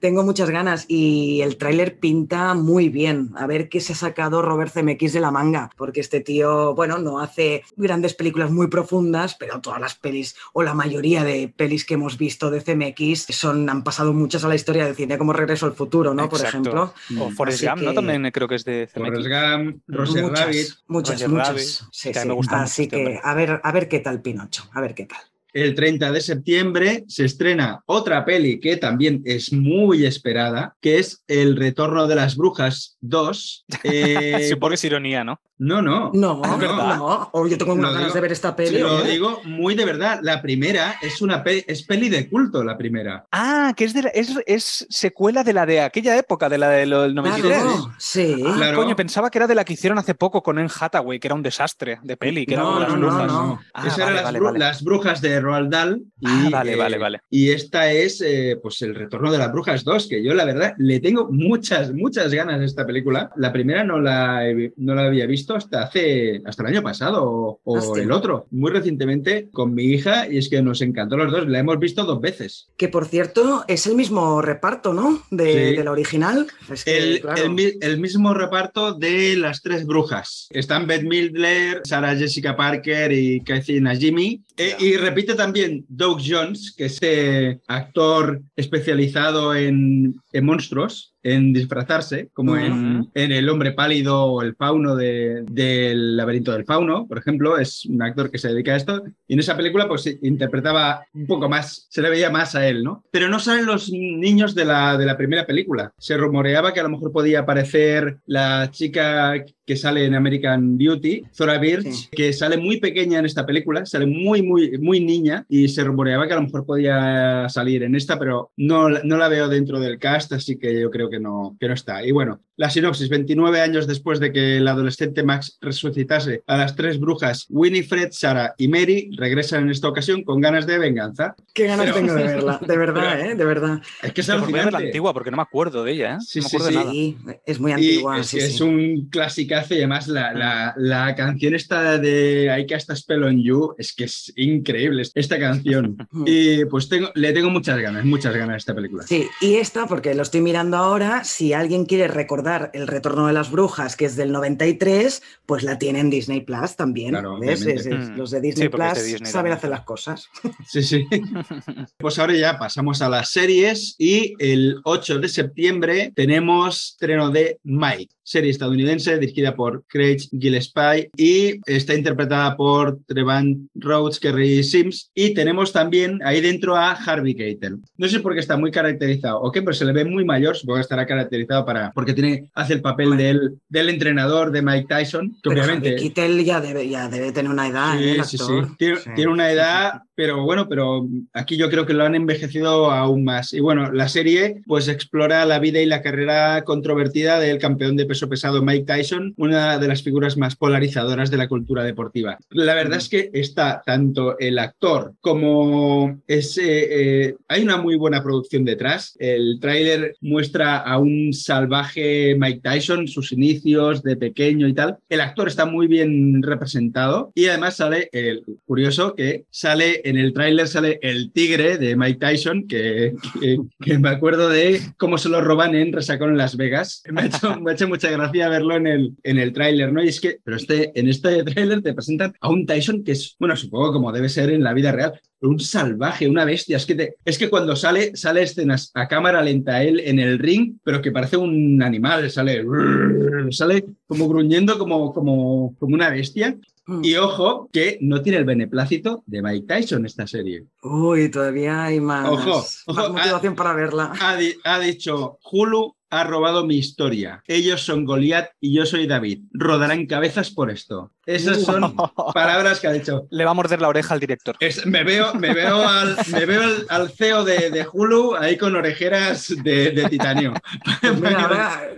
Speaker 1: tengo muchas ganas y el tráiler pinta muy bien. A ver qué se ha sacado Robert Zemeckis de la manga, porque este tío, bueno, no hace grandes películas muy profundas, pero todas las pelis o la mayoría de pelis que hemos visto de CMX son, han pasado muchas a la historia del cine, como Regreso al Futuro, ¿no? Por ejemplo.
Speaker 3: O Forrest
Speaker 1: Así
Speaker 3: Gump, ¿no? También creo que es de
Speaker 2: Forrest
Speaker 3: CMX.
Speaker 2: Gump, Roger
Speaker 1: muchas,
Speaker 2: Rabbit.
Speaker 1: muchas,
Speaker 3: Roger
Speaker 1: muchas.
Speaker 3: Rabbit,
Speaker 1: Sí, sí.
Speaker 3: me gusta mucho
Speaker 1: Así
Speaker 3: este
Speaker 1: que a ver, a ver qué tal Pinocho, a ver qué tal.
Speaker 2: El 30 de septiembre se estrena otra peli que también es muy esperada, que es El Retorno de las Brujas 2. [LAUGHS] Eh,
Speaker 3: Supongo que es ironía, ¿no?
Speaker 2: No, no.
Speaker 1: No, no, no. Oh, yo tengo unas ganas
Speaker 2: digo-
Speaker 1: de ver esta
Speaker 2: Te
Speaker 1: peli.
Speaker 2: lo
Speaker 1: ¿eh?
Speaker 2: digo muy de verdad. La primera es una pe- es peli de culto, la primera.
Speaker 3: Ah, que es, de la- es, es secuela de la de aquella época, de la del 93.
Speaker 1: Claro, sí.
Speaker 3: Ah,
Speaker 2: Claro.
Speaker 3: coño, pensaba que era de la que hicieron hace poco con Anne Hathaway, que era un desastre de peli, que era
Speaker 1: No, no, no.
Speaker 3: Ah,
Speaker 2: Esas
Speaker 3: vale,
Speaker 2: eran las,
Speaker 3: vale,
Speaker 2: bru-
Speaker 3: vale.
Speaker 2: las brujas de Roald Dahl. Y,
Speaker 3: Ah, vale,
Speaker 2: eh,
Speaker 3: vale, vale.
Speaker 2: Y esta es eh, pues el retorno de las brujas 2, que yo la verdad le tengo muchas, muchas ganas a esta película. La primera no la, no la había visto hasta hace hasta el año pasado o,
Speaker 1: Hostia.
Speaker 2: el otro, muy recientemente con mi hija, y es que nos encantó los dos. La hemos visto dos veces.
Speaker 1: Que por cierto es el mismo reparto, ¿no? De,
Speaker 2: Sí.
Speaker 1: de la original. Es que,
Speaker 2: El,
Speaker 1: claro.
Speaker 2: el mi- el mismo reparto de las tres brujas. Están Beth Midler, Sarah Jessica Parker y Kathy Najimy. Eh, y repite también Doug Jones, que es eh, actor especializado en, en monstruos, en disfrazarse, como en, en El hombre pálido o el fauno de- del laberinto del fauno, por ejemplo. Es un actor que se dedica a esto. Y en esa película pues interpretaba un poco más, se le veía más a él, ¿no? Pero no salen los niños de la, de la primera película. Se rumoreaba que a lo mejor podía aparecer la chica que sale en American Beauty, Zora Birch,
Speaker 1: Sí.
Speaker 2: que sale muy pequeña en esta película, sale muy, muy, muy niña y se rumoreaba que a lo mejor podía salir en esta, pero no, no la veo dentro del cast, así que yo creo que no, que no está. Y bueno, la sinopsis, 29 años después de que el adolescente Max resucitase a las tres brujas, Winifred, Sarah y Mary regresan en esta ocasión con ganas de venganza.
Speaker 1: Qué ganas
Speaker 2: Pero-
Speaker 1: tengo de [LAUGHS] verla, de verdad,
Speaker 2: pero-
Speaker 1: ¿eh? De verdad.
Speaker 2: Es que es
Speaker 3: ver la
Speaker 2: alucinante.
Speaker 3: antigua, porque no me acuerdo de ella, ¿eh?
Speaker 2: Sí,
Speaker 3: no me
Speaker 2: sí,
Speaker 3: acuerdo de nada.
Speaker 1: Sí, es muy
Speaker 2: Y
Speaker 1: antigua.
Speaker 2: es,
Speaker 1: sí,
Speaker 2: que
Speaker 1: sí.
Speaker 2: es un clasicazo y además la, la, la canción esta de I Cast a Spell on You es que es increíble esta canción. [LAUGHS] y pues tengo, le tengo muchas ganas, muchas ganas a esta película.
Speaker 1: Sí, y esta, porque lo estoy mirando ahora, si alguien quiere recordar El Retorno de las Brujas, que es del 93, pues la tiene en Disney Plus también.
Speaker 2: Claro,
Speaker 1: ¿ves?
Speaker 2: obviamente.
Speaker 1: Es- es-
Speaker 3: Mm.
Speaker 1: los de Disney
Speaker 3: Sí,
Speaker 1: Plus
Speaker 3: de Disney
Speaker 1: saben
Speaker 3: también,
Speaker 1: hacer las cosas. [LAUGHS]
Speaker 2: Sí, sí. [LAUGHS] Pues ahora ya pasamos a las series y el 8 de septiembre tenemos estreno de Mike, serie estadounidense dirigida por Craig Gillespie y está interpretada por Trevan Rhodes, Kerry Sims y tenemos también ahí dentro a Harvey Keitel. No sé por qué está muy caracterizado o qué, pero se le ve muy mayor, supongo que estará caracterizado para porque tiene hace el papel del, del entrenador de Mike Tyson, que
Speaker 1: Pero
Speaker 2: obviamente
Speaker 1: Harvey Keitel ya debe, ya debe tener una edad, ¿eh?
Speaker 2: Sí, sí, sí.
Speaker 1: actor.
Speaker 2: Tiene,
Speaker 1: Sí.
Speaker 2: tiene una edad, pero bueno, pero aquí yo creo que lo han envejecido aún más. Y bueno, la serie pues explora la vida y la carrera controvertida del campeón de peso peso pesado Mike Tyson, una de las figuras más polarizadoras de la cultura deportiva. La verdad es que está tanto el actor como ese... Eh, hay una muy buena producción detrás. El tráiler muestra a un salvaje Mike Tyson, sus inicios de pequeño y tal. El actor está muy bien representado y además sale el curioso que sale en el tráiler sale el tigre de Mike Tyson que, que, me acuerdo de cómo se lo roban en Resacón en Las Vegas. Me ha hecho, me ha hecho mucha gracia verlo en el, en el tráiler, ¿no? Y es que, pero este, en este tráiler te presentan a un Tyson que es, bueno, supongo como debe ser en la vida real, un salvaje, una bestia. Es que, es que cuando sale, sale escenas a cámara lenta él en el ring, pero que parece un animal, sale, sale como gruñendo como, como, como una bestia. Mm. Y ojo, que no tiene el beneplácito de Mike Tyson esta serie.
Speaker 1: Uy, todavía hay más,
Speaker 2: ojo,
Speaker 1: motivación para verla.
Speaker 2: Ha, ha, dicho Hulu ha robado mi historia. Ellos son Goliat y yo soy David. Rodarán cabezas por esto. Esas son [LAUGHS] palabras que ha dicho.
Speaker 3: Le va a morder la oreja al director.
Speaker 2: me veo, me veo, al, me veo al, CEO de, Hulu ahí con orejeras de, titanio. [LAUGHS]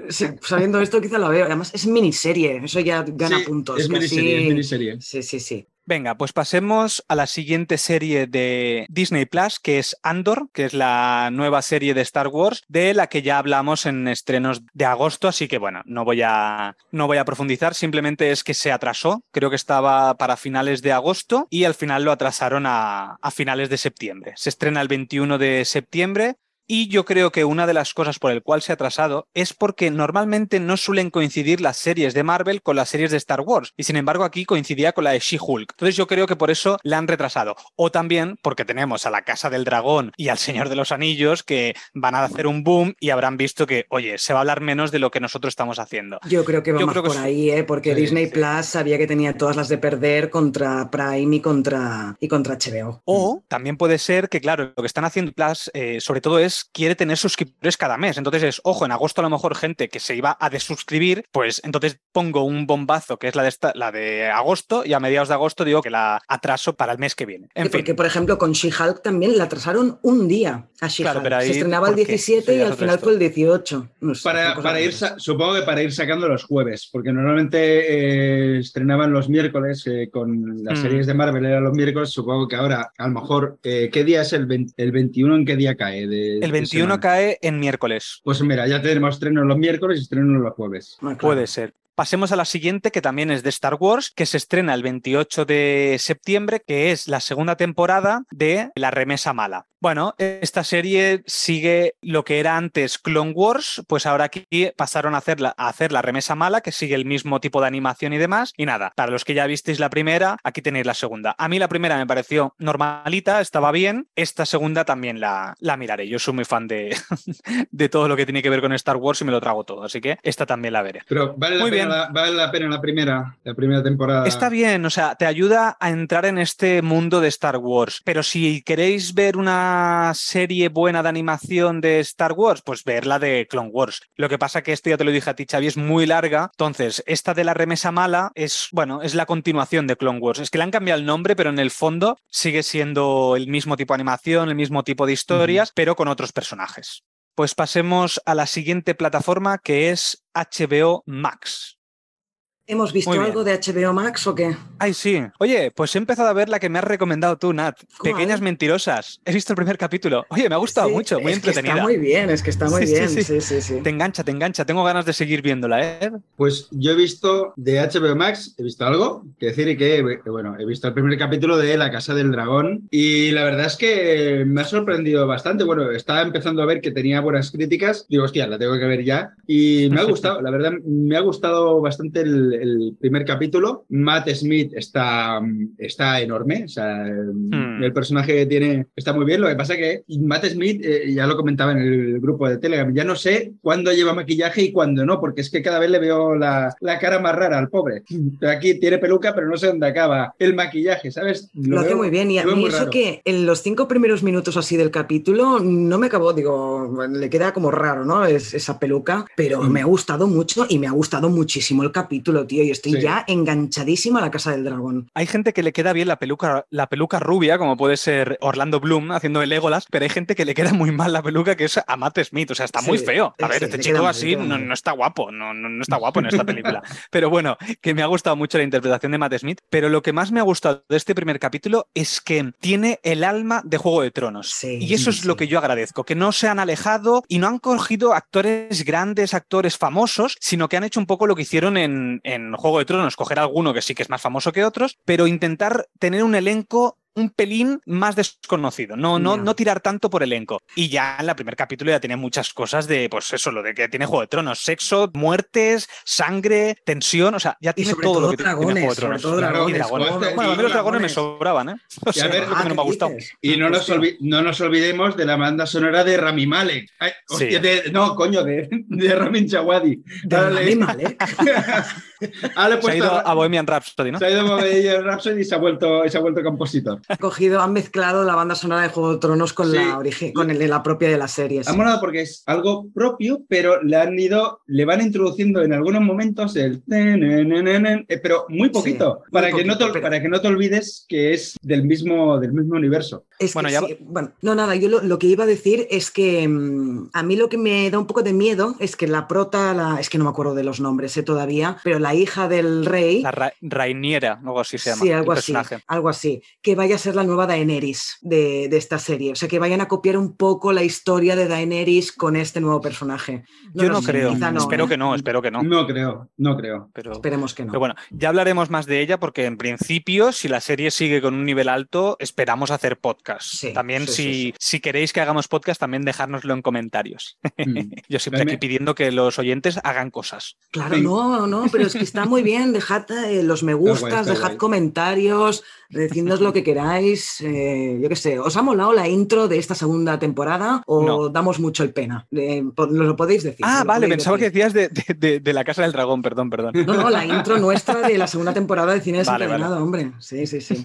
Speaker 1: Pues sabiendo esto, quizá lo veo. Además, es miniserie. Eso ya gana puntos.
Speaker 2: Es miniserie, es miniserie.
Speaker 1: Sí, sí, sí.
Speaker 3: Venga, pues pasemos a la siguiente serie de Disney Plus, que es Andor, que es la nueva serie de Star Wars, de la que ya hablamos en estrenos de agosto, así que bueno, no voy a, no voy a profundizar, simplemente es que se atrasó, creo que estaba para finales de agosto y al final lo atrasaron a, a finales de septiembre. Se estrena el 21 de septiembre y yo creo que una de las cosas por el cual se ha atrasado es porque normalmente no suelen coincidir las series de Marvel con las series de Star Wars. Y sin embargo aquí coincidía con la de She-Hulk. Entonces yo creo que por eso la han retrasado. O también porque tenemos a la Casa del Dragón y al Señor de los Anillos que van a hacer un boom y habrán visto que, oye, se va a hablar menos de lo que nosotros estamos haciendo.
Speaker 1: Yo creo que va más por ahí, ¿eh? porque Disney Plus sabía que tenía todas las de perder contra Prime y contra, y contra HBO.
Speaker 3: O también puede ser que, claro, lo que están haciendo Plus eh, sobre todo es quiere tener suscriptores cada mes. Entonces es, ojo, en agosto a lo mejor gente que se iba a desuscribir, pues entonces pongo un bombazo que es la de, esta, la de agosto y a mediados de agosto digo que la atraso para el mes que viene. En
Speaker 1: Porque, por ejemplo, con She-Hulk también la atrasaron un día a she Se estrenaba el 17 y al final fue el 18.
Speaker 2: para, ir, supongo que para ir sacando los jueves, porque normalmente eh, estrenaban los miércoles eh, con las mm. series de Marvel, eran los miércoles, supongo que ahora a lo mejor, eh, ¿qué día es el, el 21? ¿En qué día cae? De,
Speaker 3: el 21 cae en miércoles.
Speaker 2: Pues mira, ya tenemos estreno los miércoles y estreno los jueves.
Speaker 3: Ah, Puede ser. Pasemos a la siguiente, que también es de Star Wars, que se estrena el 28 de septiembre, que es la segunda temporada de La Remesa Mala. Bueno, esta serie sigue lo que era antes Clone Wars, pues ahora aquí pasaron a hacer, la, a hacer la remesa mala, que sigue el mismo tipo de animación y demás. Y nada, para los que ya visteis la primera, aquí tenéis la segunda. A mí la primera me pareció normalita, estaba bien. Esta segunda también la, la miraré. Yo soy muy fan de, [LAUGHS] de todo lo que tiene que ver con Star Wars y me lo trago todo, así que esta también la veré.
Speaker 2: Pero vale, la, pena, La, vale la pena la primera, la primera temporada.
Speaker 3: Está bien, o sea, te ayuda a entrar en este mundo de Star Wars. Pero si queréis ver una serie buena de animación de Star Wars, pues ver la de Clone Wars. Lo que pasa que esto ya te lo dije a ti, Xavi, es muy larga. Entonces, esta de la remesa mala es, bueno, es la continuación de Clone Wars. Es que le han cambiado el nombre, pero en el fondo sigue siendo el mismo tipo de animación, el mismo tipo de historias, pero con otros personajes. Pues pasemos a la siguiente plataforma que es HBO Max.
Speaker 1: ¿Hemos visto algo de HBO Max o qué?
Speaker 3: Ay, sí. Oye, pues he empezado a ver la que me has recomendado tú, Nat. Pequeñas mentirosas. He visto el primer capítulo. Oye, me ha gustado mucho, muy
Speaker 1: es
Speaker 3: entretenida.
Speaker 1: está muy bien, es que está muy bien. Sí sí. sí,
Speaker 3: Te engancha, te engancha. Tengo ganas de seguir viéndola, ¿eh?
Speaker 2: Pues yo he visto de HBO Max, he visto algo, que decir y que, bueno, he visto el primer capítulo de La Casa del Dragón y la verdad es que me ha sorprendido bastante. Bueno, estaba empezando a ver que tenía buenas críticas. Digo, hostia, la tengo que ver ya. Y me ha gustado, la verdad, me ha gustado bastante el el primer capítulo. Matt Smith está, está enorme, o sea, hmm. el personaje que tiene está muy bien. Lo que pasa que Matt Smith, eh, ya lo comentaba en el grupo de Telegram, ya no sé cuándo lleva maquillaje y cuándo no, porque es que cada vez le veo la, la cara más rara al pobre. Aquí tiene peluca, pero no sé dónde acaba el maquillaje, ¿sabes?
Speaker 1: Lo, hace muy bien. Y a mí eso que en los cinco primeros minutos así del capítulo no me acabó, digo, le queda como raro, ¿no? Es, esa peluca, pero hmm. me ha gustado mucho y me ha gustado muchísimo el capítulo tío, y estoy
Speaker 2: Sí.
Speaker 1: ya enganchadísima a la Casa del Dragón.
Speaker 3: Hay gente que le queda bien la peluca, la peluca rubia, como puede ser Orlando Bloom haciendo el Legolas, pero hay gente que le queda muy mal la peluca, que es a Matt Smith. O sea, está muy feo. A ver,
Speaker 1: sí,
Speaker 3: este chico así no, no está guapo, no, no, no está guapo en esta película. [LAUGHS] pero bueno, que me ha gustado mucho la interpretación de Matt Smith. Pero lo que más me ha gustado de este primer capítulo es que tiene el alma de Juego de Tronos.
Speaker 1: Sí,
Speaker 3: y eso es lo que yo agradezco, que no se han alejado y no han cogido actores grandes, actores famosos, sino que han hecho un poco lo que hicieron en, en Juego de Tronos, coger alguno que sí que es más famoso que otros, pero intentar tener un elenco un pelín más desconocido, no, no, no tirar tanto por elenco. Y ya en el primer capítulo ya tiene muchas cosas de, pues eso, lo de que tiene Juego de Tronos, sexo, muertes, sangre, tensión, o sea, ya tiene todo,
Speaker 1: todo
Speaker 3: lo que tiene Juego de
Speaker 1: dragones, sobre
Speaker 3: Tronos.
Speaker 1: todo dragones.
Speaker 3: y dragones. Bueno, a mí los dragones me
Speaker 1: dragones.
Speaker 3: sobraban, ¿eh? [LAUGHS] O sea,
Speaker 2: ver,
Speaker 1: Ah,
Speaker 3: no me ha
Speaker 1: ¿qué
Speaker 3: gustado.
Speaker 2: Y no nos, no nos olvidemos de la banda sonora de Rami Malek. Ay,
Speaker 3: Sí.
Speaker 2: hostia, de- no, coño, de, de Ramin Chawadi.
Speaker 1: De Rami Malek. [LAUGHS]
Speaker 2: ahora le he
Speaker 3: Se ha ido
Speaker 2: a-
Speaker 3: a Bohemian Rhapsody, ¿no?
Speaker 2: se ha ido a Bohemian Rhapsody y se ha vuelto, y se ha vuelto compositor.
Speaker 1: Han cogido, han mezclado la banda sonora de Juego de Tronos con
Speaker 2: Sí.
Speaker 1: la origi- con el- la propia de la serie. sí.
Speaker 2: Ha molado porque es algo propio, pero le han ido, le van introduciendo en algunos momentos el eh, pero muy poquito,
Speaker 1: muy
Speaker 2: para, que no te,
Speaker 1: poquito, pero-
Speaker 2: para que no te olvides que es del mismo, del mismo universo.
Speaker 1: Es
Speaker 3: Bueno,
Speaker 1: que
Speaker 3: ya
Speaker 1: sí, bueno, no, nada, yo lo, lo que iba a decir es que mm, a mí lo que me da un poco de miedo es que la prota, la, es que no me acuerdo de los nombres eh, todavía, pero la hija del rey,
Speaker 3: La Ra- Rainiera, algo así se llama.
Speaker 1: sí,
Speaker 3: el
Speaker 1: algo así,
Speaker 3: personaje.
Speaker 1: algo así, que vaya a ser la nueva Daenerys de, de esta serie, o sea, que vayan a copiar un poco la historia de Daenerys con este nuevo personaje.
Speaker 3: Yo no
Speaker 1: sé,
Speaker 3: creo.
Speaker 1: quizá no,
Speaker 3: espero
Speaker 1: ¿eh?
Speaker 3: que no, espero que no.
Speaker 2: No creo, no creo.
Speaker 3: Pero,
Speaker 1: Esperemos que no.
Speaker 3: pero bueno, ya hablaremos más de ella porque en principio, si la serie sigue con un nivel alto, esperamos hacer podcast.
Speaker 1: Sí,
Speaker 3: también
Speaker 1: sí,
Speaker 3: si,
Speaker 1: sí, sí.
Speaker 3: si queréis que hagamos podcast, también dejárnoslo en comentarios.
Speaker 2: Mm. [LAUGHS]
Speaker 3: Yo siempre
Speaker 2: Dame-
Speaker 3: aquí pidiendo que los oyentes hagan cosas.
Speaker 1: Claro,
Speaker 2: Sí.
Speaker 1: no, no, pero es que está muy bien. Dejad eh, los me gustas, dejad
Speaker 2: guay.
Speaker 1: comentarios, decidnos lo que queráis. eh, yo qué sé, ¿os ha molado la intro de esta segunda temporada o
Speaker 3: No.
Speaker 1: damos mucho el pena? Eh, lo podéis decir.
Speaker 3: Ah, vale, pensaba que decías de, de- de- de la Casa del Dragón, perdón, perdón.
Speaker 1: No, no, la intro nuestra de la segunda temporada de Cine [LAUGHS]
Speaker 3: Vale,
Speaker 1: Desencadenado, hombre. Sí, sí, sí.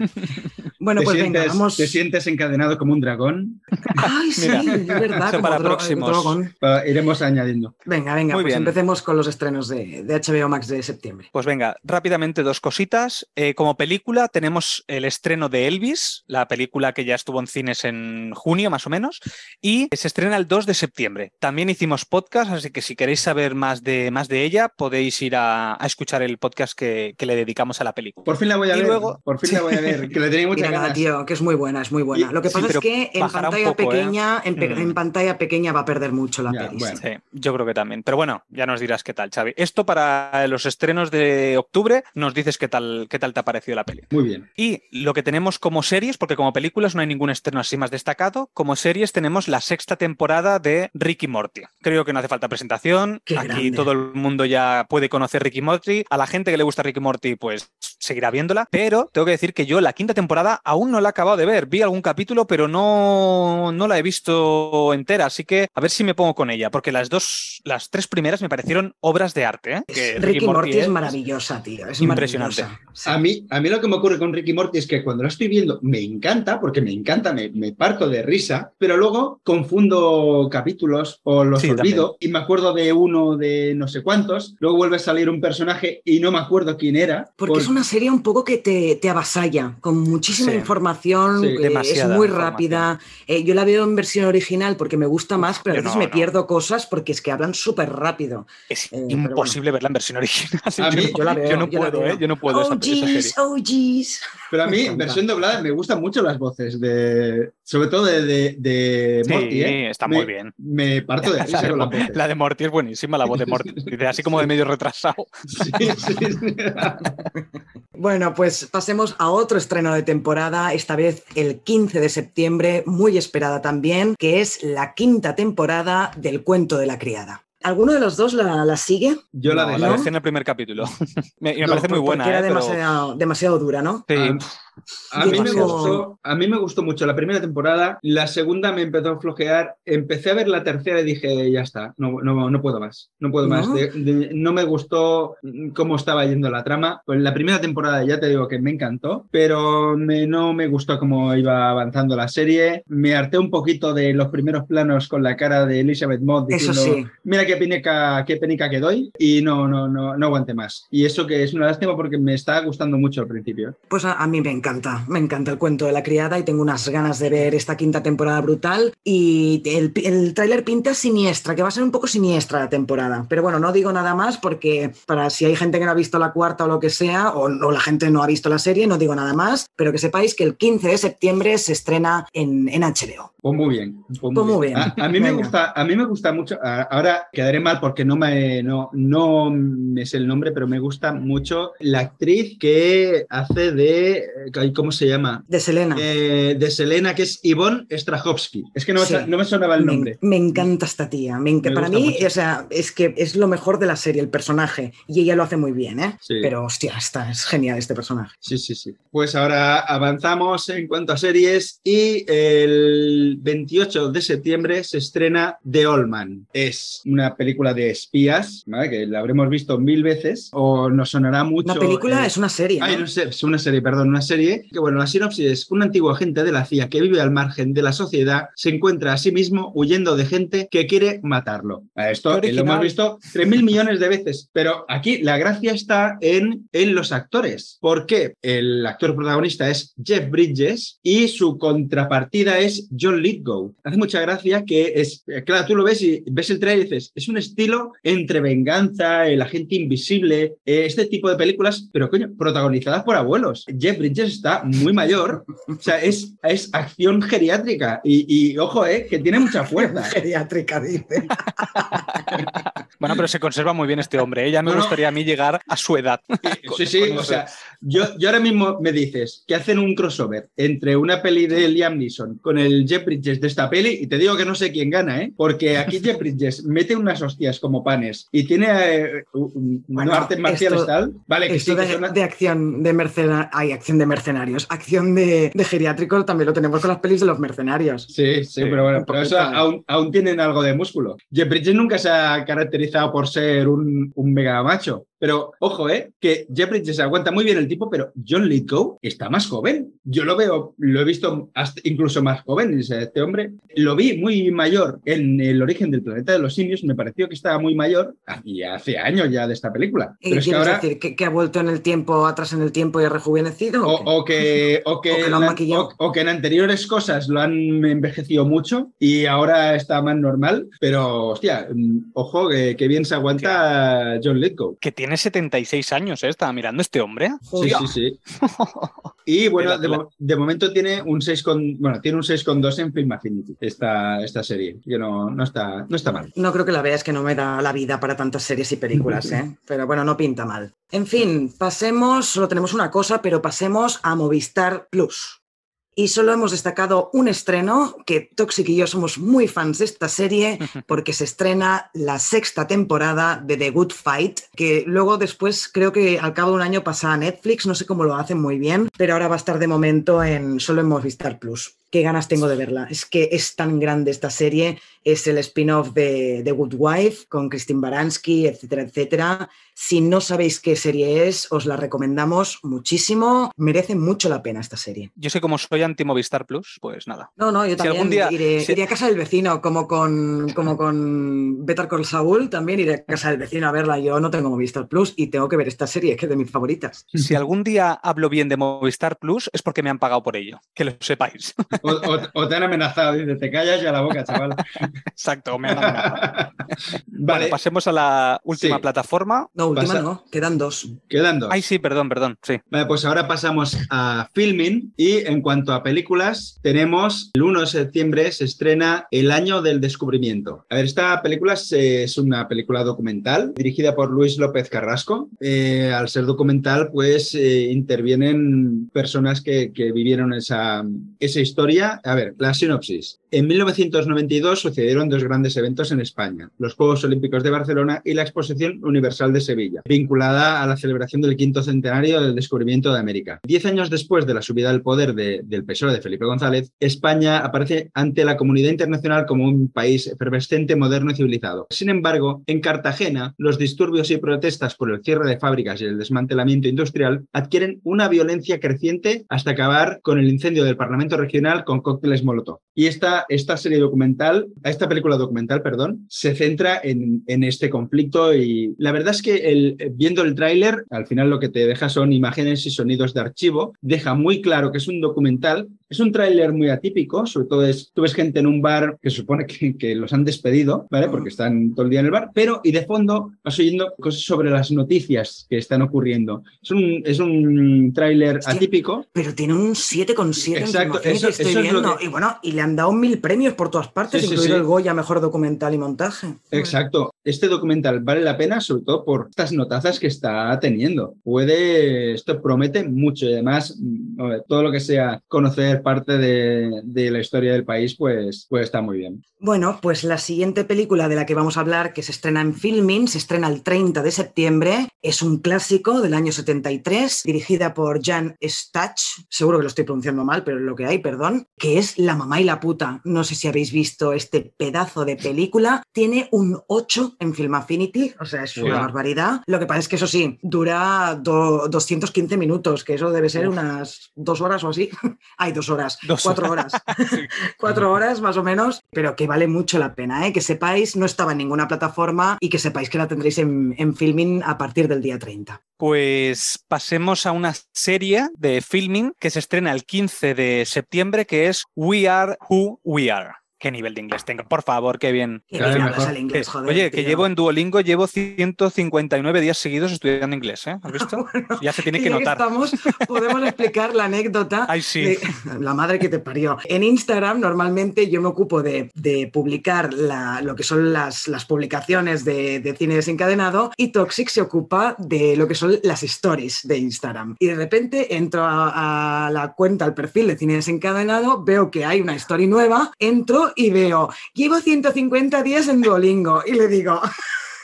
Speaker 1: Bueno,
Speaker 2: ¿Te,
Speaker 1: pues
Speaker 2: sientes,
Speaker 1: venga, vamos.
Speaker 2: ¿Te sientes encadenado como un dragón?
Speaker 1: Ay, sí,
Speaker 3: Mira,
Speaker 1: es verdad.
Speaker 3: eso
Speaker 1: como
Speaker 3: para próximos.
Speaker 1: dragón.
Speaker 2: Va, iremos añadiendo.
Speaker 1: Venga, venga,
Speaker 3: Muy
Speaker 1: pues
Speaker 3: bien.
Speaker 1: empecemos con los estrenos de, de HBO Max de septiembre.
Speaker 3: Pues venga, rápidamente dos cositas. Eh, como película tenemos el estreno de Elvis, la película que ya estuvo en cines en junio más o menos, y se estrena el 2 de septiembre. También hicimos podcast, así que si queréis saber más de, más de ella, podéis ir a, a escuchar el podcast que, que le dedicamos a la película.
Speaker 2: Por fin la voy a
Speaker 3: Y
Speaker 2: ver.
Speaker 3: luego-
Speaker 2: Por fin la voy a ver, que le muchas
Speaker 1: Mira,
Speaker 2: ganas.
Speaker 1: tío, que es muy buena, es muy buena.
Speaker 2: Y-
Speaker 1: Lo que pasa es que en pantalla
Speaker 3: poco, ¿eh?
Speaker 1: pequeña, en, pe-
Speaker 3: Mm.
Speaker 1: en pantalla pequeña va a perder mucho la
Speaker 2: Ya,
Speaker 1: peli.
Speaker 2: bueno.
Speaker 3: Sí, yo creo que también. Pero bueno, ya nos dirás qué tal, Xavi. Esto para los estrenos de octubre, nos dices qué tal, qué tal te ha parecido la peli.
Speaker 2: Muy bien.
Speaker 3: Y lo que tenemos como series, porque como películas no hay ningún estreno así más destacado, como series tenemos la sexta temporada de Ricky Morty. Creo que no hace falta presentación.
Speaker 1: Qué
Speaker 3: Aquí
Speaker 1: grande.
Speaker 3: todo el mundo ya puede conocer Ricky Morty. A la gente que le gusta Ricky Morty, pues seguirá viéndola. Pero tengo que decir que yo la quinta temporada aún no la he acabado de ver. Vi algún capítulo, pero no, no la he visto entera. Así que a ver si me pongo con ella, porque las dos, las tres primeras me parecieron obras de arte. ¿eh? Que
Speaker 1: Ricky Morty es maravillosa, tío. Es
Speaker 3: Impresionante.
Speaker 1: maravillosa. Sí.
Speaker 2: A mí, a mí lo que me ocurre con Ricky Morty es que cuando la estoy viendo me encanta, porque me encanta, me, me parto de risa, pero luego confundo capítulos o los
Speaker 3: Sí,
Speaker 2: olvido y me acuerdo de uno de no sé cuántos, luego vuelve a salir un personaje y no me acuerdo quién era.
Speaker 1: Porque
Speaker 2: por-
Speaker 1: es una serie un poco que te, te avasalla, con muchísima
Speaker 3: Sí.
Speaker 1: información,
Speaker 2: Sí.
Speaker 1: eh, es muy rápida. Eh, yo la veo en versión original porque me gusta más, pero a
Speaker 3: yo
Speaker 1: veces
Speaker 3: no,
Speaker 1: me
Speaker 3: no.
Speaker 1: pierdo cosas porque es que hablan súper rápido.
Speaker 3: Es
Speaker 1: Eh,
Speaker 3: imposible verla en versión original. [LAUGHS]
Speaker 2: A mí-
Speaker 3: yo,
Speaker 1: yo la
Speaker 3: no-
Speaker 1: veo,
Speaker 3: yo no
Speaker 1: yo la
Speaker 3: puedo,
Speaker 1: veo.
Speaker 3: ¿eh? Yo no puedo esa,
Speaker 1: oh,
Speaker 3: esa serie.
Speaker 1: oh, jeez.
Speaker 2: Pero a mí, en versión doblada, me gustan mucho las voces de. Sobre todo de, de, de
Speaker 3: Sí,
Speaker 2: Morty, ¿eh?
Speaker 3: está
Speaker 2: Me-
Speaker 3: muy bien.
Speaker 2: Me parto de
Speaker 3: La [LAUGHS]
Speaker 2: risa con voces.
Speaker 3: la de Morty es buenísima, la voz de Morty. [LAUGHS] Dice así como de medio retrasado.
Speaker 2: Sí, sí, sí. [LAUGHS]
Speaker 1: Bueno, pues pasemos a otro estreno de temporada, esta vez el 15 de septiembre, muy esperada también, que es la quinta temporada del cuento de la criada. ¿Alguno de los dos la, la sigue?
Speaker 2: Yo la
Speaker 3: No,
Speaker 2: dejé.
Speaker 3: la dejé en el primer capítulo. [LAUGHS] me, y me
Speaker 2: No,
Speaker 3: parece muy buena,
Speaker 1: era
Speaker 3: ¿eh? Pero-
Speaker 1: demasiado, demasiado dura, ¿no?
Speaker 3: Sí,
Speaker 2: Ah, A mí, me gustó, a mí me gustó mucho la primera temporada, la segunda me empezó a flojear, empecé a ver la tercera y dije, ya está, no, no, no puedo más, no puedo más.
Speaker 1: ¿No?
Speaker 2: De- de- no me gustó cómo estaba yendo la trama. Pues la primera temporada ya te digo que me encantó, pero me- no me gustó cómo iba avanzando la serie. Me harté un poquito de los primeros planos con la cara de Elizabeth Moss
Speaker 1: Eso
Speaker 2: diciendo,
Speaker 1: sí.
Speaker 2: mira qué qué penica, qué penica que doy y no, no, no, no aguante más. Y eso que es una lástima porque me está gustando mucho al principio.
Speaker 1: Pues a, a mí me encanta, me encanta el cuento de la criada y tengo unas ganas de ver esta quinta temporada brutal y el, el tráiler pinta siniestra, que va a ser un poco siniestra la temporada. Pero bueno, no digo nada más porque para si hay gente que no ha visto la cuarta o lo que sea, o, o la gente no ha visto la serie, no digo nada más, pero que sepáis que el 15 de septiembre se estrena en, en HBO.
Speaker 2: Pues muy bien. Pues muy
Speaker 1: Pues muy
Speaker 2: bien.
Speaker 1: bien.
Speaker 2: A, a mí me gusta, a mí me gusta mucho. Ahora quedaré mal porque no me, no, no me sé el nombre, pero me gusta mucho la actriz que hace de, ay, ¿cómo se llama?
Speaker 1: De Selena.
Speaker 2: Eh, de Selena, que es Yvonne Strahovski. Es que no, me
Speaker 1: Sí.
Speaker 2: sa- no me sonaba el nombre.
Speaker 1: me encanta esta tía. Me
Speaker 2: Me
Speaker 1: para mí,
Speaker 2: mucho.
Speaker 1: o sea, es que es lo mejor de la serie, el personaje. Y ella lo hace muy bien, ¿eh?
Speaker 2: Sí.
Speaker 1: Pero hostia, está, es genial este personaje.
Speaker 2: Sí, sí, sí. Pues ahora avanzamos en cuanto a series y el 28 de septiembre se estrena The Old Man. Es una película de espías, ¿vale? que la habremos visto mil veces o nos sonará mucho.
Speaker 1: Una película
Speaker 2: eh,
Speaker 1: es una serie. ¿no?
Speaker 2: Ay, no sé, es una serie, perdón, una serie que, bueno, la sinopsis es un antiguo agente de la CIA que vive al margen de la sociedad se encuentra a sí mismo huyendo de gente que quiere matarlo. Esto
Speaker 3: Qué
Speaker 2: eh, lo hemos visto 3.000 millones de veces, pero aquí la gracia está en, en los actores. porque El actor protagonista es Jeff Bridges y su contrapartida es John Lithgow. Hace mucha gracia que es, eh, claro, tú lo ves y ves el trailer y dices, es un estilo entre venganza, el agente invisible, eh, este tipo de películas, pero coño, protagonizadas por abuelos. Jeff Bridges está muy mayor, o sea, es, es acción geriátrica y, y, ojo, eh, que tiene mucha fuerza.
Speaker 1: Geriátrica, dice.
Speaker 3: Bueno, pero se conserva muy bien este hombre. ¿eh? Ya me
Speaker 2: No, no.
Speaker 3: gustaría a mí llegar a su edad.
Speaker 2: Sí, sí, [LAUGHS]
Speaker 3: Con-
Speaker 2: o sea, yo, yo ahora mismo me dices que hacen un crossover entre una peli de Liam Neeson con el Jeff Bridges de esta peli y te digo que no sé quién gana, ¿eh? Porque aquí Jeff Bridges mete unas hostias como panes y tiene eh, un-
Speaker 1: Bueno,
Speaker 2: marciales
Speaker 1: esto-
Speaker 2: tal. Vale, que
Speaker 1: Esto
Speaker 2: sí, que
Speaker 1: de,
Speaker 2: son-
Speaker 1: de acción de mercenarios. Hay acción de mercenarios. Acción de, de geriátricos también lo tenemos con las pelis de los mercenarios.
Speaker 2: Sí, sí,
Speaker 3: Sí,
Speaker 2: pero bueno, pero eso aún, aún tienen algo de músculo. Jeff Bridges nunca se ha caracterizado por ser un, un mega macho. Pero ojo, ¿eh? Que Jeff Bridges aguanta muy bien el tipo, pero John Lithgow está más joven. Yo lo veo, lo he visto hasta incluso más joven. Este hombre lo vi muy mayor en El origen del planeta de los simios. Me pareció que estaba muy mayor y hace años ya de esta película.
Speaker 1: ¿Y
Speaker 2: Pero es que ahora.
Speaker 1: decir que, que ha vuelto en el tiempo, atrás en el tiempo y ha rejuvenecido?
Speaker 2: O,
Speaker 1: ¿o
Speaker 2: que, [LAUGHS] o, que
Speaker 1: O que lo han
Speaker 2: la-
Speaker 1: maquillado.
Speaker 2: o- o que en anteriores cosas lo han envejecido mucho y ahora está más normal. Pero, hostia, mm, ojo, que, que bien se aguanta John Lithgow.
Speaker 3: Que tiene 76 años, ¿eh? Estaba mirando este hombre.
Speaker 2: Sí, sí, sí. [LAUGHS] Y bueno, de, momento tiene un 6 con, bueno, tiene un 6,2 en Film Affinity, esta, esta serie, que no, no, está, no está mal.
Speaker 1: No creo que la veas, que no me da la vida para tantas series y películas, ¿eh? [LAUGHS] Pero bueno, no pinta mal. En fin, pasemos, solo tenemos una cosa, pero pasemos a Movistar Plus. Y solo hemos destacado un estreno, que Toxic y yo somos muy fans de esta serie, porque se estrena la sexta temporada de The Good Fight, que luego después creo que al cabo de un año pasa a Netflix, no sé cómo lo hacen muy bien, pero ahora va a estar de momento en solo en Movistar Plus. Qué ganas tengo de verla. Es que es tan grande esta serie. Es el spin-off de The Good Wife con Christine Baranski, etcétera, etcétera. Si no sabéis qué serie es, os la recomendamos muchísimo. Merece mucho la pena esta serie.
Speaker 3: Yo sé cómo soy anti-Movistar Plus, pues nada.
Speaker 1: No, no, yo
Speaker 3: Si
Speaker 1: también
Speaker 3: algún día-
Speaker 1: iré,
Speaker 3: si-
Speaker 1: iré a casa del vecino, como con, como con Better Call Saul, también iré a casa del vecino a verla. Yo no tengo Movistar Plus y tengo que ver esta serie, que es de mis favoritas.
Speaker 3: Si algún día hablo bien de Movistar Plus es porque me han pagado por ello, que lo sepáis.
Speaker 2: O, o- o te han amenazado, dice, te callas ya la boca, chaval.
Speaker 3: Exacto, me han amenazado. [LAUGHS]
Speaker 2: vale,
Speaker 3: Bueno, pasemos a la última
Speaker 2: Sí.
Speaker 3: plataforma.
Speaker 1: No, última
Speaker 2: Pasa-
Speaker 1: no, quedan dos.
Speaker 2: quedan dos.
Speaker 3: Ay, sí, perdón, perdón, sí.
Speaker 2: Vale, pues ahora pasamos a filming y en cuanto a películas, tenemos el 1 de septiembre se estrena El año del descubrimiento. A ver, esta película es, es una película documental dirigida por Luis López Carrasco. Eh, al ser documental, pues eh, intervienen personas que, que vivieron esa, esa historia. A ver, la sinopsis. En 1992 sucedieron dos grandes eventos en España, los Juegos Olímpicos de Barcelona y la Exposición Universal de Sevilla, vinculada a la celebración del quinto centenario del descubrimiento de América. Diez años después de la subida al poder de- del PSOE de Felipe González, España aparece ante la comunidad internacional como un país efervescente, moderno y civilizado. Sin embargo, en Cartagena, los disturbios y protestas por el cierre de fábricas y el desmantelamiento industrial adquieren una violencia creciente hasta acabar con el incendio del Parlamento regional con cócteles Molotov. Y esta esta, esta serie documental, esta película documental, perdón, se centra en, en este conflicto y la verdad es que el, viendo el tráiler, al final lo que te deja son imágenes y sonidos de archivo, deja muy claro que es un documental, es un tráiler muy atípico, sobre todo es, tú ves gente en un bar que se supone que, que los han despedido, ¿vale? Porque están todo el día en el bar, pero y de fondo vas oyendo cosas sobre las noticias que están ocurriendo. Es un, es un tráiler atípico.
Speaker 1: Pero tiene un 7,7
Speaker 2: Exacto, eso,
Speaker 1: estoy
Speaker 2: eso es lo
Speaker 1: viendo.
Speaker 2: que-
Speaker 1: Y bueno, y le han dado mil premios por todas partes,
Speaker 2: Sí,
Speaker 1: incluido
Speaker 2: sí.
Speaker 1: el Goya Mejor Documental y Montaje.
Speaker 2: Exacto. Este documental vale la pena, sobre todo por estas notazas que está teniendo. Puede, esto promete mucho y además mm, todo lo que sea conocer parte de, de la historia del país, pues, pues está muy bien.
Speaker 1: Bueno, pues la siguiente película de la que vamos a hablar, que se estrena en Filming, se estrena el 30 de septiembre, es un clásico del año 73, dirigida por Jan Stach, seguro que lo estoy pronunciando mal, pero es lo que hay, perdón, que es La mamá y la puta. No sé si habéis visto este pedazo de película, tiene un 8 en Film Affinity, o sea, es una barbaridad. Lo que pasa es que eso sí, dura do- 215 minutos, que eso debe ser
Speaker 3: Uf.
Speaker 1: unas dos horas o así. [LAUGHS] Hay dos horas,
Speaker 3: Dos
Speaker 1: cuatro horas. [LAUGHS] [LAUGHS] cuatro horas más o menos, pero que vale mucho la pena, ¿eh? que sepáis, no estaba en ninguna plataforma y que sepáis que la tendréis en, en filming a partir del día 30.
Speaker 3: Pues pasemos a una serie de filming que se estrena el 15 de septiembre, que es We Are Who We Are. ¿Qué nivel de inglés tengo? Por favor, qué bien.
Speaker 1: Hablas el inglés, joder.
Speaker 3: Oye, que llevo en Duolingo, llevo 159 días seguidos estudiando inglés, ¿eh? ¿Has [LAUGHS] visto? Ya se tiene que notar.
Speaker 1: estamos, podemos explicar la anécdota. [LAUGHS]
Speaker 3: Ay, sí.
Speaker 1: de- la madre que te parió. En Instagram normalmente yo me ocupo de, de publicar la- lo que son las, las publicaciones de, de cine desencadenado y Toxic se ocupa de lo que son las stories de Instagram. Y de repente entro a, a la cuenta, al perfil de cine desencadenado, veo que hay una story nueva, entro y veo, llevo 150 días en Duolingo y le digo...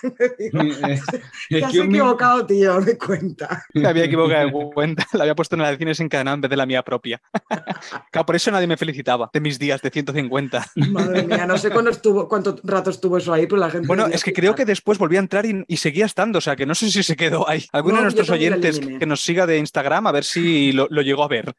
Speaker 1: [LAUGHS] [LAUGHS] digo, [LAUGHS]
Speaker 2: que
Speaker 1: has
Speaker 2: un mi-
Speaker 1: equivocado, tío, de cuenta.
Speaker 3: Me había equivocado de cuenta, la había puesto en la de cine desencadenado en vez de la mía propia. Claro, por eso nadie me felicitaba de mis días de 150.
Speaker 1: Madre mía, no sé cuándo estuvo, cuánto rato estuvo eso ahí, pero la gente.
Speaker 3: Bueno, es que creo que después volví a entrar y, y seguía estando, o sea que no sé si se quedó ahí. Alguno
Speaker 1: No,
Speaker 3: de nuestros
Speaker 1: la
Speaker 3: oyentes que nos siga de Instagram a ver si lo, lo llegó a ver.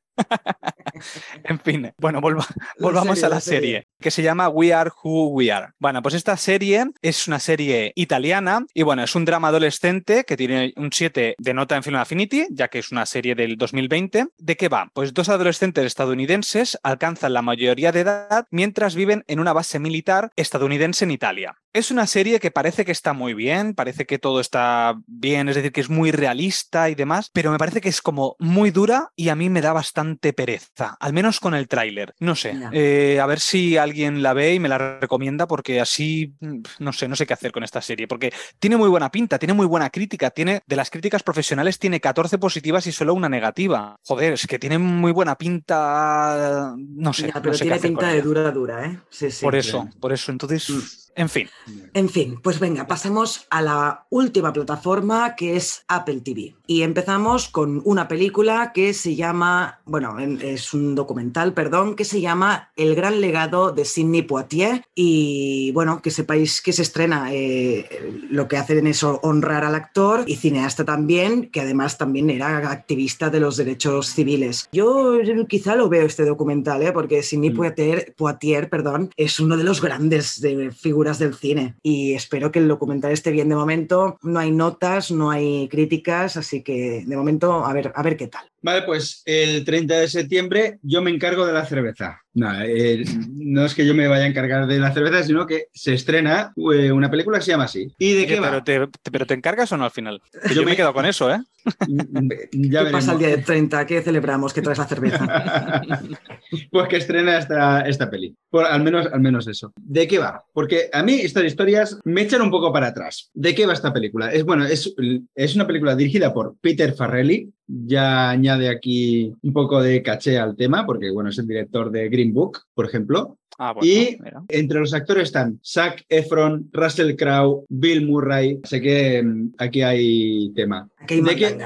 Speaker 3: en fin, bueno, volva-
Speaker 1: La
Speaker 3: volvamos
Speaker 1: serie,
Speaker 3: a la,
Speaker 1: la
Speaker 3: serie.
Speaker 1: serie.
Speaker 3: que se llama We Are Who We Are. Bueno, pues esta serie es una serie italiana y bueno, es un drama adolescente que tiene un 7 de nota en Film Affinity, ya que es una serie del 2020. ¿De qué va? Pues dos adolescentes estadounidenses alcanzan la mayoría de edad mientras viven en una base militar estadounidense en Italia. Es una serie que parece que está muy bien, parece que todo está bien, es decir, que es muy realista y demás, pero me parece que es como muy dura y a mí me da bastante pereza, al menos con el tráiler. No sé, eh, a ver si alguien la ve y me la recomienda porque así, mm, no sé, no sé qué hacer con esta serie, porque tiene muy buena pinta, tiene muy buena crítica, tiene de las críticas profesionales tiene 14 positivas y solo una negativa. Joder, es que tiene muy buena pinta, no sé,
Speaker 1: Ya,
Speaker 3: no
Speaker 1: pero
Speaker 3: sé
Speaker 1: tiene pinta de dura, dura, ¿eh? Sí, sí.
Speaker 3: Por eso, por eso, entonces,
Speaker 1: Mm.
Speaker 3: En fin.
Speaker 1: En fin, pues venga, pasemos a la última plataforma que es Apple TV. Y empezamos con una película que se llama, bueno, en- es un documental, perdón, que se llama El gran legado de Sidney Poitier. Y bueno, que sepáis que se estrena, eh, lo que hacen es honrar al actor y cineasta también, que además también era activista de los derechos civiles. Yo, yo quizá lo veo este documental, ¿eh? porque Sidney
Speaker 2: Mm.
Speaker 1: Poitier, Poitier perdón, es uno de los grandes de figuras del cine y espero que el documental esté bien de momento. No hay notas, no hay críticas, así que de momento a ver, a ver qué tal.
Speaker 2: Vale, pues el 30 de septiembre yo me encargo de la cerveza. No, eh, no es que yo me vaya a encargar de la cerveza, sino que se estrena eh, una película que se llama así. ¿Y de qué va?
Speaker 3: pero, te, te- pero te encargas o no al final?
Speaker 2: Yo
Speaker 3: Yo me he quedado con eso, ¿eh? [LAUGHS]
Speaker 2: ya
Speaker 1: ¿Qué pasa el día de 30? ¿Qué celebramos? ¿Qué traes la cerveza? [LAUGHS]
Speaker 2: pues que estrena esta, esta peli. Por, al, menos, al menos eso. ¿De qué va? Porque a mí estas historias me echan un poco para atrás. ¿De qué va esta película? Es, bueno, es, es una película dirigida por Peter Farrelly. Ya añade aquí un poco de caché al tema, porque bueno, es el director de Green Book, por ejemplo.
Speaker 3: Ah, bueno,
Speaker 2: Y
Speaker 3: mira.
Speaker 2: entre los actores están Zac Efron, Russell Crowe, Bill Murray. Sé que mm, aquí hay tema.
Speaker 1: Aquí hay
Speaker 2: ¿De qué.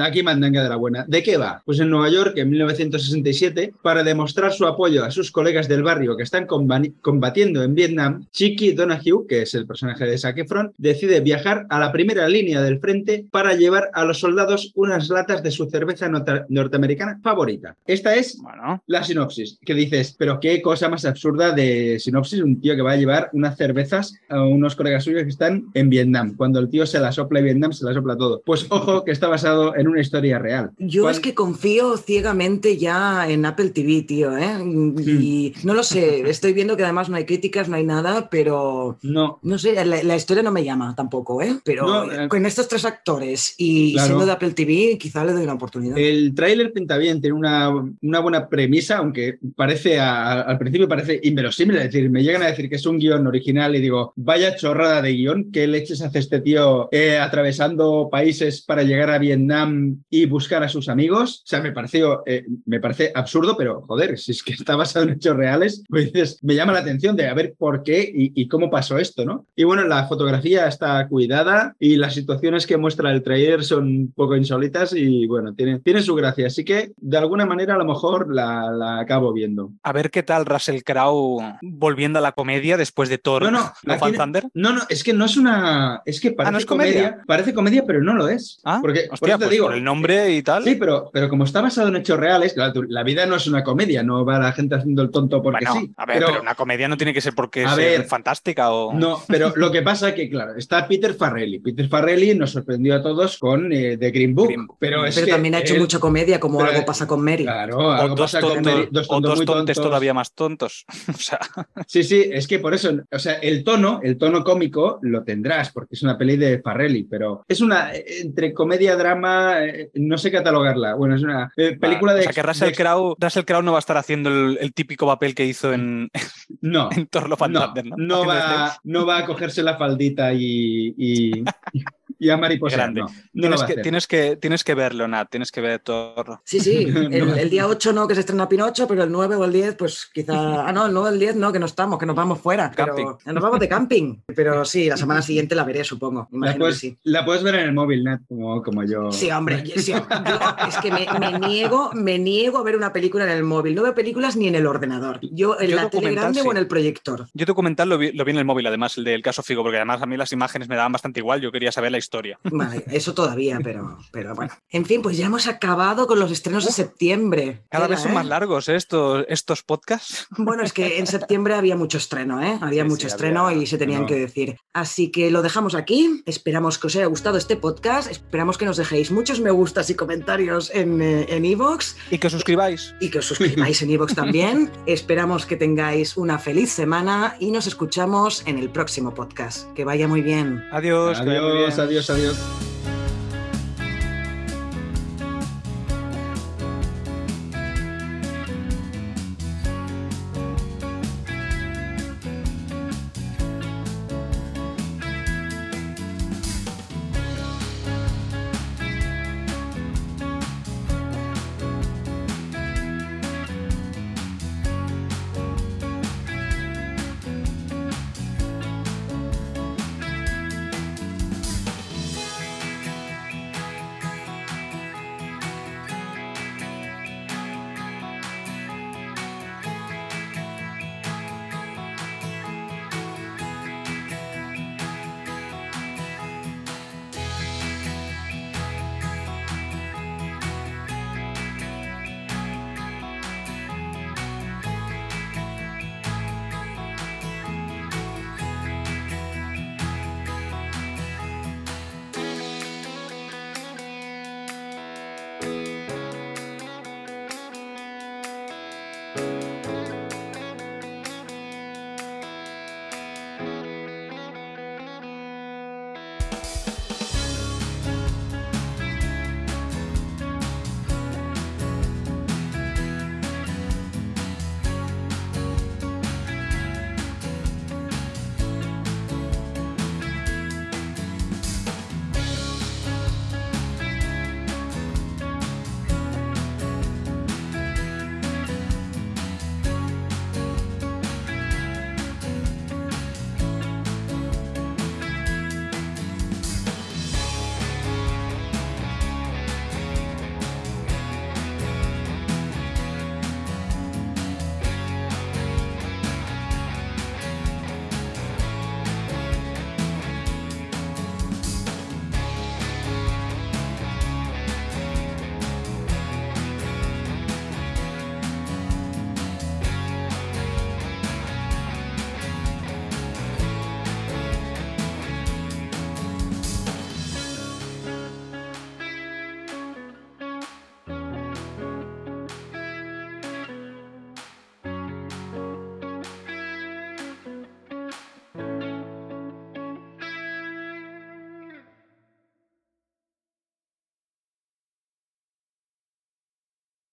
Speaker 2: Aquí mandanga de la buena. ¿De qué va? Pues en Nueva York, en 1967, para demostrar su apoyo a sus colegas del barrio que están combatiendo en Vietnam, Chicky Donahue, que es el personaje de Zac Efron, decide viajar a la primera línea del frente para llevar a los soldados unas latas de su cerveza norteamericana favorita. Esta es la sinopsis, que dices, pero qué cosa más absurda de sinopsis, un tío que va a llevar unas cervezas a unos colegas suyos que están en Vietnam. Cuando el tío se la sopla en Vietnam, se la sopla todo. Pues ojo que está basado en una historia real.
Speaker 1: Yo es que confío ciegamente ya en Apple TV, tío, ¿eh? Y no lo sé, estoy viendo que además no hay críticas, no hay nada, pero
Speaker 2: no,
Speaker 1: no sé, la, historia no me llama tampoco, ¿eh? Pero eh, con estos tres actores y siendo de Apple TV, quizá le doy una oportunidad.
Speaker 2: El tráiler pinta bien, tiene una, una, buena premisa, aunque parece al principio parece inverosímil, es decir, me llegan a decir que es un guion original y digo, vaya chorrada de guion, ¿qué leches hace este tío eh, atravesando países para llegar a Vietnam y buscar a sus amigos? O sea, me pareció, eh, me parece absurdo, pero joder, si es que está basado en hechos reales, pues dices, me llama la atención de a ver por qué y, y cómo pasó esto, ¿no? Y bueno, la fotografía está cuidada y las situaciones que muestra el trailer son un poco insólitas y bueno, tiene, tiene su gracia. Así que de alguna manera a lo mejor la, la acabo viendo.
Speaker 3: A ver qué tal Russell Crowe volviendo a la comedia después de Thor.
Speaker 2: No, no,
Speaker 3: Thunder.
Speaker 2: No, no, es que no es una. Es que ah, parece comedia? Parece comedia, pero no lo es.
Speaker 3: Ah, porque hostia, te pues digo, por el nombre y tal.
Speaker 2: Sí, pero, pero como está basado en hechos reales, la, vida no es una comedia, no va la gente haciendo el tonto porque sí.
Speaker 3: A ver, pero, una comedia no tiene que ser porque es fantástica o.
Speaker 2: No, pero lo que pasa es que, claro, está Peter Farrelly. Peter Farrelly nos sorprendió a todos con eh, The Green Book. Pero, es
Speaker 1: también ha hecho mucha comedia, como algo pasa con Mary.
Speaker 2: Claro, algo pasa con Mary.
Speaker 3: Dos o dos tontos todavía más tontos. [LAUGHS] o sea.
Speaker 2: Sí, sí, es que por eso, o sea, el tono, el tono cómico lo tendrás, porque es una peli de Farrelly, pero es una entre comedia, drama, eh, no sé catalogarla. Bueno, es una eh, película de.
Speaker 3: O sea, que Russell, Crowe, Russell Crowe no va a estar haciendo el, típico papel que hizo en. [LAUGHS]
Speaker 2: No.
Speaker 3: en Thor ¿no?
Speaker 2: No, va, no va a cogerse la faldita y y [LAUGHS] a Mariposa. No,
Speaker 3: tienes, que, tienes, que, tienes que verlo, Nat, tienes que ver todo.
Speaker 1: Sí, sí, [LAUGHS] el, día 8 no, que se estrena Pinocho, pero el 9 o el 10, pues quizá. Ah, no, el 9 o el 10 no, que no estamos, que nos vamos fuera. Pero... Nos vamos de camping. Pero [LAUGHS] sí, la semana siguiente la veré, supongo.
Speaker 2: La puedes, la puedes, ver en el móvil, Nat, como, como yo.
Speaker 1: Sí, hombre, es que me, niego, me niego a ver una película en el móvil. No veo películas ni en el ordenador. Yo en la tele grande o en el proyector.
Speaker 3: Yo documental lo vi, lo vi en el móvil, además, el del caso Figo, porque además a mí las imágenes me daban bastante igual. Yo quería saber la historia [LAUGHS]
Speaker 1: Vale, eso todavía, pero, pero bueno. En fin, pues ya hemos acabado con los estrenos de septiembre.
Speaker 3: Cada vez son más ¿eh? largos ¿eh? estos, estos podcasts. [LAUGHS]
Speaker 1: Bueno, es que en septiembre había mucho estreno, ¿eh? Había mucho estreno y se tenían que decir. Así que lo dejamos aquí. Esperamos que os haya gustado este podcast. Esperamos que nos dejéis muchos me gustas y comentarios en Evox.
Speaker 3: Eh, y que os suscribáis.
Speaker 1: Y que os suscribáis en Evox también. [LAUGHS] Esperamos que tengáis una feliz semana y nos escuchamos en el próximo podcast. Que vaya muy bien.
Speaker 2: Adiós. Adiós, adiós Adiós.